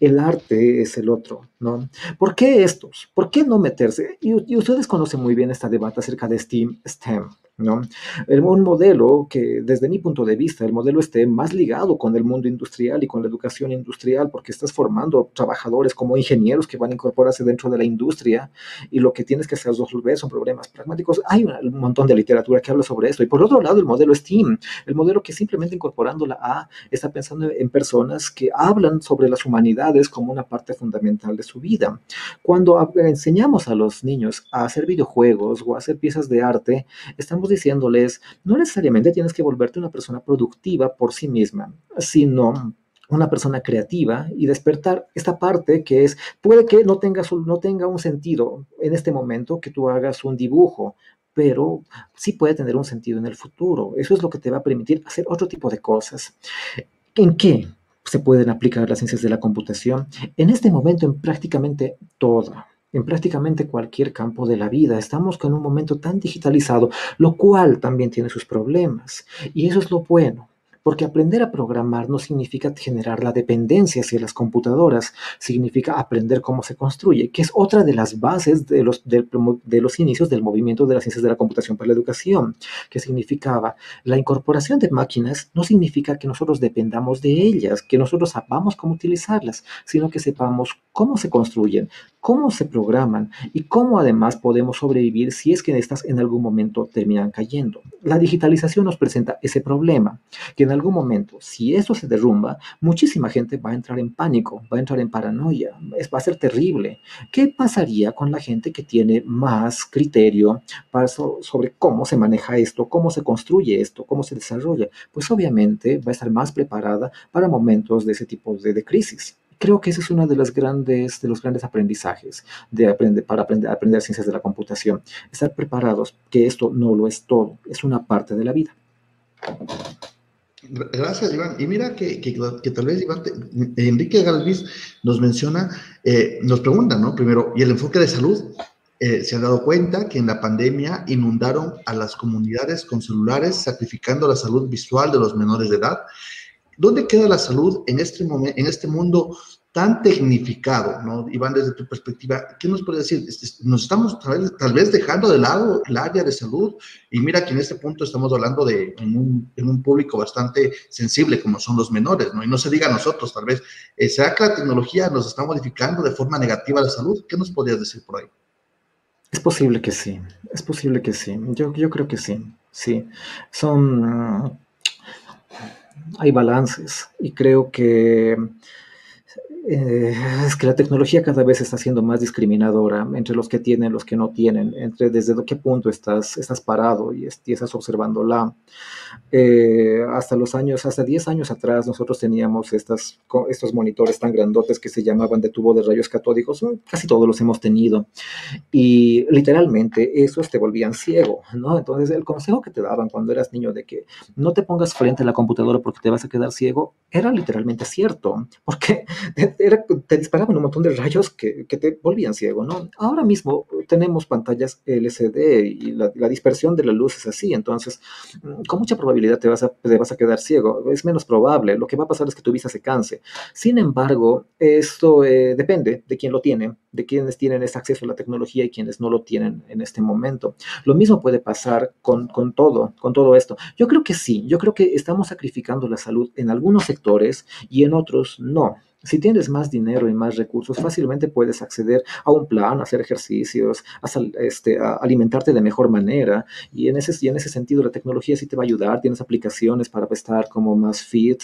el arte es el otro, ¿no? ¿Por qué estos? ¿Por qué no meterse? Y, y ustedes conocen muy bien esta debate acerca de STEAM, STEM, ¿no? Un modelo que, desde mi punto de vista, el modelo esté más ligado con el mundo industrial y con la educación industrial, porque estás formando trabajadores como ingenieros que van a incorporarse dentro de la industria y lo que tienes que hacer resolver son problemas pragmáticos. Hay un, montón de literatura que habla sobre esto. Y por otro lado, el modelo STEAM, el modelo que simplemente incorporando la A está pensando en personas que hablan sobre las humanidades como una parte fundamental de su vida. Cuando enseñamos a los niños a hacer videojuegos o a hacer piezas de arte, estamos diciéndoles, no necesariamente tienes que volverte una persona productiva por sí misma, sino una persona creativa y despertar esta parte que es, puede que no tenga, no tenga un sentido en este momento que tú hagas un dibujo, pero sí puede tener un sentido en el futuro. Eso es lo que te va a permitir hacer otro tipo de cosas. ¿En qué se pueden aplicar las ciencias de la computación? En este momento en prácticamente todo en prácticamente cualquier campo de la vida. Estamos con un momento tan digitalizado, lo cual también tiene sus problemas. Y eso es lo bueno. Porque aprender a programar no significa generar la dependencia hacia las computadoras, significa aprender cómo se construye, que es otra de las bases de los, de, los inicios del movimiento de las ciencias de la computación para la educación, que significaba la incorporación de máquinas no significa que nosotros dependamos de ellas, que nosotros sepamos cómo utilizarlas, sino que sepamos cómo se construyen, cómo se programan y cómo además podemos sobrevivir si es que estas en algún momento terminan cayendo. La digitalización nos presenta ese problema, que en algún momento, si esto se derrumba, muchísima gente va a entrar en pánico, va a entrar en paranoia, va a ser terrible. ¿Qué pasaría con la gente que tiene más criterio para sobre cómo se maneja esto, cómo se construye esto, cómo se desarrolla? Pues obviamente va a estar más preparada para momentos de ese tipo de, crisis creo que ese es uno de los grandes, aprendizajes para aprender ciencias de la computación. Estar preparados que esto no lo es todo, es una parte de la vida. Gracias, Iván. Y mira que, que, tal vez Iván, Enrique Galvis nos menciona, eh, nos pregunta, ¿no? Primero, ¿y el enfoque de salud? Eh, se ha dado cuenta que en la pandemia inundaron a las comunidades con celulares, sacrificando la salud visual de los menores de edad ¿Dónde queda la salud en este, en este mundo tan tecnificado, ¿no? Iván, desde tu perspectiva, ¿qué nos puede decir? Este, nos estamos tal vez, dejando de lado el área de salud y mira que en este punto estamos hablando de en un, público bastante sensible como son los menores, ¿no? Y no se diga a nosotros, tal vez, ¿será que la tecnología nos está modificando de forma negativa la salud? ¿Qué nos podrías decir por ahí? Es posible que sí, es posible que sí, yo, yo creo que sí, sí. Son hay balances y creo que eh, es que la tecnología cada vez está siendo más discriminadora entre los que tienen y los que no tienen, entre desde qué punto estás, estás parado y, estás observándola. Eh, hasta los años, hasta 10 años atrás, nosotros teníamos estas, estos monitores tan grandotes que se llamaban de tubo de rayos catódicos, casi todos los hemos tenido, y literalmente esos te volvían ciego, ¿no? Entonces, el consejo que te daban cuando eras niño de que no te pongas frente a la computadora porque te vas a quedar ciego, era literalmente cierto, porque te disparaban un montón de rayos que, te volvían ciego, ¿no? Ahora mismo tenemos pantallas LCD y la, dispersión de la luz es así, entonces mm, con mucha probabilidad te vas, a, te vas a quedar ciego, es menos probable, lo que va a pasar es que tu vista se canse. Sin embargo, esto eh, depende de quién lo tiene, de quienes tienen ese acceso a la tecnología y quienes no lo tienen en este momento. Lo mismo puede pasar con, con todo, con todo esto. Yo creo que sí, yo creo que estamos sacrificando la salud en algunos sectores y en otros no. Si tienes más dinero y más recursos, fácilmente puedes acceder a un plan, hacer ejercicios, este, a alimentarte de mejor manera. Y en, ese, y en ese sentido, la tecnología sí te va a ayudar. Tienes aplicaciones para estar como más fit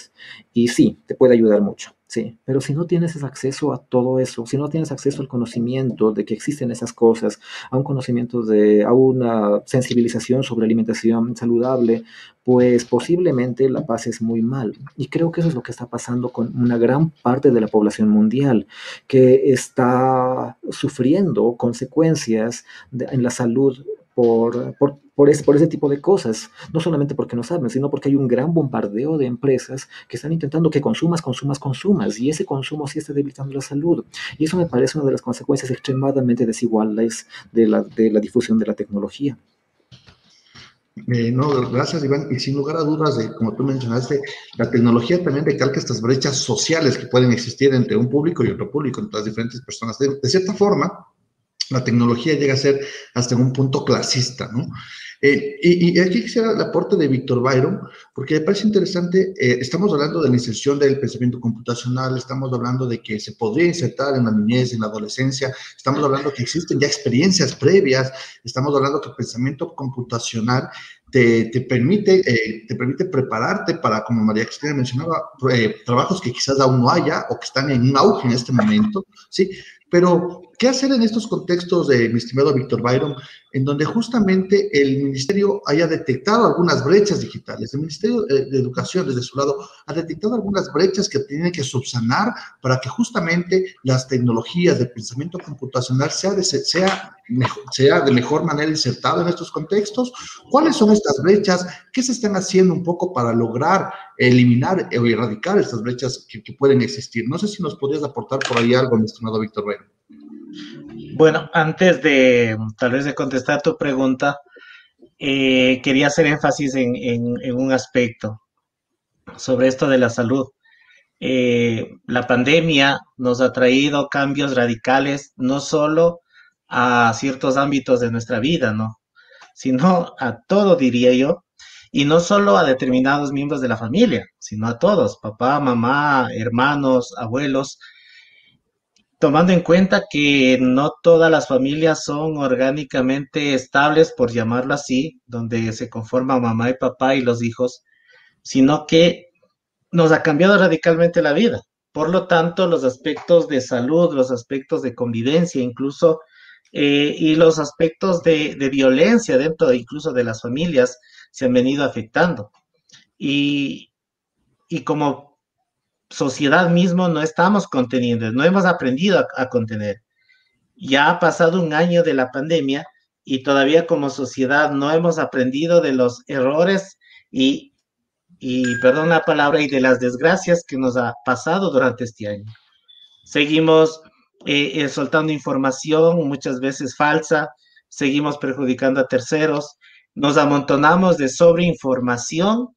y sí, te puede ayudar mucho. Sí, pero si no tienes acceso a todo eso, si no tienes acceso al conocimiento de que existen esas cosas, a un conocimiento de, a una sensibilización sobre alimentación saludable, pues posiblemente la pases muy mal. Y creo que eso es lo que está pasando con una gran parte de la población mundial, que está sufriendo consecuencias en la salud por, por, por, ese tipo de cosas. No solamente porque no saben, sino porque hay un gran bombardeo de empresas que están intentando que consumas, consumas, consumas. Y ese consumo sí está debilitando la salud. Y eso me parece una de las consecuencias extremadamente desiguales de la, de la difusión de la tecnología. Eh, no, gracias Iván. Y sin lugar a dudas, como tú mencionaste, la tecnología también recalca estas brechas sociales que pueden existir entre un público y otro público, entre las diferentes personas. De, de cierta forma, la tecnología llega a ser hasta un punto clasista, ¿no? Eh, y, aquí quisiera el aporte de Víctor Byron, porque me parece interesante, eh, estamos hablando de la inserción del pensamiento computacional, estamos hablando de que se podría insertar en la niñez, en la adolescencia, estamos hablando que existen ya experiencias previas, estamos hablando que el pensamiento computacional te, te permite, eh, te permite prepararte para, como María Cristina mencionaba, trabajos que quizás aún no haya o que están en un auge en este momento, ¿sí? Pero, ¿qué hacer en estos contextos de mi estimado Víctor Byron, en donde justamente el ministerio haya detectado algunas brechas digitales? El Ministerio de Educación, desde su lado, ha detectado algunas brechas que tiene que subsanar para que justamente las tecnologías de pensamiento computacional sea de, sea, sea de mejor manera insertado en estos contextos. ¿Cuáles son estas brechas? ¿Qué se están haciendo un poco para lograr eliminar o erradicar estas brechas que, que pueden existir? No sé si nos podrías aportar por ahí algo, mi estimado Víctor Byron. Bueno, antes de tal vez de contestar tu pregunta, eh, quería hacer énfasis en, un aspecto sobre esto de la salud. Eh, la pandemia nos ha traído cambios radicales no solo a ciertos ámbitos de nuestra vida, ¿no? Sino a todo, diría yo, y no solo a determinados miembros de la familia, sino a todos, papá, mamá, hermanos, abuelos, tomando en cuenta que no todas las familias son orgánicamente estables, por llamarlo así, donde se conforman mamá y papá y los hijos, sino que nos ha cambiado radicalmente la vida. Por lo tanto, los aspectos de salud, los aspectos de convivencia, incluso, eh, y los aspectos de, de, violencia dentro incluso de las familias se han venido afectando. Y, y como sociedad mismo no estamos conteniendo, no hemos aprendido a, contener. Ya ha pasado un año de la pandemia y todavía como sociedad no hemos aprendido de los errores y, y, perdón la palabra, y de las desgracias que nos ha pasado durante este año. Seguimos eh, eh, soltando información muchas veces falsa, seguimos perjudicando a terceros, nos amontonamos de sobreinformación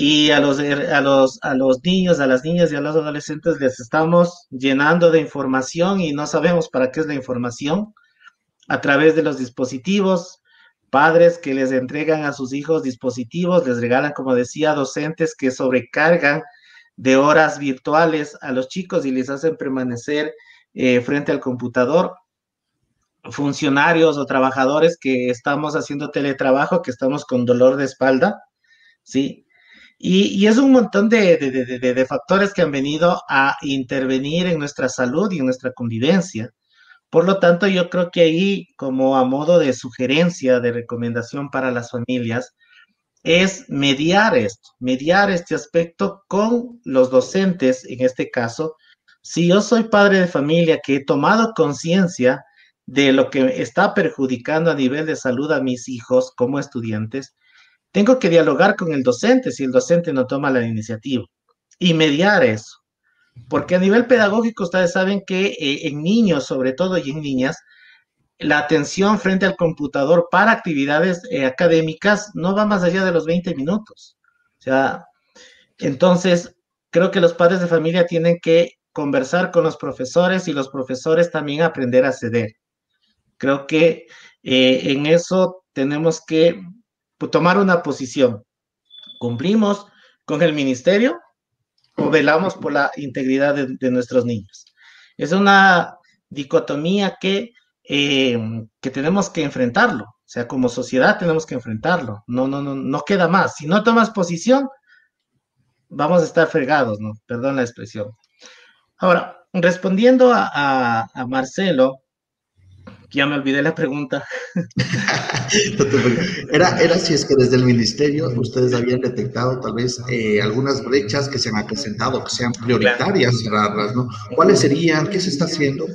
y a los, a, los, a los niños, a las niñas y a los adolescentes les estamos llenando de información y no sabemos para qué es la información a través de los dispositivos, padres que les entregan a sus hijos dispositivos, les regalan, como decía, docentes que sobrecargan de horas virtuales a los chicos y les hacen permanecer eh, frente al computador. Funcionarios o trabajadores que estamos haciendo teletrabajo, que estamos con dolor de espalda, ¿sí? Y, es un montón de, factores que han venido a intervenir en nuestra salud y en nuestra convivencia. Por lo tanto, yo creo que ahí, como a modo de sugerencia, de recomendación para las familias, es mediar esto, mediar este aspecto con los docentes, en este caso. Si yo soy padre de familia que he tomado conciencia de lo que está perjudicando a nivel de salud a mis hijos como estudiantes, tengo que dialogar con el docente si el docente no toma la iniciativa y mediar eso. Porque a nivel pedagógico ustedes saben que eh, en niños sobre todo y en niñas, la atención frente al computador para actividades eh, académicas no va más allá de los 20 minutos. O sea, entonces creo que los padres de familia tienen que conversar con los profesores y los profesores también aprender a ceder. Creo que eh, en eso tenemos que tomar una posición. ¿Cumplimos con el ministerio o velamos por la integridad de, nuestros niños? Es una dicotomía que, eh, que tenemos que enfrentarlo. O sea, como sociedad tenemos que enfrentarlo. No, no, no, no queda más. Si no tomas posición, vamos a estar fregados, ¿no? Perdón la expresión. Ahora, respondiendo a Marcelo, ya me olvidé la pregunta. [laughs] era, era si es que desde el ministerio ustedes habían detectado tal vez eh, algunas brechas que se han acrecentado, que sean prioritarias cerrarlas, ¿no? ¿Cuáles serían? ¿Qué se está haciendo?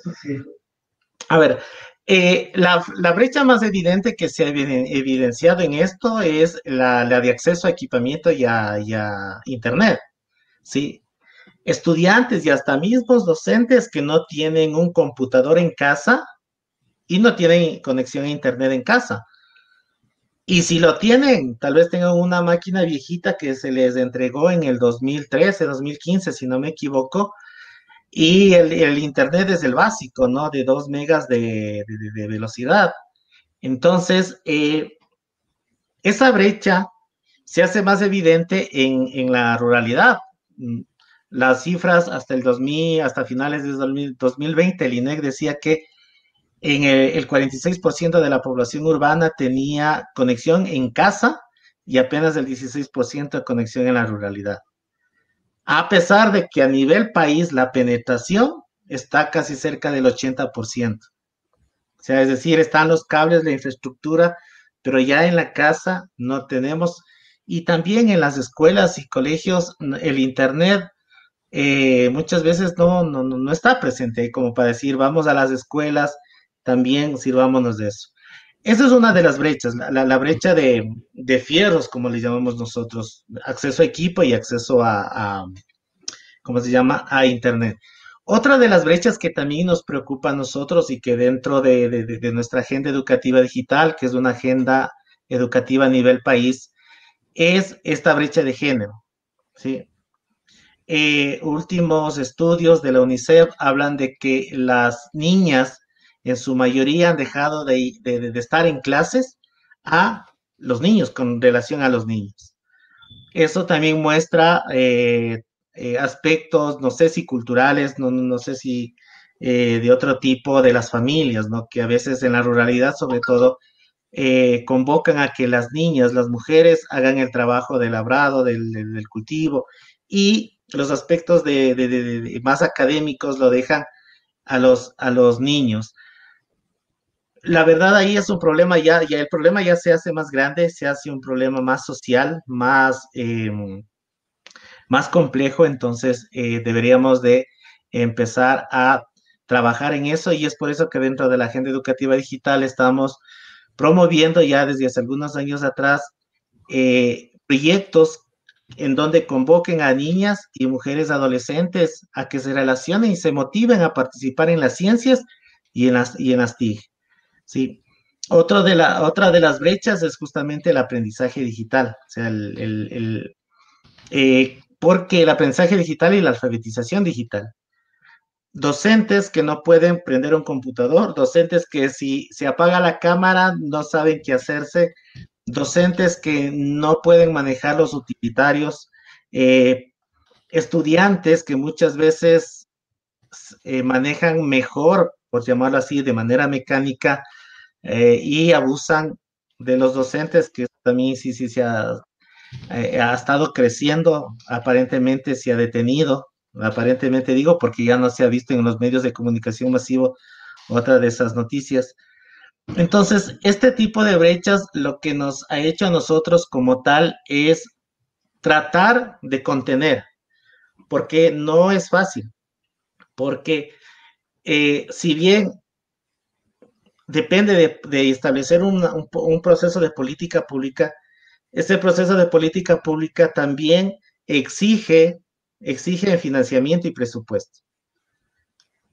A ver, eh, la, brecha más evidente que se ha evidenciado en esto es la, de acceso a equipamiento y a, y a Internet. ¿sí? Estudiantes y hasta mismos docentes que no tienen un computador en casa y no tienen conexión a Internet en casa. Y si lo tienen, tal vez tengan una máquina viejita que se les entregó en el 2013, 2015, si no me equivoco, y el, Internet es el básico, ¿no? De 2 megas de, velocidad. Entonces, eh, esa brecha se hace más evidente en, la ruralidad. Las cifras hasta el 2000, hasta finales de 2020, el INEC decía que en el, 46% de la población urbana tenía conexión en casa y apenas el 16% de conexión en la ruralidad. A pesar de que a nivel país la penetración está casi cerca del 80%. O sea, es decir, están los cables, la infraestructura, pero ya en la casa no tenemos. Y también en las escuelas y colegios, el Internet eh, muchas veces no, no, no está presente como para decir, vamos a las escuelas, también sirvámonos de eso. Esa es una de las brechas, la, brecha de, fierros, como le llamamos nosotros, acceso a equipo y acceso a, ¿cómo se llama?, a Internet. Otra de las brechas que también nos preocupa a nosotros y que dentro de, nuestra agenda educativa digital, que es una agenda educativa a nivel país, es esta brecha de género. ¿sí? Eh, últimos estudios de la UNICEF hablan de que las niñas en su mayoría han dejado de, estar en clases a los niños con relación a los niños. Eso también muestra eh, eh, aspectos, no sé si culturales, no, no sé si eh, de otro tipo de las familias, ¿no? Que a veces en la ruralidad, sobre todo, convocan a que las niñas, las mujeres, hagan el trabajo del labrado, del, cultivo, y los aspectos de, más académicos lo dejan a los, a los niños la verdad ahí es un problema ya, ya el problema ya se hace más grande, se hace un problema más social, más, em, más complejo, entonces eh, deberíamos de empezar a trabajar en eso y es por eso que dentro de la agenda educativa digital estamos promoviendo ya desde hace algunos años atrás eh, proyectos en donde convoquen a niñas y mujeres adolescentes a que se relacionen y se motiven a participar en las ciencias y en las, y en las TIC. Sí. Otro de la, otra de las brechas es justamente el aprendizaje digital, o sea, el, eh, porque el aprendizaje digital y la alfabetización digital. Docentes que no pueden prender un computador, docentes que si se apaga la cámara no saben qué hacerse, docentes que no pueden manejar los utilitarios, eh, estudiantes que muchas veces eh, manejan mejor por llamarlo así, de manera mecánica eh, y abusan de los docentes, que también sí, sí se ha, eh, ha estado creciendo, aparentemente se ha detenido, aparentemente digo, porque ya no se ha visto en los medios de comunicación masivo otra de esas noticias. Entonces, este tipo de brechas lo que nos ha hecho a nosotros como tal es tratar de contener, porque no es fácil, porque eh, si bien depende de, establecer un, proceso de política pública, ese proceso de política pública también exige, exige financiamiento y presupuesto.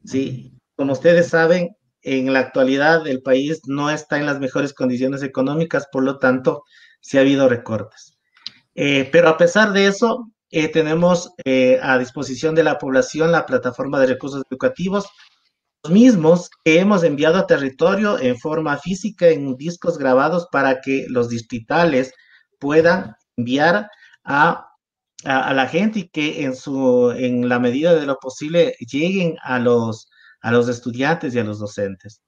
Sí, como ustedes saben, en la actualidad el país no está en las mejores condiciones económicas, por lo tanto, sí ha habido recortes. Eh, pero a pesar de eso, eh, tenemos a disposición de la población la plataforma de recursos educativos mismos que hemos enviado a territorio en forma física en discos grabados para que los distritales puedan enviar a, a, la gente y que en, su, en la medida de lo posible lleguen a los, a los estudiantes y a los docentes.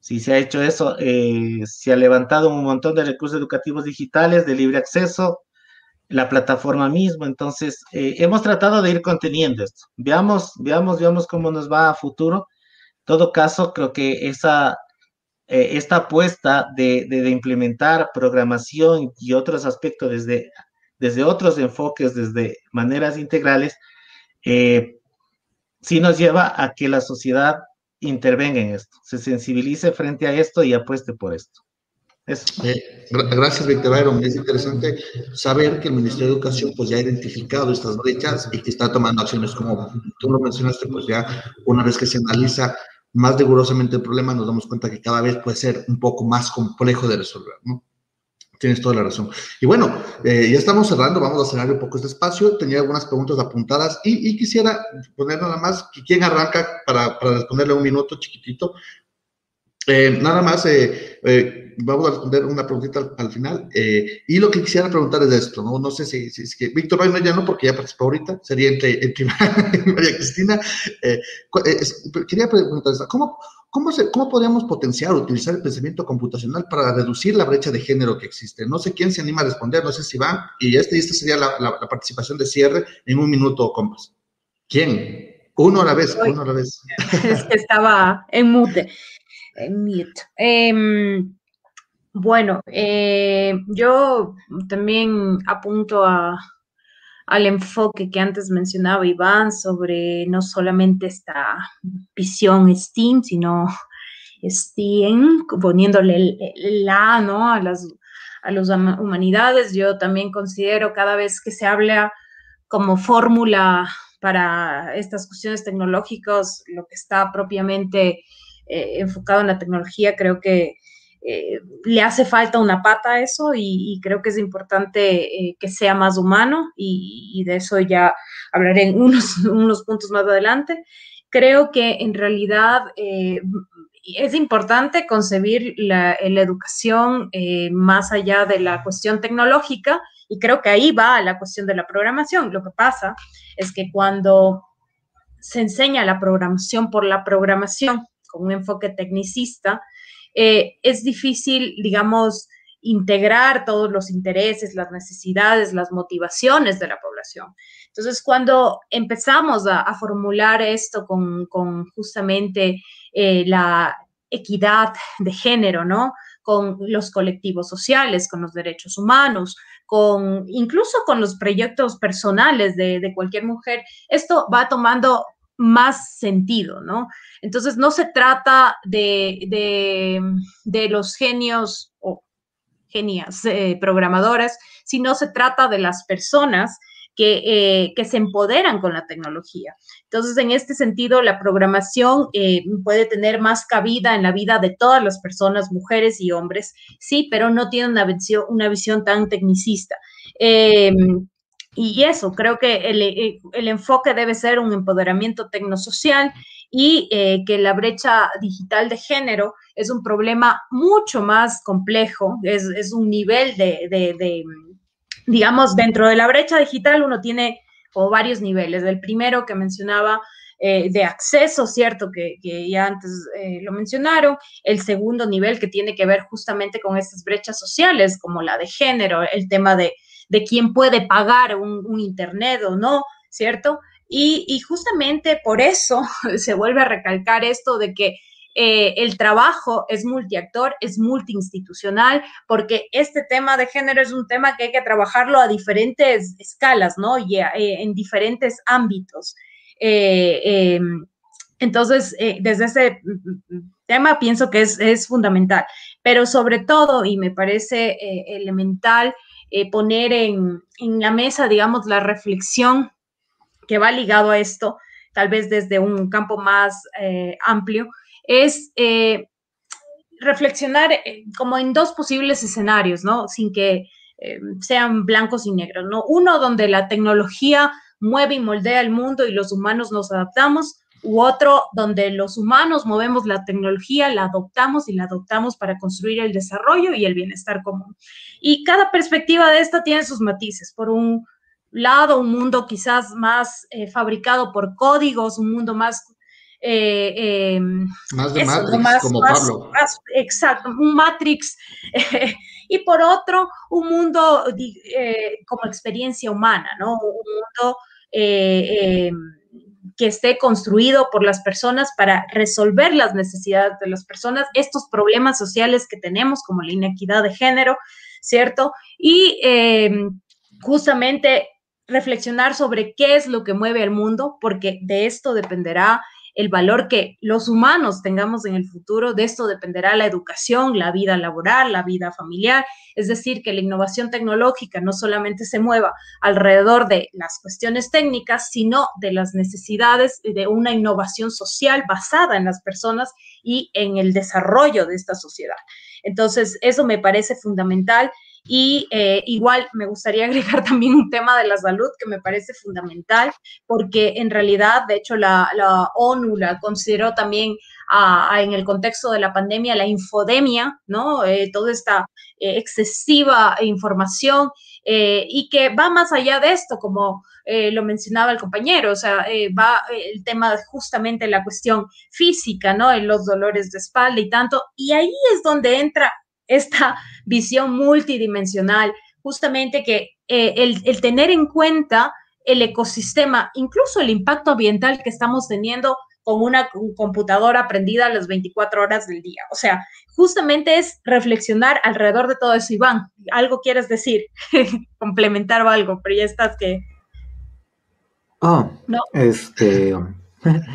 Si se ha hecho eso, eh, se ha levantado un montón de recursos educativos digitales de libre acceso, la plataforma mismo. Entonces, eh, hemos tratado de ir conteniendo esto. Veamos, veamos, veamos cómo nos va a futuro todo caso, creo que esa, eh, esta apuesta de, implementar programación y otros aspectos desde, desde otros enfoques, desde maneras integrales, eh, sí nos lleva a que la sociedad intervenga en esto, se sensibilice frente a esto y apueste por esto. Eh, gracias, Víctor Byron. Es interesante saber que el Ministerio de Educación pues ya ha identificado estas brechas y que está tomando acciones como tú lo mencionaste, pues ya una vez que se analiza más rigurosamente el problema, nos damos cuenta que cada vez puede ser un poco más complejo de resolver, ¿no? Tienes toda la razón. Y bueno, eh, ya estamos cerrando, vamos a cerrar un poco este espacio. Tenía algunas preguntas apuntadas y, quisiera poner nada más, ¿quién arranca para, para responderle un minuto chiquitito? Eh, nada más, eh, eh, vamos a responder una preguntita al, final. y lo que quisiera preguntar es esto, ¿no? No sé si, es que Víctor no ya no, porque ya participó ahorita, sería entre, entre [laughs] María Cristina. quería preguntar, ¿cómo, cómo, se, ¿cómo podríamos potenciar, utilizar el pensamiento computacional para reducir la brecha de género que existe? No sé quién se anima a responder, no sé si van, y este, esta sería la, la, participación de cierre en un minuto, compas. ¿Quién? Uno a la vez, uno a la vez. [laughs] Es que estaba en mute. Em, bueno, eh, yo también apunto al enfoque que antes mencionaba Iván sobre no solamente esta visión STEAM, sino STEAM, poniéndole la ¿no? a las a las humanidades. Yo también considero cada vez que se habla como fórmula para estas cuestiones tecnológicas, lo que está propiamente eh, enfocado en la tecnología, creo que eh, le hace falta una pata a eso y, creo que es importante eh, que sea más humano y, de eso ya hablaré en [laughs] unos, puntos más adelante. Creo que en realidad es importante concebir la, la educación más allá de la cuestión tecnológica y creo que ahí va la cuestión de la programación. Lo que pasa es que cuando se enseña la programación por la programación, con un enfoque tecnicista, eh, es difícil, digamos, integrar todos los intereses, las necesidades, las motivaciones de la población. Entonces, cuando empezamos a, formular esto con, justamente eh, la equidad de género, ¿no? Con los colectivos sociales, con los derechos humanos, con incluso con los proyectos personales de cualquier mujer, esto va tomando más sentido, ¿no? Entonces, no se trata de, los genios o genias eh, programadoras, sino se trata de las personas que, eh, se empoderan con la tecnología. Entonces, en este sentido, la programación eh, puede tener más cabida en la vida de todas las personas, mujeres y hombres, sí, pero no tiene una visión, una visión tan tecnicista. Em, y eso, creo que eh, el, enfoque debe ser un empoderamiento tecnosocial y eh, que la brecha digital de género es un problema mucho más complejo, es, un nivel de, digamos, dentro de la brecha digital uno tiene como varios niveles. El primero que mencionaba eh, de acceso, ¿cierto? Que, que ya antes lo mencionaron. El segundo nivel que tiene que ver justamente con estas brechas sociales, como la de género, el tema de de quién puede pagar un, Internet o no, ¿cierto? Y, justamente por eso [laughs] se vuelve a recalcar esto de que eh, el trabajo es multiactor, es multiinstitucional, porque este tema de género es un tema que hay que trabajarlo a diferentes escalas, ¿no? Y eh, en diferentes ámbitos. Eh, em, entonces, desde ese tema pienso que es, es, fundamental, pero sobre todo, y me parece elemental, eh, poner en, la mesa, digamos, la reflexión que va ligado a esto, tal vez desde un campo más eh, amplio, es eh, reflexionar como en dos posibles escenarios, ¿no? Sin que sean blancos y negros, ¿no? Uno donde la tecnología mueve y moldea el mundo y los humanos nos adaptamos, u otro donde los humanos movemos la tecnología, la adoptamos y la adoptamos para construir el desarrollo y el bienestar común. Y cada perspectiva de esta tiene sus matices. Por un lado, un mundo quizás más eh, fabricado por códigos, un mundo más... Eh, em, más de Matrix, como Pablo. exacto, un Matrix. [laughs] y por otro, un mundo eh, como experiencia humana, ¿no? Un mundo em, que esté construido por las personas para resolver las necesidades de las personas, estos problemas sociales que tenemos como la inequidad de género, ¿cierto? Y em, justamente reflexionar sobre qué es lo que mueve al mundo, porque de esto dependerá el valor que los humanos tengamos en el futuro, de esto dependerá la educación, la vida laboral, la vida familiar, es decir, que la innovación tecnológica no solamente se mueva alrededor de las cuestiones técnicas, sino de las necesidades de una innovación social basada en las personas y en el desarrollo de esta sociedad. Entonces, eso me parece fundamental Y eh, igual me gustaría agregar [laughs] también un tema de la salud que me parece fundamental, porque en realidad, de hecho, la, ONU la consideró también en el contexto de la pandemia la infodemia, ¿no? Eh, toda esta eh, excesiva información y que va más allá de esto, como lo mencionaba el compañero, o sea, va el tema justamente la cuestión física, ¿no? En los dolores de espalda y tanto, y ahí es donde entra esta [laughs] visión multidimensional, justamente que eh, el, tener en cuenta el ecosistema, incluso el impacto ambiental que estamos teniendo con una computadora prendida las 24 horas del día. O sea, justamente es reflexionar alrededor de todo eso. Iván, ¿algo quieres decir? [laughs] Complementar o algo, pero ya estás que... Ah, no. este...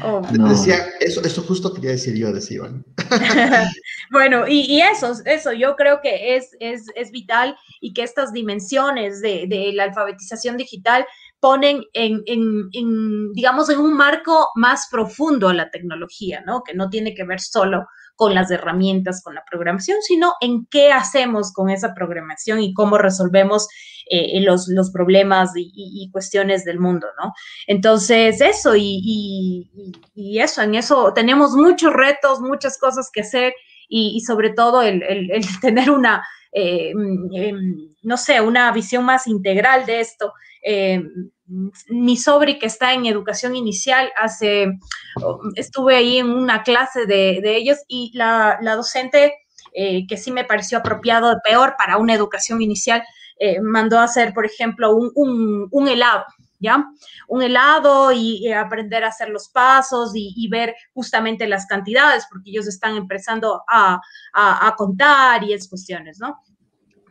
Oh. Decía, eso, eso justo quería decir yo, decía Iván. [laughs] bueno, y, eso, eso yo creo que es, es, es vital y que estas dimensiones de, de la alfabetización digital ponen en, en, en, digamos, en un marco más profundo a la tecnología, ¿no? Que no tiene que ver solo con las herramientas, con la programación, sino en qué hacemos con esa programación y cómo resolvemos eh, los, problemas y, cuestiones del mundo, ¿no? Entonces, eso y, eso, en eso tenemos muchos retos, muchas cosas que hacer y, sobre todo el, el, [laughs] tener una, eh, mm, em, no sé, una visión más integral de esto. Eh, mi sobri que está en educación inicial, estuve ahí en una clase de, ellos y la, docente, eh, que sí me pareció apropiado, peor para una educación inicial, eh, mandó a hacer, por ejemplo, un, helado, ¿ya? Un helado y, aprender a hacer los pasos y, ver justamente las cantidades, porque ellos están empezando a, a contar y es cuestiones, ¿no?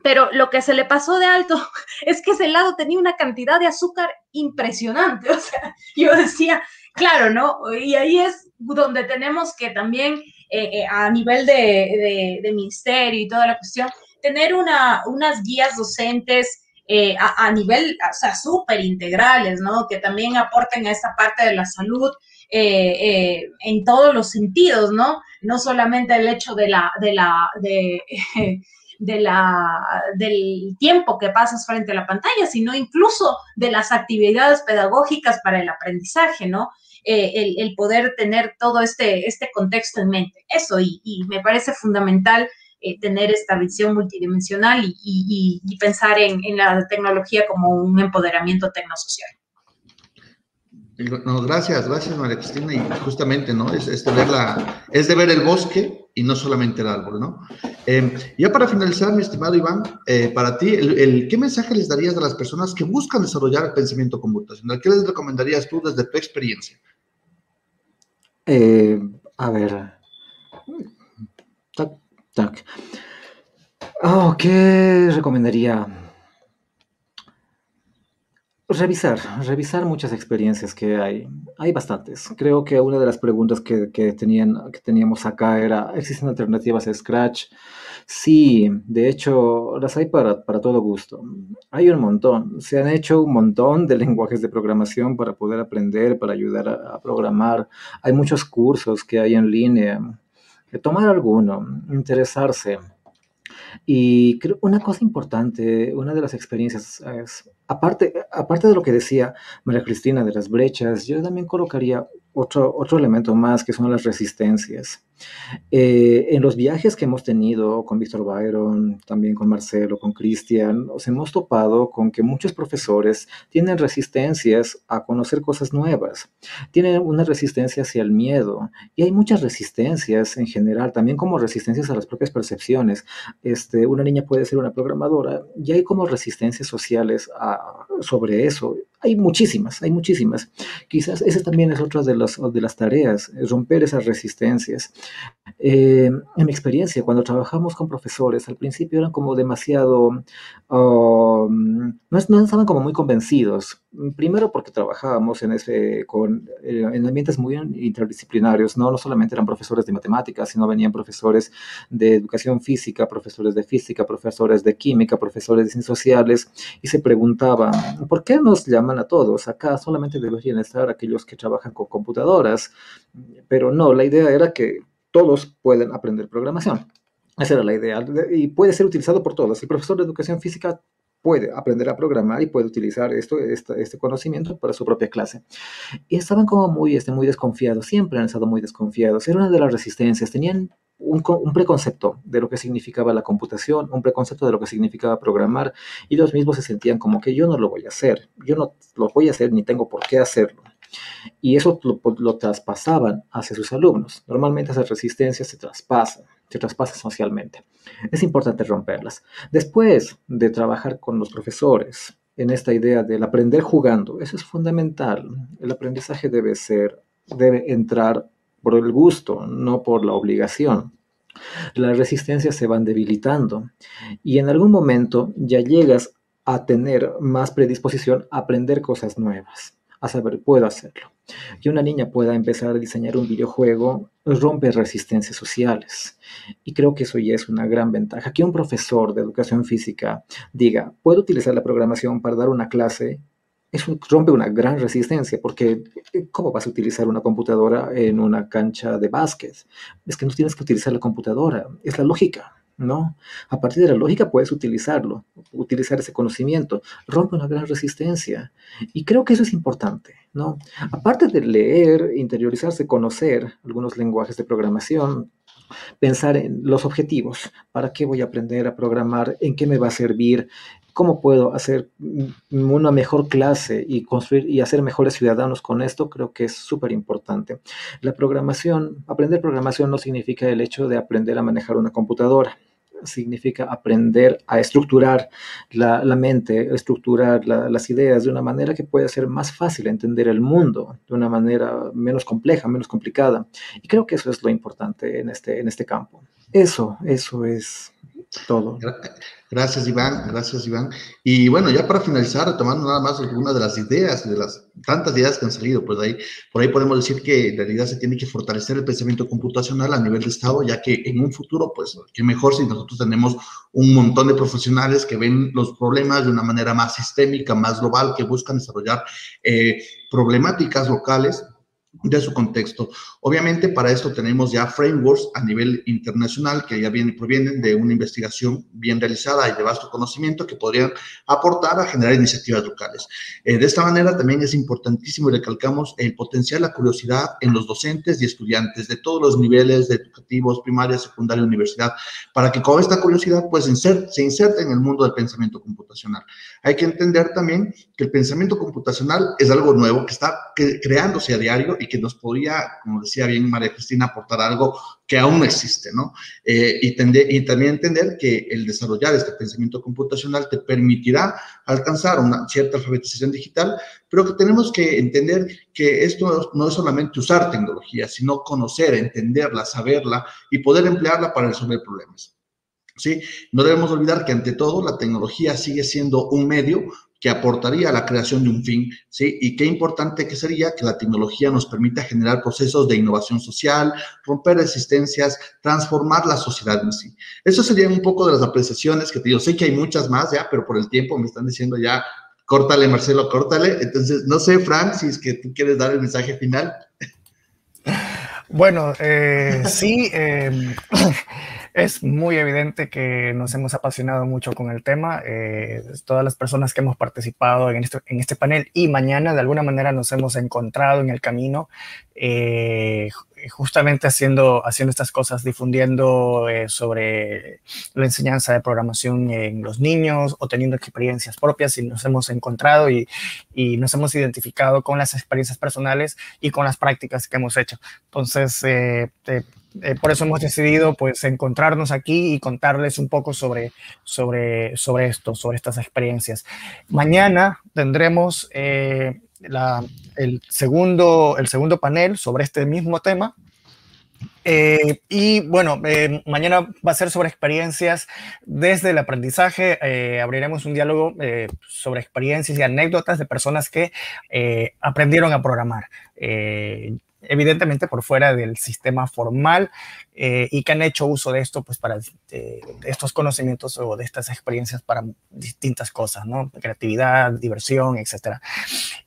Pero lo que se le pasó de alto [laughs] es que ese helado tenía una cantidad de azúcar impresionante. [laughs] O sea, yo decía, claro, ¿no? Y ahí es donde tenemos que también, eh, eh, a nivel de, ministerio y toda la cuestión, tener una, unas guías docentes eh, a, nivel, o sea, súper integrales, ¿no? Que también aporten a esta parte de la salud. en todos los sentidos, ¿no? No solamente el hecho de la, de la, de, [laughs] de la, del tiempo que pasas frente a la pantalla, sino incluso de las actividades pedagógicas para el aprendizaje, ¿no? Eh, el, poder tener todo este, este contexto en mente. Eso, y, me parece fundamental eh, tener esta visión multidimensional y, pensar en, en, la tecnología como un empoderamiento tecnosocial. No, gracias, gracias María Cristina. Y justamente, ¿no? Es, es, la, es de ver el bosque y no solamente el árbol, ¿no? Eh, ya para finalizar, mi estimado Iván, eh, para ti, ¿qué mensaje les darías a las personas que buscan desarrollar el pensamiento computacional? ¿Qué les recomendarías tú desde tu experiencia? Eh, a ver. ¿Qué recomendaría? Revisar, revisar muchas experiencias que hay. Hay bastantes. Creo que una de las preguntas que, que, tenían, que teníamos acá era, ¿existen alternativas a Scratch? Sí, de hecho, las hay para, para todo gusto. Hay un montón. Se han hecho un montón de [laughs] lenguajes de programación para poder aprender, para ayudar a, a programar. Hay muchos cursos que hay en línea. Tomar alguno, interesarse. Y creo una cosa importante, una de las experiencias es Aparte, aparte de lo que decía María Cristina de las brechas, yo también colocaría otro, otro elemento más que son las resistencias. Eh, en los viajes que hemos tenido con Víctor Byron, también con Marcelo, con Cristian, nos hemos topado con que muchos profesores tienen resistencias a conocer cosas nuevas, tienen una resistencia hacia el miedo y hay muchas resistencias en general, también como resistencias a las propias percepciones. Este, una niña puede ser una programadora y hay como resistencias sociales sobre eso hay muchísimas, hay muchísimas. Quizás esa también es otra de, de las tareas, romper esas resistencias. Eh, en mi experiencia, cuando trabajamos con profesores, al principio eran como demasiado, um, no, no, estaban como muy convencidos. Primero porque trabajábamos en, ese, con, eh, en ambientes muy interdisciplinarios, ¿no? no solamente eran profesores de matemáticas, sino venían profesores de educación física, profesores de física, profesores de química, profesores de ciencias sociales, y se preguntaban, ¿por qué nos llaman a todos? Acá solamente deberían estar aquellos que trabajan con computadoras, pero no, la idea era que todos pueden aprender programación. Esa era la idea. Y puede ser utilizado por todos. El profesor de educación física puede aprender a programar y puede utilizar esto, este, conocimiento para su propia clase. Y estaban como muy, este, muy desconfiados, siempre han estado muy desconfiados. Era una de las resistencias, tenían un, preconcepto de lo que significaba la computación, un preconcepto de lo que significaba programar, y los mismos se sentían como que yo no lo voy a hacer, yo no lo voy a hacer ni tengo por qué hacerlo. Y eso lo, lo traspasaban hacia sus alumnos. Normalmente esas resistencias se traspasan se traspasa socialmente. Es importante romperlas. Después de trabajar con los profesores en esta idea del aprender jugando, eso es fundamental. El aprendizaje debe ser, debe entrar por el gusto, no por la obligación. Las resistencias se van debilitando y en algún momento ya llegas a tener más predisposición a aprender cosas nuevas a saber, puedo hacerlo. Que una niña pueda empezar a diseñar un videojuego rompe resistencias sociales. Y creo que eso ya es una gran ventaja. Que un profesor de educación física diga, puedo utilizar la programación para dar una clase, eso rompe una gran resistencia, porque eh, ¿cómo vas a utilizar una computadora en una cancha de básquet? Es que no tienes que utilizar la computadora, es la lógica. ¿no? A partir de la lógica puedes utilizarlo, utilizar ese conocimiento, rompe una gran resistencia. Y creo que eso es importante, ¿no? Aparte de leer, interiorizarse, conocer algunos lenguajes de programación, pensar en los objetivos, para qué voy a aprender a programar, en qué me va a servir, cómo puedo hacer una mejor clase y construir y hacer mejores ciudadanos con esto, creo que es súper importante. La programación, aprender programación no significa el hecho de aprender a manejar una computadora significa aprender a estructurar la, mente, estructurar las ideas de una manera que pueda ser más fácil entender el mundo, de una manera menos compleja, menos complicada. Y creo que eso es lo importante en este, en este campo. Eso, eso es todo. Gracias, Iván. Gracias, Iván. Y bueno, ya para finalizar, retomando nada más algunas de las ideas, de las tantas ideas que han salido, pues ahí, por ahí podemos decir que en realidad se tiene que fortalecer el pensamiento computacional a nivel de Estado, ya que en un futuro, pues, qué mejor si nosotros tenemos un montón de profesionales que ven los problemas de una manera más sistémica, más global, que buscan desarrollar eh, problemáticas locales de su contexto. Obviamente para esto tenemos ya frameworks a nivel internacional que ya vienen, provienen de una investigación bien realizada y de vasto conocimiento que podrían aportar a generar iniciativas locales. Eh, de esta manera también es importantísimo y recalcamos el potencial, la curiosidad en los docentes y estudiantes de todos los niveles de educativos, primaria, secundaria, universidad, para que con esta curiosidad pues se inserte en el mundo del pensamiento computacional. Hay que entender también que el pensamiento computacional es algo nuevo que está creándose a diario y que nos podría, como decía bien María Cristina, aportar algo que aún no existe, ¿no? Eh, y, y también entender que el desarrollar este pensamiento computacional te permitirá alcanzar una cierta alfabetización digital, pero que tenemos que entender que esto no es solamente usar tecnología, sino conocer, entenderla, saberla y poder emplearla para resolver problemas. ¿Sí? No debemos olvidar que ante todo la tecnología sigue siendo un medio que aportaría a la creación de un fin, ¿sí? Y qué importante que sería que la tecnología nos permita generar procesos de innovación social, romper resistencias, transformar la sociedad en sí. Eso serían un poco de las apreciaciones que te digo. Sé que hay muchas más ya, pero por el tiempo me están diciendo ya, córtale, Marcelo, córtale. Entonces, no sé, Frank, si es que tú quieres dar el mensaje final. [laughs] Bueno, eh, sí. Eh, [laughs] es muy evidente que nos hemos apasionado mucho con el tema. Eh, todas las personas que hemos participado en este, en este panel y mañana de alguna manera nos hemos encontrado en el camino, eh, justamente haciendo, haciendo estas cosas, difundiendo eh, sobre la enseñanza de programación en los niños o teniendo experiencias propias y nos hemos encontrado y, y nos hemos identificado con las experiencias personales y con las prácticas que hemos hecho. Entonces, eh, por eso hemos decidido pues encontrarnos aquí y contarles un poco sobre, sobre, sobre esto, sobre estas experiencias. Mañana tendremos eh, el, segundo, el segundo panel sobre este mismo tema. Eh, y bueno, mañana va a ser sobre experiencias desde el aprendizaje. abriremos un diálogo sobre experiencias y anécdotas de personas que aprendieron a programar evidentemente por fuera del sistema formal eh, y que han hecho uso de esto, pues para estos conocimientos o de estas experiencias para distintas cosas, ¿no? Creatividad, diversión, etcétera.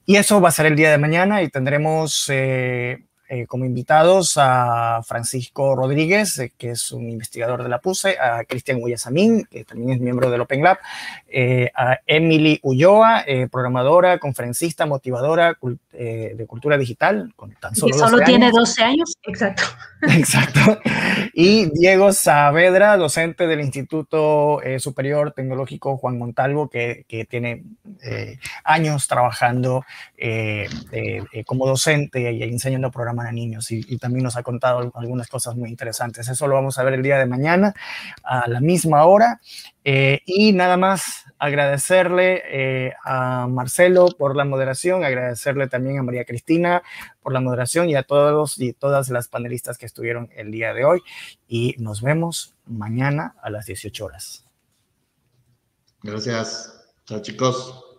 Y eso va a ser el día de mañana y tendremos eh, eh, como invitados a Francisco Rodríguez, eh, que es un investigador de la PUSE, a Cristian Guyasamín, que también es miembro del Open Lab, a Emily Ulloa, programadora, conferencista, motivadora de cultura digital, con tan solo, y solo tiene 12 años. Exacto. [laughs] [laughs] Exacto. Y Diego Saavedra, docente del Instituto Superior Tecnológico Juan Montalvo, que, que tiene años trabajando como docente y enseñando programas a niños y, también nos ha contado algunas cosas muy interesantes. Eso lo vamos a ver el día de mañana a la misma hora. Eh, y nada más agradecerle eh, a Marcelo por la moderación, agradecerle también a María Cristina por la moderación y a todos y todas las panelistas que estuvieron el día de hoy. Y nos vemos mañana a las 18 horas. Gracias. Chao chicos.